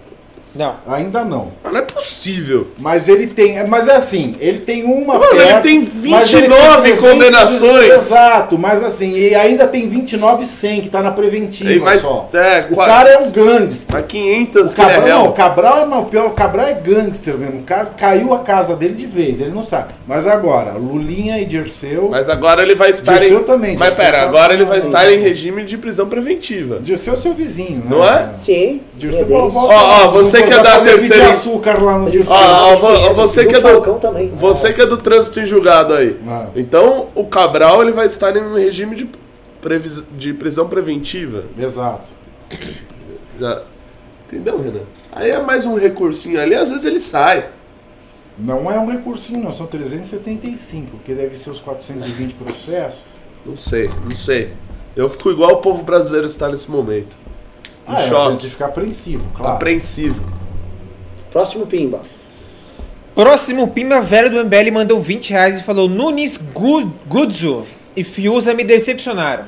Não. Ainda não. Ah, não é possível. Mas ele tem. Mas é assim, ele tem uma. Mano, ele perto, tem mas ele 29 300 condenações. Exato, mas assim, e ainda tem 29 100 que tá na preventiva Tem mais. só. É, O quase- cara é um gangster. Mas 500 O que ele é Cabral, não. Cabral é mal pior, o Cabral é gangster mesmo. O cara caiu a casa dele de vez, ele não sabe. Mas agora, Lulinha e Dirceu. Mas agora ele vai estar Dirceu em. também, Mas Dirceu pera, tá- agora ele vai estar em regime de prisão preventiva. Dirceu é seu vizinho, né? Não é? Sim. Dirceu Ó, ó, você não que é da terceira- açúcar lá no vo- diferentes. você que é do- também. Você que é do trânsito em julgado aí. Ah. Então, o Cabral ele vai estar em um regime de, previs... de prisão preventiva. Exato. Já... Entendeu, Renan? Aí é mais um recursinho ali, às vezes ele sai. Não é um recursinho, não, são 375, que deve ser os 420 processos. Não sei, não sei. Eu fico igual o povo brasileiro está nesse momento. Ah, é, a gente fica apreensivo, claro. apreensivo. Próximo Pimba. Próximo Pimba Velho do MBL mandou 20 reais e falou: Nunes Gu- Guzzo e Fiuza me decepcionaram.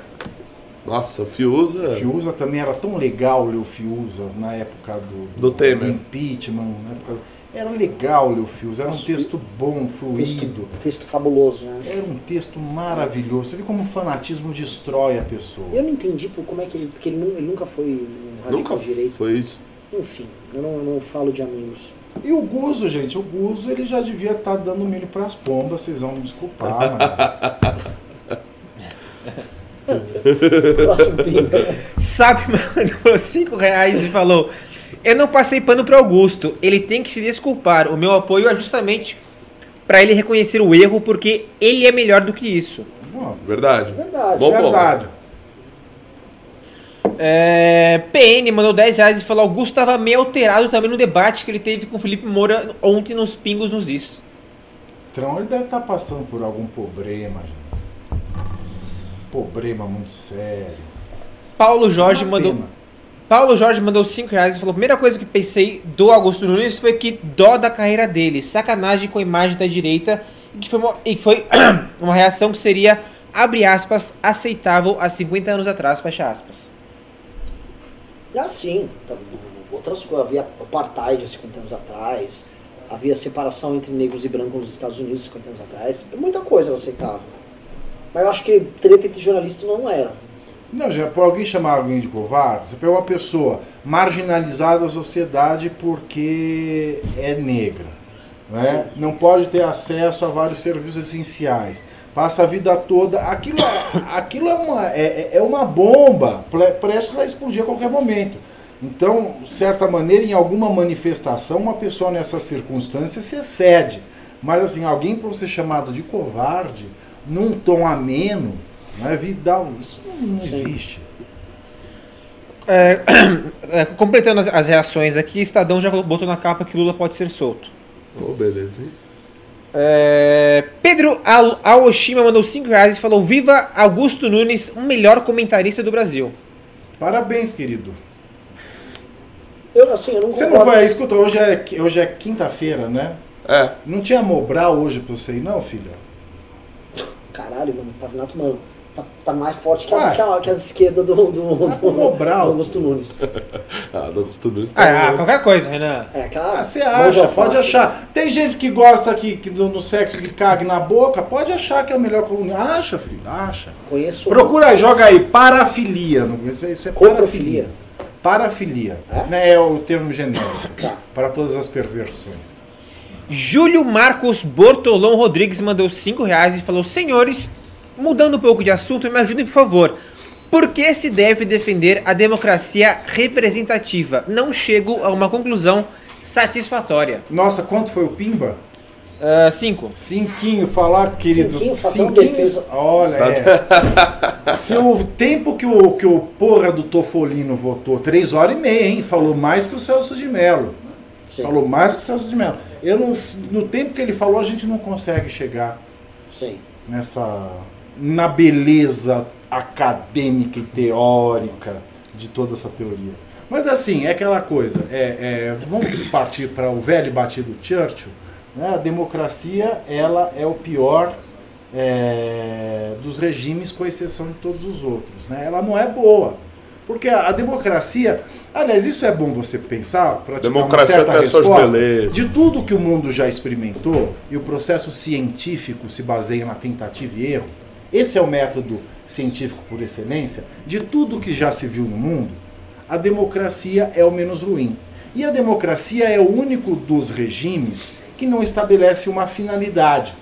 Nossa, o Fiuza. Fiuza também era tão legal ler o Fiuza na época do, Do Temer. impeachment. Na época, era legal ler o Fiuza, era um Nossa, texto bom, fluido. Texto, texto fabuloso, né? Era um texto maravilhoso. Você vê como o fanatismo destrói a pessoa. Eu não entendi pô, como é que ele. Porque ele, ele nunca foi um radical Nunca direito. foi isso. Enfim, eu não, eu não falo de amigos. E o Guzo, gente, o Guzo ele já devia estar dando milho pras pombas, vocês vão me desculpar, mano. Próximo. Sabe, mandou 5 reais e falou: Eu não passei pano pro Augusto, ele tem que se desculpar. O meu apoio é justamente pra ele reconhecer o erro, porque ele é melhor do que isso. Bom, Verdade. Verdade. Bom verdade. É, PN mandou 10 reais e falou: Augusto estava meio alterado também no debate que ele teve com o Felipe Moura ontem nos Pingos nos Is. Então ele deve estar passando por algum problema, gente. Problema muito sério. Paulo Jorge Uma mandou. pena. Paulo Jorge mandou 5 reais e falou: primeira coisa que pensei do Augusto Nunes foi que dó da carreira dele, sacanagem com a imagem da direita, e que foi uma, e foi uma reação que seria, abre aspas, aceitável há 50 anos atrás, fecha aspas. Ah, sim. Tá, Outras coisas. Havia apartheid há 50 anos atrás. Havia separação entre negros e brancos nos Estados Unidos 50 anos atrás. Muita coisa era aceitável. Mas eu acho que treta entre jornalistas não era. Não, já por alguém chamar alguém de covarde, você pega uma pessoa marginalizada da sociedade porque é negra, né? não pode ter acesso a vários serviços essenciais, passa a vida toda. Aquilo, é- aquilo é, uma, é, é- é uma bomba pre- prestes a explodir a qualquer momento. Então, de certa maneira, em alguma manifestação, uma pessoa nessa circunstância se excede. Mas assim, alguém para ser chamado de covarde, num tom ameno, né, vida, isso não, não existe. É, é, completando as, as reações aqui, Estadão já botou na capa que Lula pode ser solto. Ô, beleza, hein? É, Pedro Al- Aoshima mandou 5 reais e falou: Viva Augusto Nunes, o melhor comentarista do Brasil. Parabéns, querido. Eu, assim, eu não Você não foi, escuta, hoje é, hoje é quinta-feira, né? É. Não tinha Mobral hoje pra você ir, não, filha? Caralho, mano, o Pavinato, mano, tá, tá mais forte que a, que a, que a esquerda do, do, Tá do, com Mobral. do Augusto Nunes. Ah, não tudo isso. Ah, ah, qualquer coisa, Renan. É, aquela. Ah, você acha, pode achar. Tem gente que gosta que, que no, no sexo que cague na boca, pode achar que é o melhor coluna. Acha, filho, acha. Conheço. Procura aí, joga aí, parafilia. não- Isso, é- isso é Coprofilia. Parafilia. É? Né, é o termo genérico. Tá. Para todas as perversões. Júlio Marcos Bortolão Rodrigues mandou 5 reais e falou: Senhores, mudando um pouco de assunto, me ajudem por favor. Por que se deve defender a democracia representativa? Não chego a uma conclusão satisfatória. Nossa, quanto foi o Pimba? 5. Cinquinho, falar, querido. Cinquinho, Cinquinhos. Olha, é. Se o tempo que o, que o porra do Tofolino votou, três horas e meia, hein? Falou mais que o Celso de Mello. Sim, Falou mais que o Celso de Mello. Eu não, no tempo que ele falou, a gente não consegue chegar sim. nessa. Na beleza acadêmica e teórica de toda essa teoria. Mas assim, é aquela coisa. É, é, vamos partir para o velho batido Churchill. Né? A democracia ela é o pior é, dos regimes, com exceção de todos os outros. Né? Ela não é boa. Porque a, a democracia. Aliás, isso é bom você pensar para te Democracia dar uma certa resposta. De tudo que o mundo já experimentou, e o processo científico se baseia na tentativa e erro, esse é o método científico por excelência, de tudo que já se viu no mundo, a democracia é o menos ruim. E a democracia é o único dos regimes que não estabelece uma finalidade.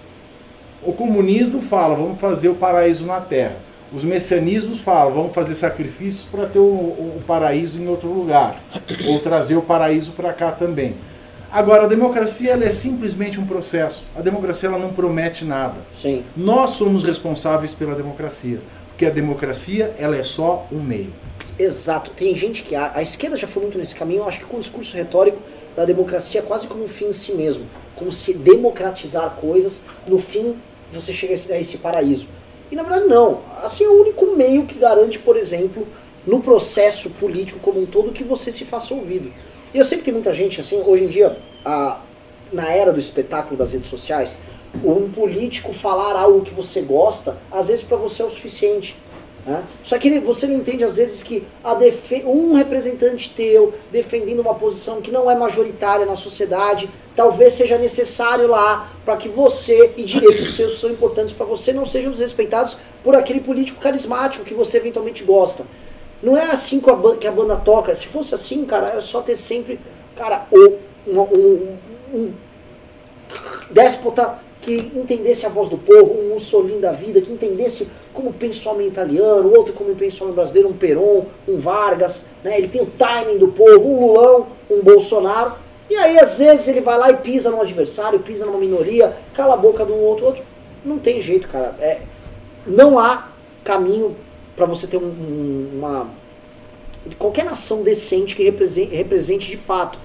O comunismo fala, vamos fazer o paraíso na Terra. Os messianismos falam, vamos fazer sacrifícios para ter o, o- paraíso em outro lugar. Ou trazer o paraíso para cá também. Agora, a democracia ela é simplesmente um processo. A democracia ela não promete nada. Sim. Nós somos responsáveis pela democracia. Porque a democracia ela é só um meio. Exato. Tem gente que. A, a esquerda já foi muito nesse caminho, eu acho que com o discurso retórico da democracia quase como um fim em si mesmo. Como se democratizar coisas, no fim você chega a esse, a esse paraíso. E na verdade não. Assim é o único meio que garante, por exemplo, no processo político como um todo, que você se faça ouvido. E eu sei que tem muita gente, assim, hoje em dia, a, na era do espetáculo das redes sociais, um político falar algo que você gosta, às vezes para você é o suficiente. né? Só que você não entende às vezes que um representante teu defendendo uma posição que não é majoritária na sociedade, talvez seja necessário lá para que você e direitos seus são importantes para você não sejam desrespeitados por aquele político carismático que você eventualmente gosta. Não é assim que a, ban- que a banda toca. Se fosse assim, cara, era só ter sempre, cara, uma- um, um déspota que entendesse a voz do povo, um Mussolini da vida, que entendesse como pensa o homem italiano, outro como pensa o homem brasileiro, um Peron, um Vargas, né? ele tem o timing do povo, um Lulão, um Bolsonaro, e aí às vezes ele vai lá e pisa num adversário, pisa numa minoria, cala a boca de um outro, outro. Não tem jeito, cara. É, não há caminho para você ter um- um- uma qualquer nação decente que represente, represente de fato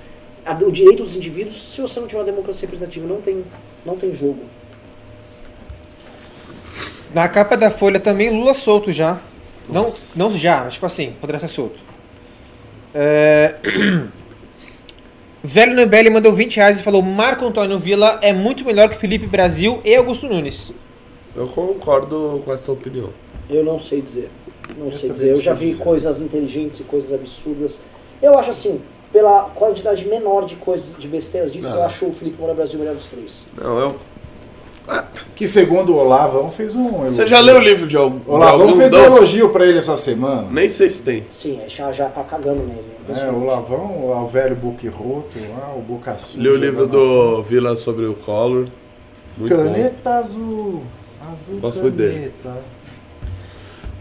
a- o direito dos indivíduos, se você não tiver uma democracia representativa, não tem, não tem jogo. Na capa da Folha também, Lula solto já. Não, não já, mas tipo assim, poderá ser solto. É... Velho Nebelli mandou 20 reais e falou: Marco Antônio Villa é muito melhor que Felipe Brasil e Augusto Nunes. Eu concordo com essa opinião. Eu não sei dizer. Não sei também dizer. Eu já sei vi dizer. coisas inteligentes e coisas absurdas. Eu acho assim, pela quantidade menor de coisas, de besteiras ditas, eu acho o Felipe Moura Brasil o melhor dos três. Não, eu. Que segundo o Olavão fez um elogio. Você já leu o livro de algum? O Olavão fez um elogio pra ele essa semana. Nem sei se tem. Sim, já, já tá cagando nele. É, o Lavão, o velho Boquiroto, lá, o Boca Suja. Li o livro do Vila sobre o Collor. Muito bom. Caneta azul. Azul Gosto muito dele.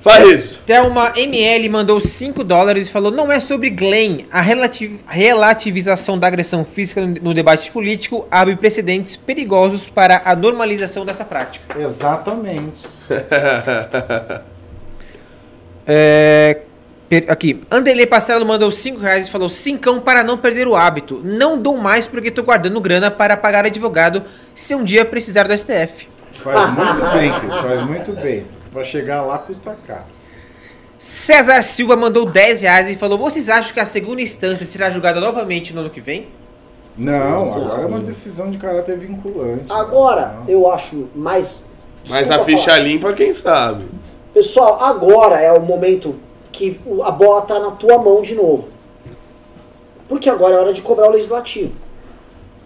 Faz isso. Thelma ML mandou 5 dólares e falou: Não é sobre Glenn. A relativ- relativização da agressão física no, debate político abre precedentes perigosos para a normalização dessa prática. Exatamente. É, aqui, Anderley Pastrello mandou 5 reais e falou: Cincão para não perder o hábito. Não dou mais porque tô guardando grana para pagar advogado se um dia precisar do STF. Faz muito bem, querido, faz muito bem. Pra chegar lá custa caro. César Silva mandou 10 reais e falou: Vocês acham que a segunda instância será julgada novamente no ano que vem? Não, Sim, agora é uma decisão de caráter vinculante. Agora, Não. eu acho mais. Mas a ficha falar. limpa, quem sabe? Pessoal, agora é o momento que a bola tá na tua mão de novo. Porque agora é hora de cobrar o legislativo.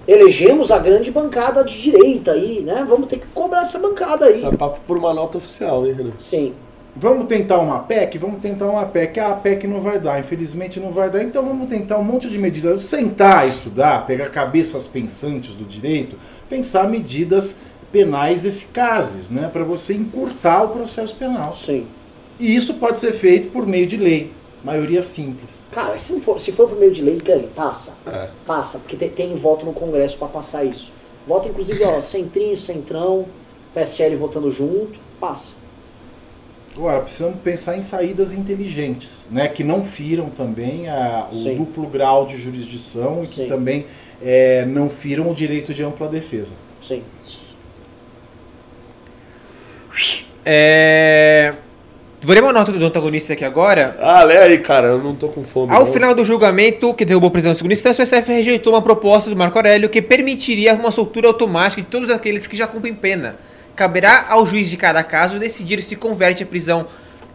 Elegemos a grande bancada de direita aí, né? Vamos ter que cobrar essa bancada aí. Isso é papo por uma nota oficial, hein, Renan? Sim. Vamos tentar uma PEC? Vamos tentar uma PEC. Ah, a PEC não vai dar, infelizmente não vai dar. Então vamos tentar um monte de medidas. Sentar, estudar, pegar cabeças pensantes do direito, pensar medidas penais eficazes, né? Para você encurtar o processo penal. Sim. E isso pode ser feito por meio de lei. Maioria simples. Cara, se, não for, se for por meio de lei, ganha, passa. É. Passa, porque tem, tem voto no Congresso pra passar isso. Vota, inclusive, ó, Centrinho, Centrão, PSL votando junto, passa. Agora, precisamos pensar em saídas inteligentes, né? Que não firam também a- o Sim. duplo grau de jurisdição e que Sim. também é, não firam o direito de ampla defesa. Sim. É... Vou ler uma nota do antagonista aqui agora. Ah, lê aí, cara, eu não tô com fome. Ao não. final do julgamento, que derrubou a prisão de segunda instância, o SF rejeitou uma proposta do Marco Aurélio que permitiria uma soltura automática de todos aqueles que já cumprem pena. Caberá ao juiz de cada caso decidir se converte a prisão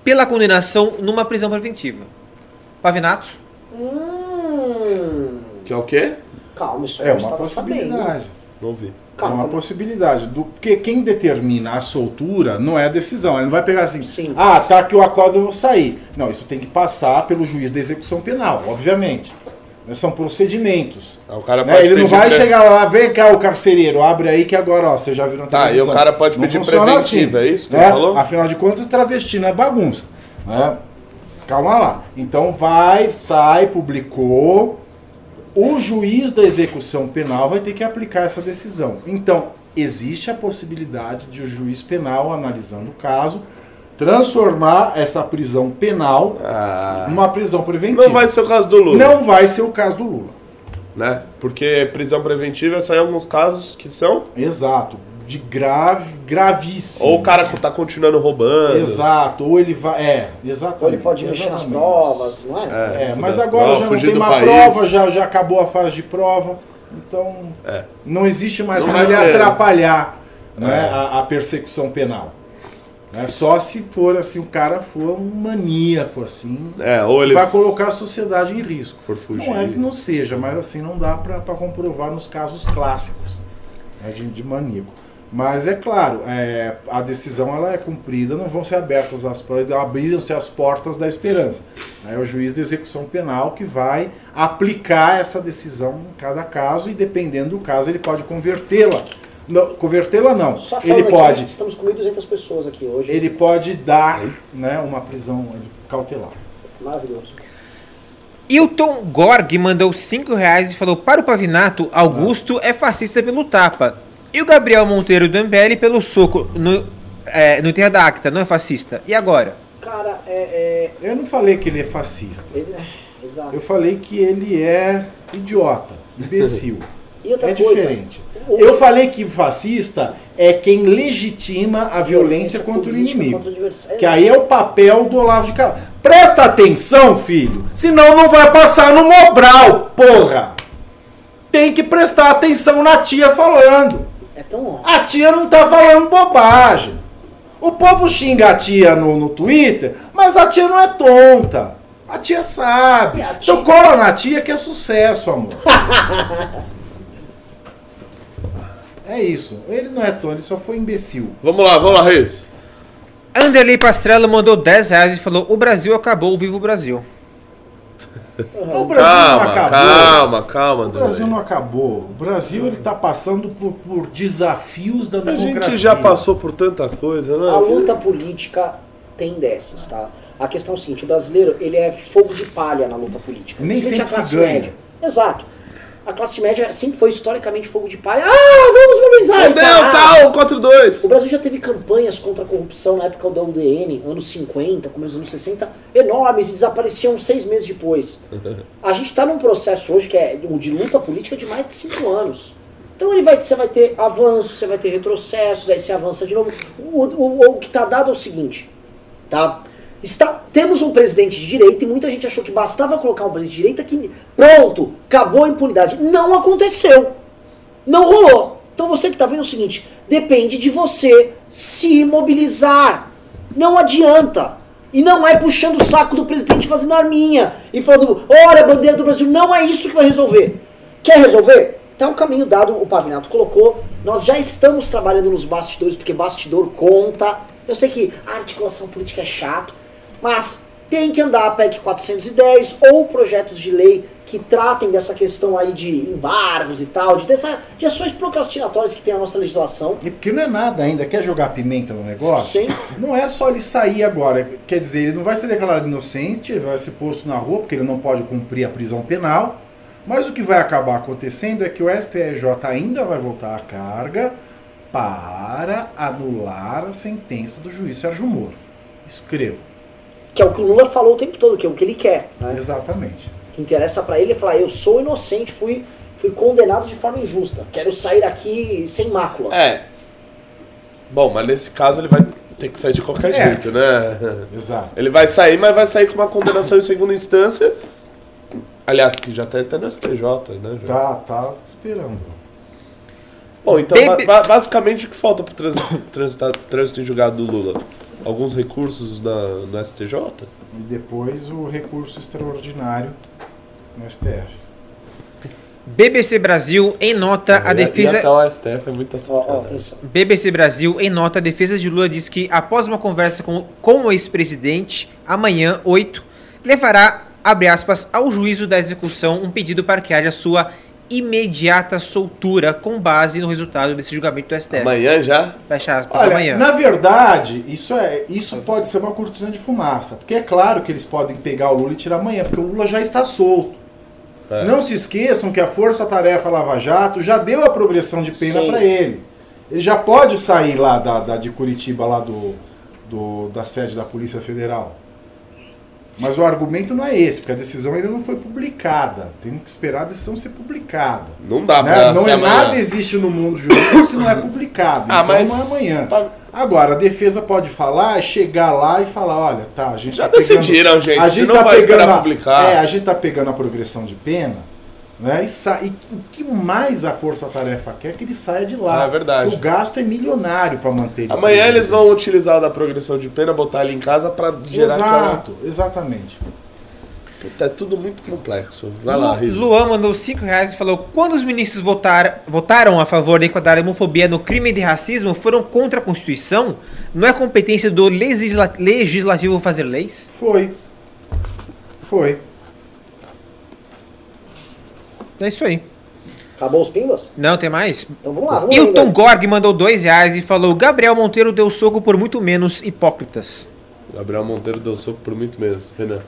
pela condenação numa prisão preventiva. Pavinato? Hum, Que é o quê? calma, isso É uma possibilidade. sabendo. Não vi. É Calma, uma calma. possibilidade. Do, porque quem determina a soltura não é a decisão. Ele não vai pegar assim, Sim. ah, tá que eu acordo eu vou sair. Não, isso tem que passar pelo juiz da execução penal, obviamente. Né, São procedimentos. Ah, O cara né? pode Ele não vai pre- chegar lá, vem cá o carcereiro, abre aí que agora, ó, você já viu na Tá, televisão. e o cara pode Não pedir funciona preventiva, é isso que né? falou? Afinal de contas, travesti não é bagunça. Né? Calma lá. Então vai, sai, publicou. O juiz da execução penal vai ter que aplicar essa decisão. Então, existe a possibilidade de o juiz penal, analisando o caso, transformar essa prisão penal Ah, numa prisão preventiva. não vai ser o caso do Lula. Não vai ser o caso do Lula. Né? Porque prisão preventiva é só em alguns casos que são. Exato. De grave, gravíssimo. Ou o cara tá continuando roubando. Exato. Ou ele vai. É, exatamente. Ou ele pode mexer nas provas, não é? É, fuder mas as agora provas, já não tem uma país. prova, já, já acabou a fase de prova. Então, É. não existe mais Não como ele ser. atrapalhar né, É. a, a persecução penal. Né, Só se for assim, o cara for um maníaco, assim, É, ou ele vai colocar a sociedade em risco. for fugir. Não é que não seja, mas assim, não dá para comprovar nos casos clássicos né, de, de maníaco. Mas é claro, é, a decisão ela é cumprida, não vão ser abertas as portas, abriram-se as portas da esperança. É o juiz de execução penal que vai aplicar essa decisão em cada caso e dependendo do caso ele pode convertê-la. Não, Convertê-la não. Só Ele pode, estamos com 1.200 pessoas aqui hoje. ele pode dar né, uma prisão cautelar. Maravilhoso. Hilton Gorg mandou 5 reais e falou: Para o Pavinato, Augusto é fascista pelo tapa. E o Gabriel Monteiro do MBL pelo soco no, é, no Terra da Acta, não é fascista. E agora? Cara, é. Eu não falei que ele é fascista. é ele, é, exato. Eu falei que ele é idiota, imbecil. E outra é coisa. diferente. o- Eu falei que fascista é quem legitima a violência contra o inimigo. contra o. Que aí é o papel do Olavo de Carvalho. Presta atenção, filho, senão não vai passar no Mobral, porra. Tem que prestar atenção na tia falando. É tão óbvio. A tia não tá falando bobagem. O povo xinga a tia no, no Twitter, mas a tia não é tonta. A tia sabe. A tia- Então cola na tia que é sucesso, amor. é isso. Ele não é tonto, ele só foi imbecil. Vamos lá, vamos lá, Reis. Anderley Pastrello mandou 10 reais e falou: O Brasil acabou, viva o Brasil. O Brasil não Calma, acabou. calma, calma, O André. Brasil não acabou. O Brasil ele tá passando por, por desafios da A democracia. gente já passou por tanta coisa, né? A luta política tem dessas, tá? A questão é o seguinte, o brasileiro, ele é fogo de palha na luta política. Nem sempre a se classe ganha. média. Exato. A classe média sempre foi historicamente fogo de palha. Ah, vamos mobilizar! e Fudeu, tal. tal, 4-2. O Brasil já teve campanhas contra a corrupção na época da UDN, anos 50, começo dos anos 60, enormes e desapareciam seis meses depois. A gente está num processo hoje que é o de luta política de mais de cinco anos. Então ele vai, você vai ter avanços, você vai ter retrocessos, aí você avança de novo. O, o- o que está dado é o seguinte, tá? Está, temos um presidente de direita e muita gente achou que bastava colocar um presidente de direita que pronto, acabou a impunidade. Não aconteceu. Não rolou. Então você que está vendo é o seguinte, depende de você se mobilizar. Não adianta. E não é puxando o saco do presidente fazendo arminha e falando, olha a bandeira do Brasil. Não é isso que vai resolver. Quer resolver? Tá um caminho dado, o Pavinato colocou. Nós já estamos trabalhando nos bastidores, porque bastidor conta. Eu sei que a articulação política é chato, mas tem que andar a PEC 410 ou projetos de lei que tratem dessa questão aí de embargos e tal, de, dessa, de ações procrastinatórias que tem a nossa legislação. E porque não é nada ainda. Quer jogar pimenta no negócio? Sim. Não é só ele sair agora. Quer dizer, ele não vai ser declarado inocente, ele vai ser posto na rua, porque ele não pode cumprir a prisão penal. Mas o que vai acabar acontecendo é que o STJ ainda vai voltar à carga para anular a sentença do juiz Sérgio Moro. Escreva. Que é o que o Lula falou o tempo todo, que é o que ele quer. Né? Exatamente. O que interessa pra ele é falar, eu sou inocente, fui, fui condenado de forma injusta. Quero sair aqui sem máculas. É. Bom, mas nesse caso ele vai Tem que sair de qualquer É. jeito, né? Exato. Ele vai sair, mas vai sair com uma condenação em segunda instância. Aliás, que já tá até no STJ, né? já. Tá, tá esperando. Bom, então, Baby- ba- ba- basicamente, o que falta pro transitar- trânsito em julgado do Lula? Alguns recursos na, no STJ? E depois o recurso extraordinário no STF. BBC Brasil, em nota, a defesa. E STF é muita. BBC Brasil, em nota, a defesa de Lula diz que, após uma conversa com, com o ex-presidente, amanhã, 8, levará, abre aspas, ao juízo da execução um pedido para que haja sua imediata soltura com base no resultado desse julgamento do STF. Amanhã já? Fecha aspas, Olha, amanhã. na verdade, isso, é, isso pode ser uma cortina de fumaça. Porque é claro que eles podem pegar o Lula e tirar amanhã, porque o Lula já está solto. É. Não se esqueçam que a Força Tarefa Lava Jato já deu a progressão de pena para ele. Ele já pode sair lá da, da- de Curitiba, lá do, do- da sede da Polícia Federal. Mas o argumento não é esse, porque a decisão ainda não foi publicada. Temos que esperar a decisão ser publicada. Não dá Né? pra Não é amanhã. nada existe no mundo jurídico se não é publicado. Ah, então mas- não é amanhã. Agora, a defesa pode falar, chegar lá e falar, olha, tá, a gente Já tá pegando- decidiram, gente. A gente não tá vai esperar pegando a- publicar. É, a gente tá pegando a progressão de pena, né? E, sa- e o que mais a força-tarefa quer é que ele saia de lá. Ah, é verdade. O gasto é milionário para manter ele. Amanhã eles vão utilizar o da progressão de pena, botar ele em casa pra gerar aquela... Exato, exatamente. Puta, é tudo muito complexo. Vai lá, Lu- Riso. Luan mandou 5 reais e falou: quando os ministros votar, votaram a favor de enquadrar a homofobia no crime de racismo, foram contra a Constituição? Não é competência do legisla- legislativo fazer leis? Foi. Foi. É isso aí. Acabou os pimbas? Não, tem mais? Então vamos lá, vamos Hilton lá. Gorg mandou 2 reais e falou: Gabriel Monteiro deu soco por muito menos hipócritas. Gabriel Monteiro deu soco por muito menos. Renan.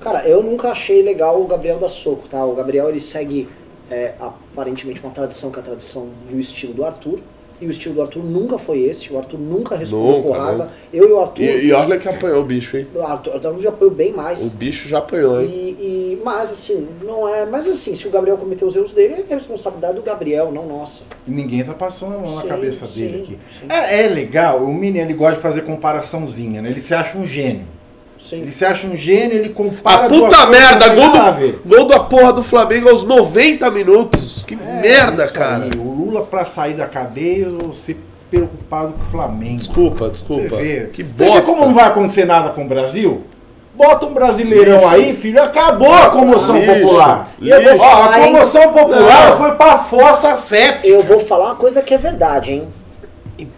Cara, eu nunca achei legal o Gabriel da Soco, tá? O Gabriel ele segue é, aparentemente uma tradição que é a tradição e o estilo do Arthur. E o estilo do Arthur nunca foi esse. O Arthur nunca respondeu Nunca, porrada. nunca. Eu e o Arthur. E, e olha que apanhou o bicho, hein? O Arthur, o Arthur já apoiou bem mais. O bicho já apanhou, E, hein? e- mas assim, não é. Mas assim, se o Gabriel cometeu os erros dele, é responsabilidade do Gabriel, não nossa. E ninguém tá passando a mão na Sim, cabeça sim, dele aqui. sim. É, é legal, o menino ele gosta de fazer comparaçãozinha, né? Ele se acha um gênio. Sim. Ele se acha um gênio, ele compara A puta merda! não Gol a do, gol da porra do Flamengo aos 90 minutos! Que É, merda, cara! aí. O Lula pra sair da cadeia ou ser preocupado com o Flamengo. Desculpa, Você desculpa. vê. Que Você vê bosta! como não vai acontecer nada com o Brasil? Bota um brasileirão Lixo. aí, filho, acabou a comoção Lixo. popular. E eu vou Lixo. Ó, a comoção popular Não. foi pra fossa séptica. Eu vou falar uma coisa que é verdade, hein?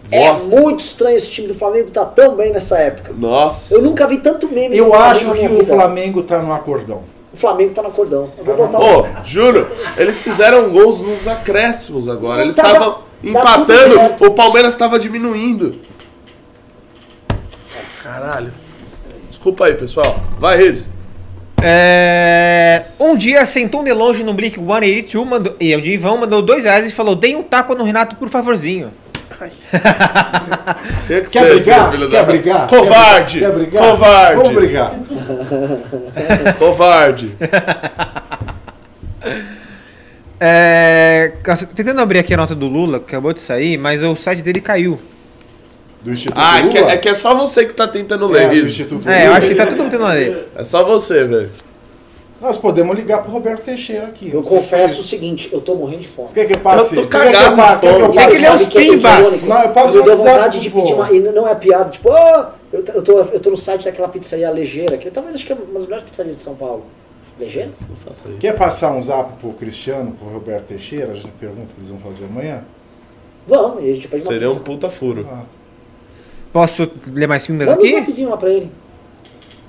É Bosta. muito estranho esse time do Flamengo tá tão bem nessa época. Nossa! Eu nunca vi tanto meme Eu acho que o. Flamengo tá no acordão. O Flamengo tá no cordão. Eu vou Tá botar Ô, o. juro, eles fizeram gols nos acréscimos agora. Eles Tá, tá- estavam tá empatando, o Palmeiras estava diminuindo. Caralho. Desculpa aí, pessoal. Vai, Riz. É, um dia sentou de longe no Blink 182 mandou, e o Divão mandou 2 reais e falou: Dei um tapa no Renato, por favorzinho. Tinha que Quer ser, brigar? filho Quer da- brigar? Covarde! Quer brigar? Covarde! Vamos brigar. Covarde! É, tô tentando abrir aqui a nota do Lula, que acabou de sair, mas o site dele caiu. Do Instituto Ah, é que, Lula? é que é só você que tá tentando É, ler, do Riz. Instituto É, eu acho que tá tudo muito na lei. É só você, velho. Nós podemos ligar pro Roberto Teixeira aqui. Eu confesso o se- seguinte, eu tô morrendo de fome. Você quer que eu passe? Eu tô Você quer que eu cagado pa- de quer que eu fome. Tem que passe? ler os é pimbas. Não, eu passo deu WhatsApp, vontade de pedir uma. E não é piada, tipo, "Ô, eu, eu, tô, eu tô no site daquela pizzaria Legeira, que eu talvez acho que é uma das melhores pizzarias de São Paulo. Legeira? Quer passar um zap pro Cristiano, pro Roberto Teixeira? A gente pergunta o que eles vão fazer amanhã? Vamos, e a gente pede uma Seria um pizza. puta furo. Ah, Posso ler mais filmes Manda um aqui? zapzinho lá pra ele.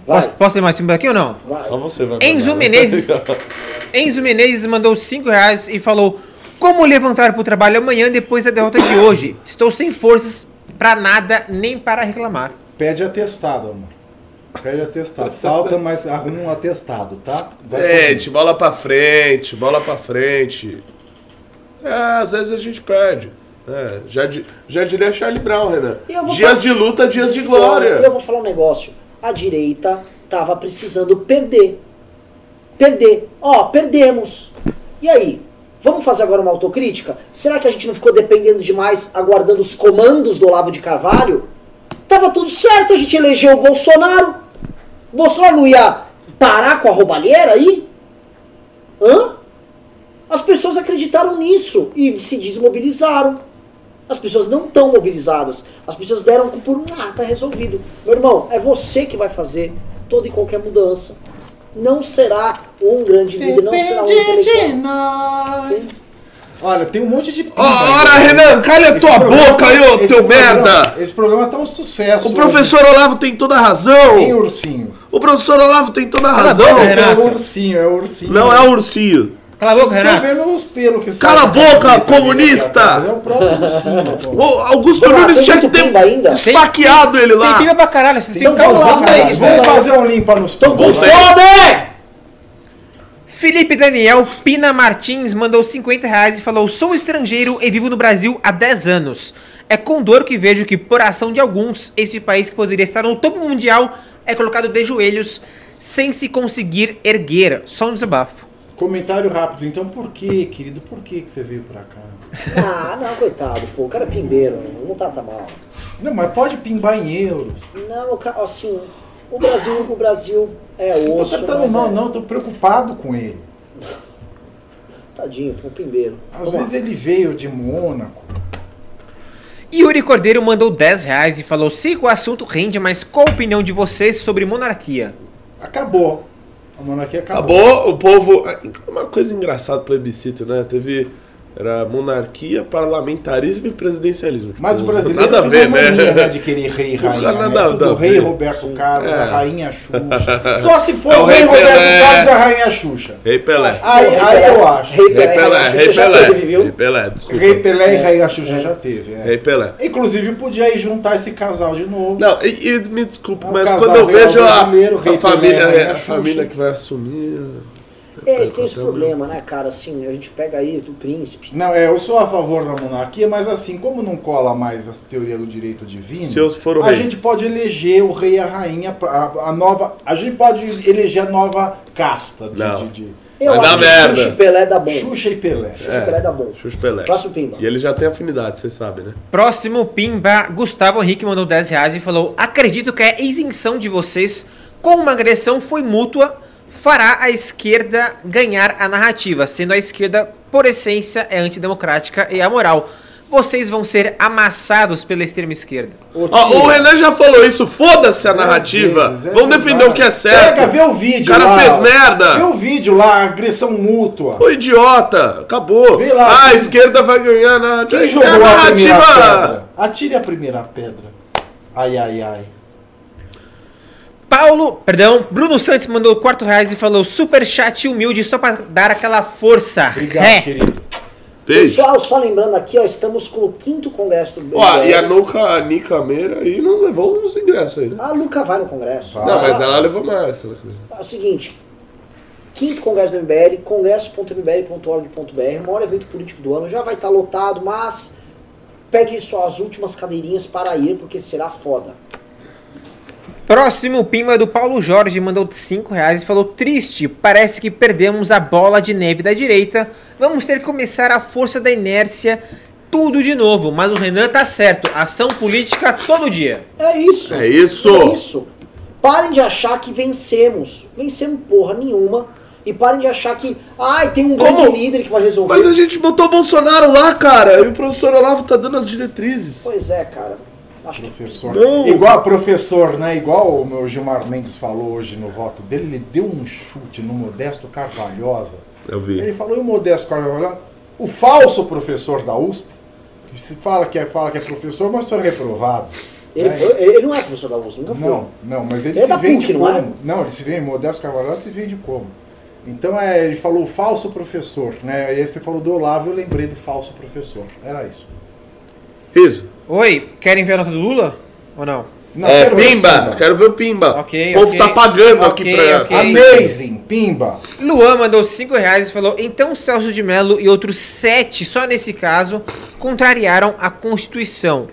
Posso, posso ler mais filmes aqui ou não? vai. Só você vai Enzo né? Menezes. Enzo Menezes mandou 5 reais e falou: Como levantar pro trabalho amanhã depois da derrota de hoje? Estou sem forças pra nada nem para reclamar. Pede atestado, amor. Pede atestado. Falta, mas arruma um atestado, tá? Vai Gente, bola pra frente, bola pra frente. É, às vezes a gente perde. É, já, já diria Charlie Brown, Renan. Dias falar- de luta, dias de glória. eu vou falar um negócio. A direita tava precisando perder. Perder. Ó, perdemos. E aí? Vamos fazer agora uma autocrítica? Será que a gente não ficou dependendo demais, aguardando os comandos do Olavo de Carvalho? tava tudo certo, a gente elegeu o Bolsonaro. O Bolsonaro não ia parar com a roubalheira aí? Hã? As pessoas acreditaram nisso e se desmobilizaram. As pessoas não estão mobilizadas. As pessoas deram por ah, tá resolvido. Meu irmão, é você que vai fazer toda e qualquer mudança. Não será um grande líder, não será um Depende de nós. Sim. Olha, tem um monte de. Ora, Renan, calha Esse tua programa- boca aí, ô teu programa- merda! Esse programa tá um sucesso. O professor Olavo tem toda a hoje. Tem razão! ursinho. O professor Olavo tem toda a razão! Esse é o ursinho, é o ursinho. Não é o ursinho. Cala a boca, Renato. vendo os pelos que Cala a boca, dele comunista! É o próprio. O Augusto Vamos lá, Nunes tem tinha que muito ter pimba ainda? esfaqueado ele Tem lá. pimba pra caralho, vocês ficam Então vamos lá, causando cara. aí, Vamos velho. Vamos fazer um limpa nos Tô com pelos. fome! Felipe Daniel Pina Martins mandou 50 reais e falou: Sou estrangeiro e vivo no Brasil há 10 anos. É com dor que vejo que, por ação de alguns, este país que poderia estar no topo mundial é colocado de joelhos sem se conseguir erguer. Só um desabafo. Comentário rápido. Então por que, querido? Por que, que você veio pra cá? Ah, não, coitado, pô, o cara é pimbeiro, não tá, tá mal. Não, mas pode pimbar em euros. Não, assim, o Brasil, o Brasil é Não tô osso, tratando mas mal, é- não. Tô preocupado com ele. Tadinho, pô, pimbeiro. Às Vamos lá. vezes ele veio de Mônaco. Yuri Cordeiro mandou 10 reais e falou: Sei que o assunto rende, mas qual a opinião de vocês sobre monarquia? Acabou. A monarquia acabou. Acabou, o povo. Uma coisa engraçada, plebiscito, né? Teve. Era monarquia, parlamentarismo e presidencialismo. Mas o brasileiro Nada a tem ver, uma mania, né? né, de querer rei e rainha. Nada- né? nada a rei ver. Roberto Carlos, É. a rainha Xuxa. Só se for É o o rei rei Roberto Pelé. Carlos e a rainha Xuxa. Rei Pelé. Aí, Rei aí Pelé- eu acho. Rei Rei Pelé, Rei Pelé. Rei Pelé, desculpa. Rei Pelé e rainha Xuxa já teve. é. Rei Pelé. Inclusive podia ir juntar esse casal de novo. Não, e, e me desculpe, É um mas quando eu vejo a, família, Pelé, a família que vai assumir. É, Eles têm esse problema, né, cara? Assim, a gente pega aí do príncipe. Não, é, eu sou a favor da monarquia, mas assim, como não cola mais a teoria do direito divino, Se eu for o a rei. gente pode eleger o rei e a rainha, a, a nova. A gente pode eleger a nova casta de, Não. de, de Eu Vai dar acho que merda. Xuxa e Pelé dá bom. Xuxa e Pelé. Xuxa e Pelé dá bom. Xuxa Pelé. Próximo pimba. E ele já tem afinidade, você sabe, né? Próximo Pimba, Gustavo Henrique mandou 10 reais e falou: Acredito que a isenção de vocês com uma agressão foi mútua, fará a esquerda ganhar a narrativa, sendo a esquerda, por essência, é antidemocrática e amoral. Vocês vão ser amassados pela extrema esquerda. Ô, Ó, tio, o Renan já falou isso, foda-se a narrativa. vezes, é Vamos verdade. defender o que é certo. Pega, vê o vídeo. O cara lá, fez merda. Vê o vídeo lá, agressão mútua. Foi idiota, acabou. Vê lá, ah, a esquerda vai ganhar na Quem é jogou a primeira narrativa. pedra? Atire a primeira pedra. Ai, ai, ai. Paulo, perdão, Bruno Santos mandou 4 reais e falou: Super chat humilde só pra dar aquela força. Obrigado, É. querido. Beijo. Pessoal, só lembrando aqui, ó, estamos com o quinto congresso do Ó, MBL. e a Nuca, a Nica Meira aí não levou uns ingressos aí, né? A Luca vai no congresso. Vai. Não, mas ela levou mais. ela- É o seguinte, quinto congresso do MBL, congresso.mbl.org.br, maior evento político do ano, já vai estar lotado, mas pegue só as últimas cadeirinhas para ir, porque será foda. Próximo Pimba do Paulo Jorge mandou 5 reais e falou: Triste, parece que perdemos a bola de neve da direita. Vamos ter que começar a força da inércia, tudo de novo. Mas o Renan tá certo, ação política todo dia. É isso. É isso. É isso. Parem de achar que vencemos. Vencemos porra nenhuma. E parem de achar que, ai, tem um Como? grande líder que vai resolver. Mas a gente botou o Bolsonaro lá, cara, e o professor Olavo tá dando as diretrizes. Pois é, cara. Acho que Professor. Não. Igual professor, né? Igual o meu Gilmar Mendes falou hoje no voto dele, ele deu um chute no Modesto Carvalhosa. Eu vi. Ele falou, e o Modesto Carvalhosa? O falso professor da USP, que se fala que é, fala que é professor, mas foi reprovado. ele, É. foi- ele- não é professor da USP, nunca foi. Não, não, mas ele Ele é se da vende PUC, não é? como? Não, ele se vende, Modesto Carvalhosa se vende como? Então é, ele falou o falso professor, né? E aí você falou do Olavo, eu lembrei do falso professor. Era isso. Riso. Oi, querem ver a nota do Lula? Ou não? Não, É, quero ver o Pimba, quero ver o Pimba. Ok, o povo ok. tá pagando Ok, aqui pra. ok. Amazing, Pimba. Luan mandou 5 reais e falou: Então Celso de Mello e outros 7, só nesse caso, contrariaram a Constituição.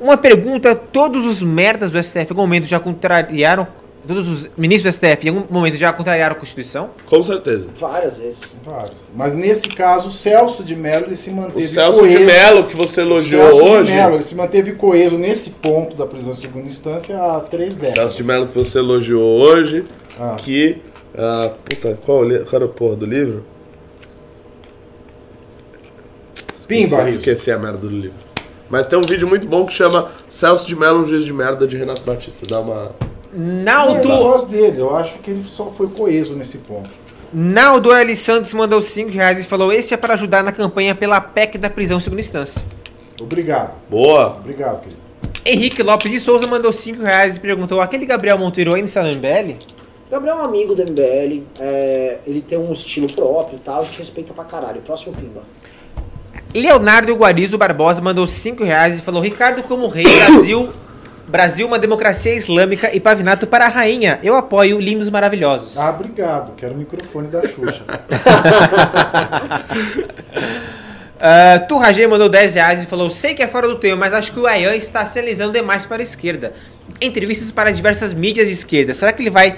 Uma pergunta: todos os merdas do STF no momento já contrariaram todos os ministros do STF em algum momento já contrariaram a Constituição? Com certeza. Várias vezes. Vários. Mas nesse caso, o Celso de Mello ele se O manteve Celso coeso. de Mello, que você O elogiou Celso hoje. de Mello, ele se manteve coeso nesse ponto da prisão em segunda instância há três décadas. Celso de Mello, que você elogiou hoje. Ah. Que. ah, puta, qual, o qual era a porra do livro? Esqueci, Pimba, esqueci a merda do livro. Mas tem um vídeo muito bom que chama Celso de Mello, um juiz de merda de Renato Batista. Dá uma. Não, eu Naldo, gosto dele, eu acho que ele só foi coeso nesse ponto. Naldo L. Santos mandou 5 reais e falou: Este é para ajudar na campanha pela PEC da prisão em segunda instância. Obrigado, Boa! obrigado, querido. Henrique Lopes de Souza mandou 5 reais e perguntou: Aquele Gabriel Monteiro ainda está no MBL? Gabriel é um amigo do MBL, é, ele tem um estilo próprio e tal, a gente respeita pra caralho. Próximo Pimba. Leonardo Guarizo Barbosa mandou 5 reais e falou: Ricardo, como rei, Brasil, Brasil, uma democracia islâmica e pavinato para a rainha. Eu apoio lindos maravilhosos. Ah, obrigado, quero o microfone da Xuxa. Uh, Turragê mandou 10 reais e falou: Sei que é fora do tema, mas acho que o Ayan está se alisando demais para a esquerda. Entrevistas para diversas mídias de esquerda. Será que ele vai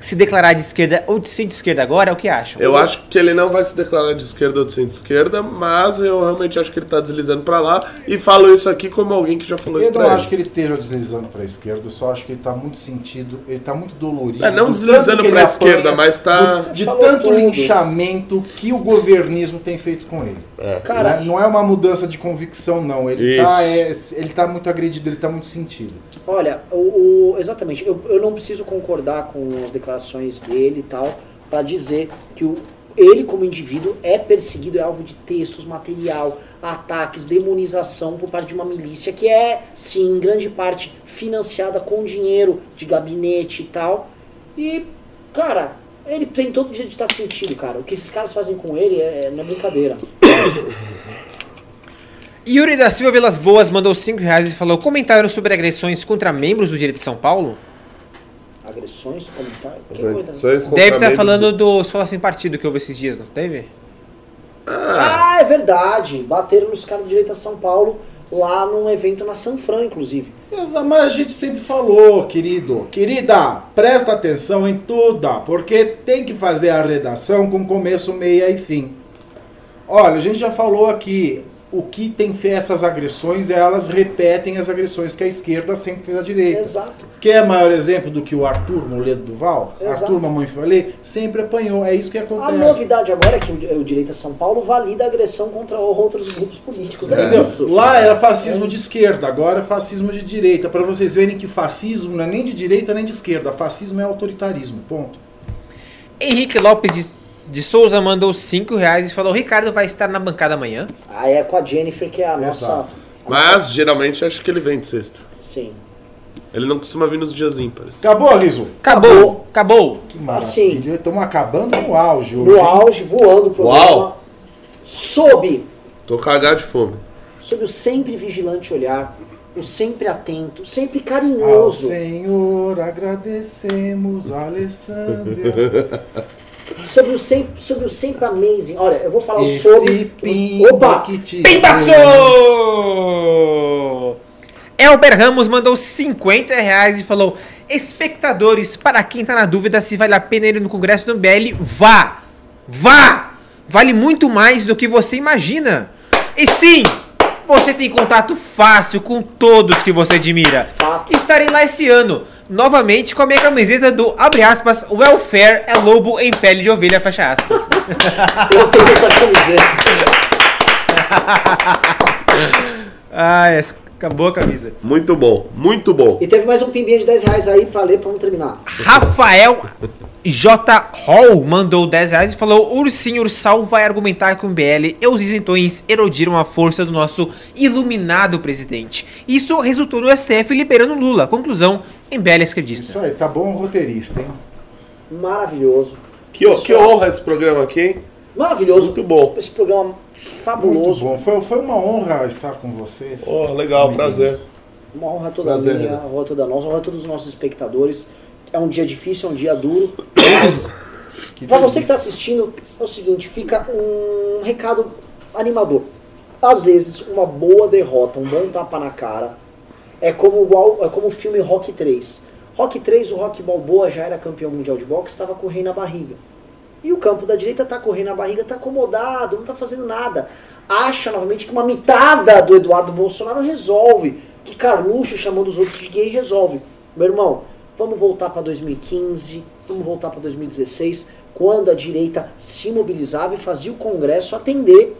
se declarar de esquerda ou de centro-esquerda agora? É o que acham? Eu acho que ele não vai se declarar de esquerda ou de centro-esquerda, mas eu realmente acho que ele tá deslizando pra lá. E falo isso aqui como alguém que já falou Eu isso não pra acho ele. que ele esteja deslizando para a esquerda, eu só acho que ele está muito sentido, ele está muito dolorido. É, não do deslizando pra ele esquerda, mas tá- do- De tanto tudo. linchamento que o governismo tem feito com ele. Cara, Né? Não é uma mudança de convicção, não. Ele está é, ele tá muito agredido, ele está muito sentido. Olha, o, o- exatamente, eu, eu não preciso concordar com as declarações dele e tal, pra dizer que o, ele, como indivíduo, é perseguido, é alvo de textos, material, ataques, demonização por parte de uma milícia que é, sim, em grande parte financiada com dinheiro de gabinete e tal. E, cara, ele tem todo o direito de estar sentido, cara. O que esses caras fazem com ele é, é não é brincadeira. Yuri da Silva Vilas Boas mandou 5 reais e falou: Comentário sobre agressões contra membros do Direito de São Paulo? Agressões, comentários. que coisa. Agressões contra Deve estar membros falando do- do Escola Sem Partido que houve esses dias, não teve? Ah, é verdade. Bateram nos caras do Direito a São Paulo lá num evento na Sanfran, inclusive. Mas a gente sempre falou, querido, querida, presta atenção em tudo, porque tem que fazer a redação com começo, meia e fim. Olha, a gente já falou aqui, o que tem feito essas agressões, elas repetem as agressões que a esquerda sempre fez à direita. Exato. Quer maior exemplo do que o Arthur Moledo Duval? Exato. Arthur Mamãe Falei sempre apanhou, é isso que A acontece. novidade agora é que o o Direito a São Paulo valida a agressão contra outros grupos políticos. É, Entendeu? isso. Lá era fascismo de esquerda, agora é fascismo de direita. Para vocês verem que fascismo não é nem de direita nem de esquerda. Fascismo é autoritarismo. Ponto. Henrique Lopes de, Souza mandou 5 reais e falou: Ricardo vai estar na bancada amanhã. Aí é com a Jennifer, que é a nossa. A Mas nossa- geralmente acho que ele vem de sexta. Sim. Ele não costuma vir nos dias ímpares. Acabou, Riso? Acabou! Acabou! Que Assim. maravilha. Estamos acabando no auge hoje. No auge, voando o programa. Uau. Sob, Tô cagado de fome. sob o sempre vigilante olhar, o sempre atento, sempre Ao carinhoso. Senhor agradecemos, Alessandra. Sobre o sempre, sobre o sempre amazing. Olha, eu vou falar o Esse sobre. pimba Opa! que te Pimbaço! Elber Ramos mandou 50 reais e falou: Espectadores, para quem tá na dúvida se vale a pena ir no Congresso do MBL, vá! Vá! Vale muito mais do que você imagina. E sim, você tem contato fácil com todos que você admira. Fato. Estarei lá esse ano, novamente com a minha camiseta do, abre aspas, Welfare é lobo em pele de ovelha, fecha aspas. Eu tenho essa camiseta. Ah, essa- acabou a camisa. Muito bom, muito bom. E teve mais um pimbinha de 10 reais aí pra ler pra vamos terminar. Rafael J. Hall mandou 10 reais e falou: Ursinho Ursal vai argumentar que o MBL e os isentões erodiram a força do nosso iluminado presidente. Isso resultou no STF liberando Lula. Conclusão: MBL é esquerdista. Isso aí, tá bom roteirista, hein? Maravilhoso. Que, que honra esse programa aqui, hein? Maravilhoso. Muito bom. Esse programa Muito fabuloso. bom. Foi, foi uma honra estar com vocês. Oh, legal, Meninos. prazer. Uma honra toda Prazer, minha, Renan. uma honra toda nossa, uma honra a todos os nossos espectadores. É um dia difícil, é um dia duro, mas Pra você que está assistindo, é o seguinte, fica um recado animador. Às vezes, uma boa derrota, um bom tapa na cara, é como, é como o filme Rock 3. Rock 3, o Rock Balboa já era campeão mundial de boxe, estava com o rei na barriga. E o campo da direita tá com o rei na barriga, tá acomodado, não tá fazendo nada. Acha novamente que uma mitada do Eduardo Bolsonaro resolve. Que Carluxo chamando os outros de gay resolve. Meu irmão, vamos voltar para 2015, vamos voltar para 2016, quando a direita se mobilizava e fazia o Congresso atender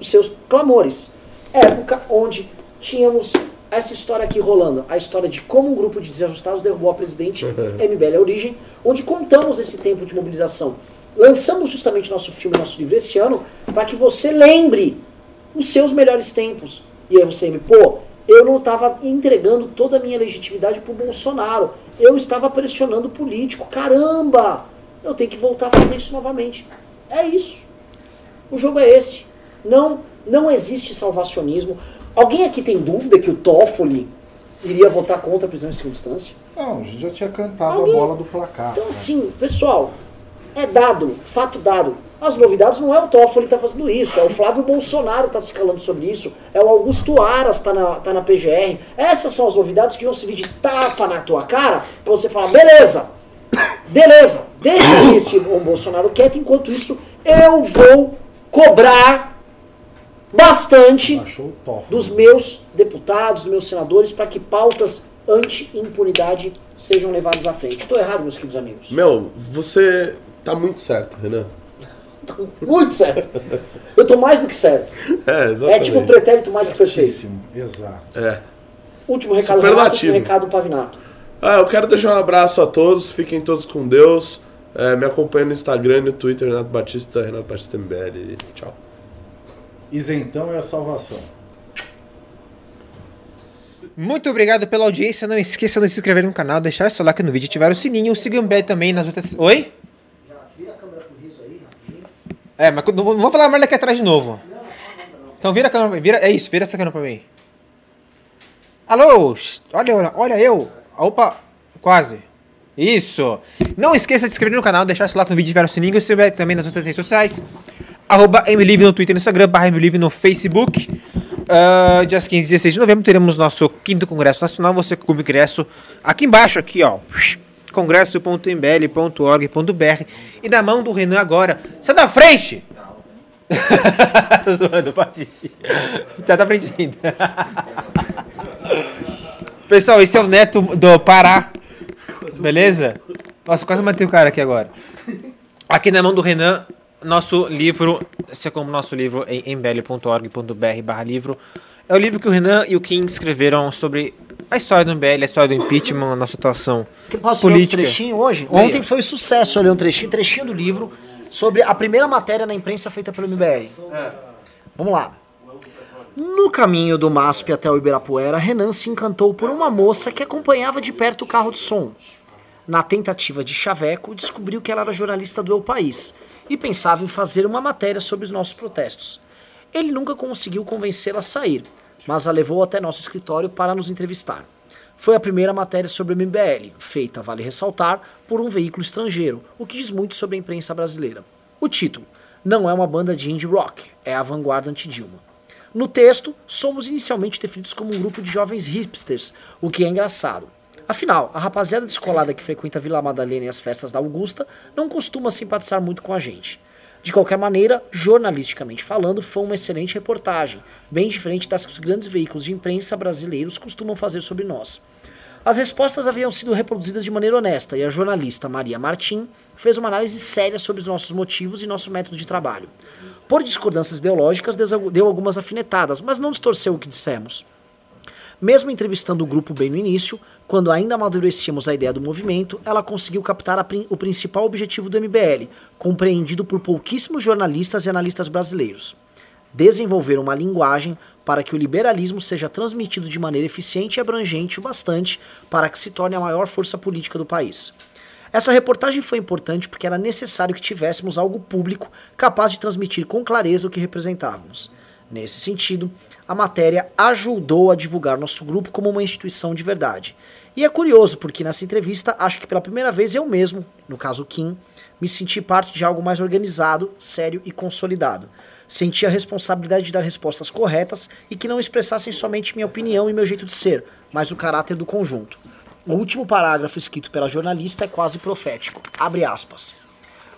os seus clamores. Época onde tínhamos essa história aqui rolando, a história de como um grupo de desajustados derrubou a presidente MBL a Origem, onde contamos esse tempo de mobilização. Lançamos justamente nosso filme, nosso livro esse ano, para que você lembre os seus melhores tempos. E aí você me, pô, eu não estava entregando toda a minha legitimidade pro Bolsonaro. Eu estava pressionando o político. Caramba! Eu tenho que voltar a fazer isso novamente. É isso. O jogo é esse. Não, não existe salvacionismo. Alguém aqui tem dúvida que o Toffoli iria votar contra a prisão em segunda instância? Não, a gente já tinha cantado Alguém- a bola do placar. Então, né? assim, pessoal, é dado, fato dado. As novidades não é o Toffoli que tá fazendo isso, é o Flávio Bolsonaro que tá se calando sobre isso, é o Augusto Aras tá na, tá na PGR. Essas são as novidades que vão servir de tapa na tua cara pra você falar, beleza, beleza, deixa esse Bolsonaro quieto, enquanto isso eu vou cobrar bastante dos meus deputados, dos meus senadores, para que pautas anti-impunidade sejam levadas à frente. Estou errado, meus queridos amigos? Meu, você tá muito certo, Renan. Muito certo. Eu tô mais do que certo. É, É exatamente. tipo o pretérito mais que perfeito. Exato. É. Último recado do Renato, último recado do Pavinato. Ah, eu quero deixar um abraço a todos, fiquem todos com Deus. É, me acompanha no Instagram e no Twitter, Renato Batista, Renato Batista MBL. Tchau. Isentão é a salvação. Muito obrigado pela audiência. Não esqueça de se inscrever no canal, deixar seu like no vídeo, ativar o sininho. Siga o MBL também nas outras. Oi? Já vira a câmera pro riso aí, rapidinho. É, mas não vou, não vou falar merda aqui atrás de novo. Então vira a câmera, vira, é isso, vira essa câmera pra mim. Alô, olha, olha eu. Opa, quase. Isso. Não esqueça de se inscrever no canal, deixar seu like no vídeo, ativar o sininho. Se tiver também nas outras redes sociais. Arroba MLive no Twitter e no Instagram, barra MLive no Facebook. Ah, dias 15 e 16 de novembro teremos nosso quinto Congresso Nacional. Você com o ingresso aqui embaixo, aqui ó. congresso.mbl.org.br e na mão do Renan agora. Sai da frente! Tô zoando, pode ir. Tá da frente ainda. Pessoal, esse é o Neto do Pará. Beleza? Nossa, quase matei o cara aqui agora. Aqui na mão do Renan, nosso livro, esse é como nosso livro em mbl.org.br barra livro. É o livro que o Renan e o Kim escreveram sobre a história do MBL, a história do impeachment, a nossa atuação Que posso ler um política. trechinho hoje? Leia. Ontem foi sucesso, eu li um trechinho, trechinho do livro sobre a primeira matéria na imprensa feita pelo MBL. Vamos lá. No caminho do MASP até o Ibirapuera, Renan se encantou por uma moça que acompanhava de perto o carro de som. Na tentativa de chaveco, descobriu que ela era jornalista do El País e pensava em fazer uma matéria sobre os nossos protestos. Ele nunca conseguiu convencê-la a sair, mas a levou até nosso escritório para nos entrevistar. Foi a primeira matéria sobre o MBL, feita, vale ressaltar, por um veículo estrangeiro, o que diz muito sobre a imprensa brasileira. O título: Não é uma banda de indie rock, é a vanguarda anti-Dilma. No texto, somos inicialmente definidos como um grupo de jovens hipsters, o que é engraçado. Afinal, a rapaziada descolada que frequenta a Vila Madalena e as festas da Augusta não costuma simpatizar muito com a gente. De qualquer maneira, jornalisticamente falando, foi uma excelente reportagem, bem diferente das que os grandes veículos de imprensa brasileiros costumam fazer sobre nós. As respostas haviam sido reproduzidas de maneira honesta e a jornalista Maria Martim fez uma análise séria sobre os nossos motivos e nosso método de trabalho. Por discordâncias ideológicas, deu algumas afinetadas, mas não distorceu o que dissemos. Mesmo entrevistando o grupo bem no início, quando ainda amadurecíamos a ideia do movimento, ela conseguiu captar prin- o principal objetivo do MBL, compreendido por pouquíssimos jornalistas e analistas brasileiros. Desenvolver uma linguagem para que o liberalismo seja transmitido de maneira eficiente e abrangente o bastante para que se torne a maior força política do país. Essa reportagem foi importante porque era necessário que tivéssemos algo público capaz de transmitir com clareza o que representávamos. Nesse sentido, a matéria ajudou a divulgar nosso grupo como uma instituição de verdade. E é curioso porque nessa entrevista acho que pela primeira vez eu mesmo, no caso Kim, me senti parte de algo mais organizado, sério e consolidado. Senti a responsabilidade de dar respostas corretas e que não expressassem somente minha opinião e meu jeito de ser, mas o caráter do conjunto. O último parágrafo escrito pela jornalista é quase profético. Abre aspas.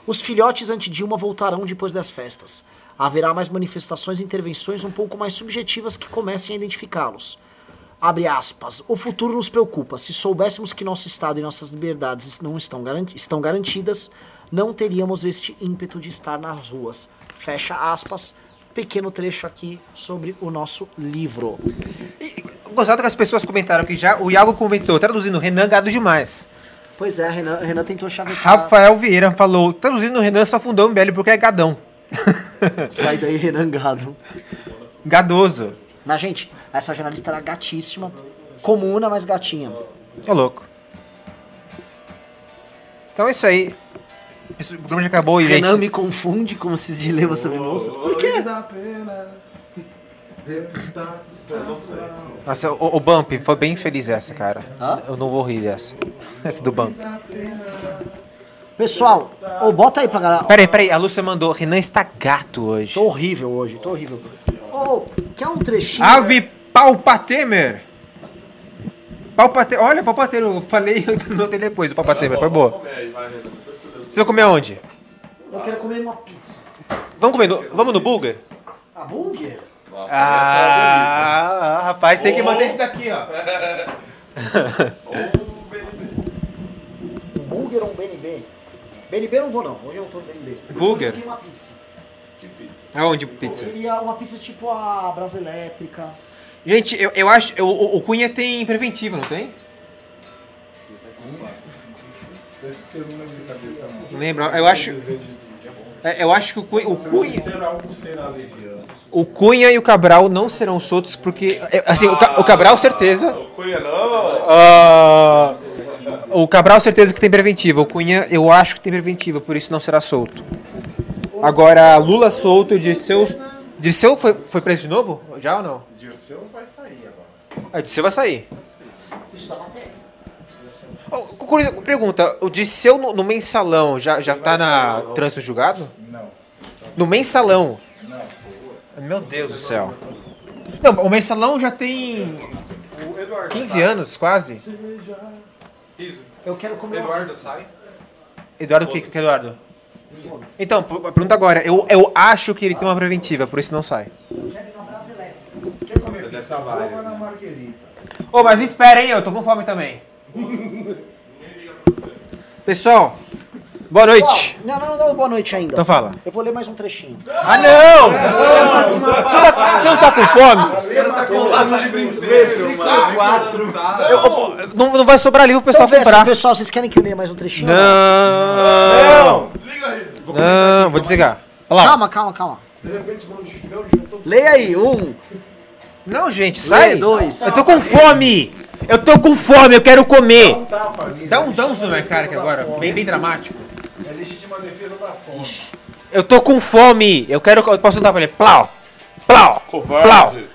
Os filhotes anti-Dilma voltarão depois das festas. Haverá mais manifestações e intervenções um pouco mais subjetivas que comecem a identificá-los. Abre aspas. O futuro nos preocupa. Se soubéssemos que nosso Estado e nossas liberdades não estão, garanti- estão garantidas, não teríamos este ímpeto de estar nas ruas. Fecha aspas. Pequeno trecho aqui sobre o nosso livro. Gostado que as pessoas comentaram que já. O Iago comentou, traduzindo, Renan gado demais. Pois é, Renan, Renan tentou chavecar. Rafael Vieira falou, traduzindo, Renan só fundou o MBL porque é gadão. Sai daí, Renan Gado. Gadoso. Mas, gente, essa jornalista era gatíssima. Comuna, mas gatinha. Ô louco. Então é isso aí. Esse programa já acabou e, Renan gente. me confunde como se de leva sobre moças. Por quê? Nossa, o, o Bump, foi bem feliz essa, cara. Hã? Eu não vou rir dessa. Essa do Bump. Pessoal, ô, bota aí pra galera. Peraí, peraí, a Lúcia mandou, Renan está gato hoje. Tô horrível hoje, tô horrível. Ô, quer um trechinho? Ave Palpatemer. Palpate... Olha, Palpatemer, eu falei, notei depois, o Palpatemer, foi boa. Você vai comer aonde? Eu quero comer uma pizza. Vamos comer no, vamos no Burger? Hambúrguer? Ah, rapaz, tem que manter isso daqui, ó. Um burger ou um BNB? BNB eu não vou não, hoje eu tô no BNB. Burger? Eu queria uma pizza. Aonde Eu pizza? queria uma pizza tipo a Brasa Elétrica. Gente, eu, eu acho, eu- o, o Cunha tem preventivo, não tem? Não lembro, eu acho, é, eu acho que o Cunha, o Cunha, o Cunha e o Cabral não serão soltos porque, é, assim, o, Ca- o Cabral certeza, Cunha não. Ah, o Cabral certeza que tem preventiva. O Cunha eu acho que tem preventiva, por isso não será solto. Agora, Lula solto, Dirceu. Dirceu foi, foi preso de novo? Já ou não? Dirceu vai sair agora. Ah, Dirceu vai sair. Oh, curioso- pergunta, o Dirceu no, no mensalão já, já tá na trânsito julgado? Não. No mensalão? Meu Deus do céu. Não, o mensalão já tem 15 anos, quase. Eu quero comer uma pizza. sai? Eduardo, o que que é Eduardo? Então, p- pergunta agora. Eu, eu acho que ele tem uma preventiva, por isso não sai. Quer comer pizza vai na Marguerita. Ô, mas espera aí, eu tô com fome também. Pessoal, boa noite. Não, não, não dá boa noite ainda. Então fala. Eu vou ler mais um trechinho. Ah, não! Você, tá- você não tá com fome? Versículo 4. Eu- não, não vai sobrar livro pro pessoal Então, vê assim, comprar. pessoal, vocês querem que eu leia mais um trechinho? Não! Não, vou desligar. Olha lá. Calma, calma, calma. Leia aí, um. Não, gente, sai. Lê, dois. Eu tô com fome. Eu tô com fome, eu quero comer. Não tapa ali. Dá um, dá um zoom na minha cara aqui agora, bem, bem dramático. Legítima defesa da fome. Eu tô com fome. Eu quero. Eu posso dar pra ele? Plau! Plau! Covarde.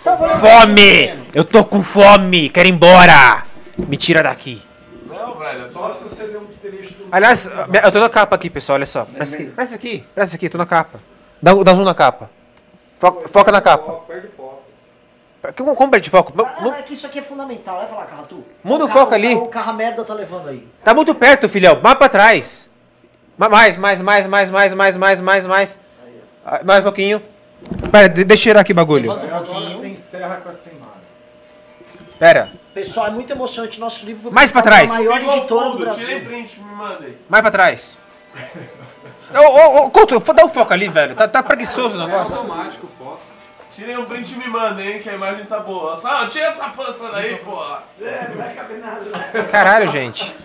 Plau! Fome! Eu tô com fome! Quero ir embora! Me tira daqui. Não, velho. Só se você ler um trecho do. Aliás, eu tô na capa aqui, pessoal, olha só. Presta aqui, presta aqui, presta aqui, tô na capa. Dá, dá zoom na capa. Foca, foca na capa. Perde foco. Como, perde foco? Ah, não, é que isso aqui é fundamental. Leva lá, Carratu. Muda o carro- foco ali. O carro a merda tá levando aí. Tá muito perto, filhão. Mais pra trás. Ma- Mais, mais, mais, mais, mais, mais, mais, mais, mais. Ah, Mais um pouquinho. Pera, de- deixa eu tirar aqui o bagulho. Levanta um Agora pouquinho. você encerra com essa imagem. Pera, Pessoal, é muito emocionante. Nosso livro Mais pra trás. pela maior Igual editora do fundo, Tirei Brasil. print, me mandei. mais pra trás. Ô, ô, ô, Couto, dá um foco ali, velho. Tá, tá preguiçoso o negócio. Automático o foco. Tirei um print e me mandei, hein, que a imagem tá boa. Só, tira essa pança daí, porra. É, não vai caber nada. Caralho, gente.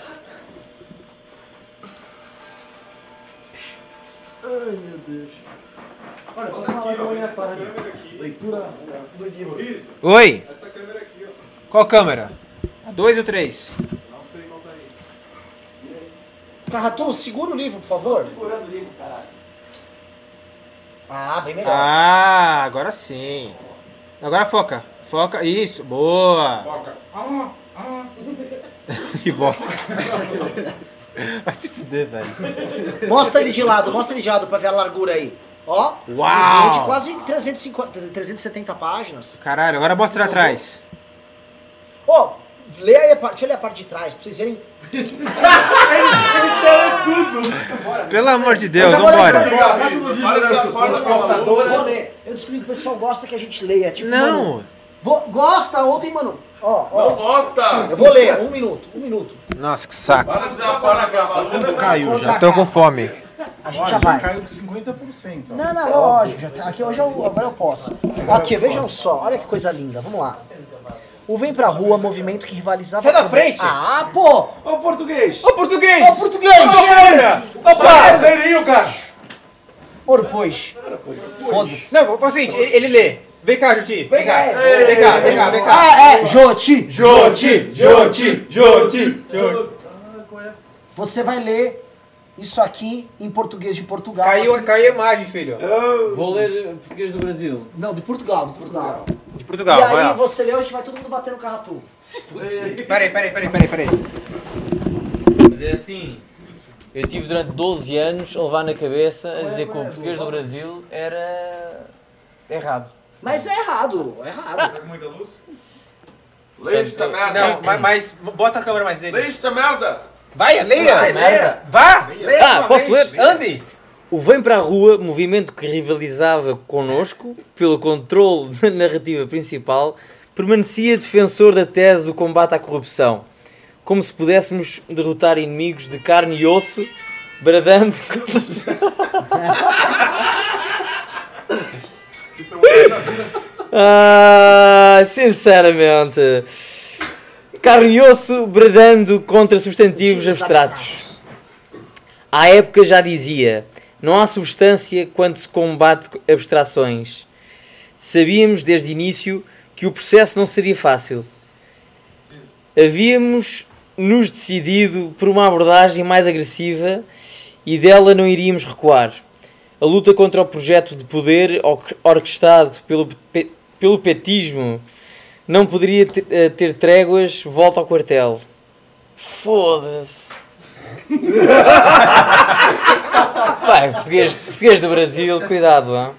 Ai, meu Deus. Olha, fazer uma live amanhã à tarde. Leitura do livro. Oi. Essa câmera aqui, ó. Qual câmera? A 2 ou 3? Carratu, segura o livro, por favor. Segurando o livro, caralho. Ah, bem melhor. Ah, agora sim. Agora foca. Foca. Isso, boa. Foca. Ah, ah. que bosta. Vai se fuder, velho. Mostra ele de lado, mostra ele de lado pra ver a largura aí. Ó, Uau. de quase 350, 370 páginas. Caralho, agora mostra atrás. Ô, Lê aí a parte, deixa eu ler a parte de trás, pra vocês verem. Pelo amor de Deus, Eu já vou ler vambora. Eu descobri que o pessoal gosta que a gente leia. Tipo, Não. mano, vou- gosta ontem, mano. Ó, ó. Bosta! Eu vou ler, um minuto, um minuto. Nossa, que saco. Para de dar fora na capa. Caiu já. Tô com fome. A gente já já vai. caiu 50%. ó. Não, não, lógico, já tá- aqui hoje eu, agora eu posso. Aqui, vejam só, olha que coisa linda, vamos lá. O Vem Pra Rua, movimento que rivalizava... Sai da com- frente! Ah, pô! Ô, português! Ô, português! Ô, português! Opa! Serinho, gacho! Ouro, pois. Foda-se. Não, faz o seguinte, ele lê. Vem cá, Juti. Vem cá. Vem cá, vem cá, vem cá. Ah, é, Joti. Joti! Joti! Joti! Você vai ler isso aqui em português de Portugal. Caiu, caiu a imagem, filho. Vou ler português do Brasil. Não, de Portugal, de Portugal. De e Portugal, vai aí você leu, a gente vai todo mundo bater no carratu. Peraí, peraí, peraí, peraí, peraí. Mas é assim. Eu tive durante 12 anos a levar na cabeça a dizer que o português do Brasil era errado. Mas é errado, é errado. Lê esta merda! Não, mas, mas bota a câmera mais nele. esta merda! Vai, leia! Vai, leia. Vá! Ah, posso ler? Ande! O Vem para a Rua, movimento que rivalizava connosco pelo controle da narrativa principal, permanecia defensor da tese do combate à corrupção, como se pudéssemos derrotar inimigos de carne e osso, bradando Ah, sinceramente. Carne e osso bradando contra substantivos abstratos. À época já dizia: não há substância quando se combate abstrações. Sabíamos desde início que o processo não seria fácil. Havíamos nos decidido por uma abordagem mais agressiva e dela não iríamos recuar. A luta contra o projeto de poder or- orquestrado pelo, pe- pelo petismo não poderia ter, eh, ter tréguas, volta ao quartel. Foda-se. Pai, português, português do Brasil, cuidado, hã?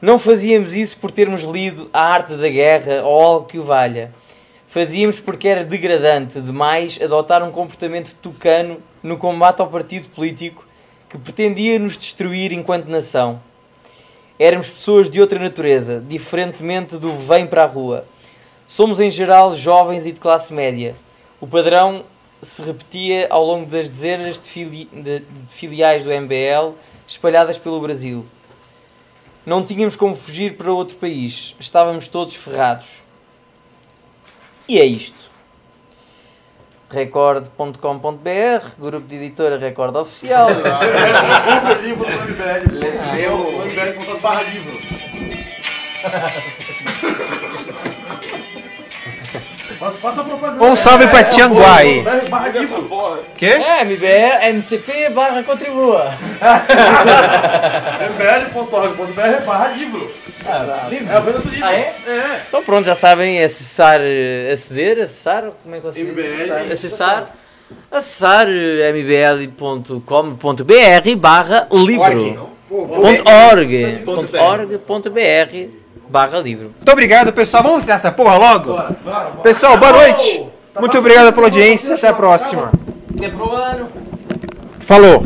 Não fazíamos isso por termos lido A Arte da Guerra ou algo que o valha. Fazíamos porque era degradante demais adotar um comportamento tucano no combate ao partido político que pretendia nos destruir enquanto nação. Éramos pessoas de outra natureza, diferentemente do vem para a rua. Somos em geral jovens e de classe média. O padrão se repetia ao longo das dezenas de, fili- de- de filiais do MBL espalhadas pelo Brasil. Não tínhamos como fugir para outro país. Estávamos todos ferrados. E é isto. Record.com.br, grupo de editora Record Oficial. Compre o livro do MBL. Lê o MBL barra livro. Um salve pra Tianguá aí. Barra livro. Quê? É, MBE, MCP barra contribua. mbl.org.br barra livro. É a venda do livro. Ah, é? Então pronto, já sabem acessar, aceder, acessar, como é que vocês MBL. acessar? Acessar, mbl.com.br barra livro. Ponto .org, barra livro. Muito obrigado, pessoal. Vamos encerrar essa porra logo? Pessoal, boa noite. Muito obrigado pela audiência. Até a próxima. Até pro ano. Falou.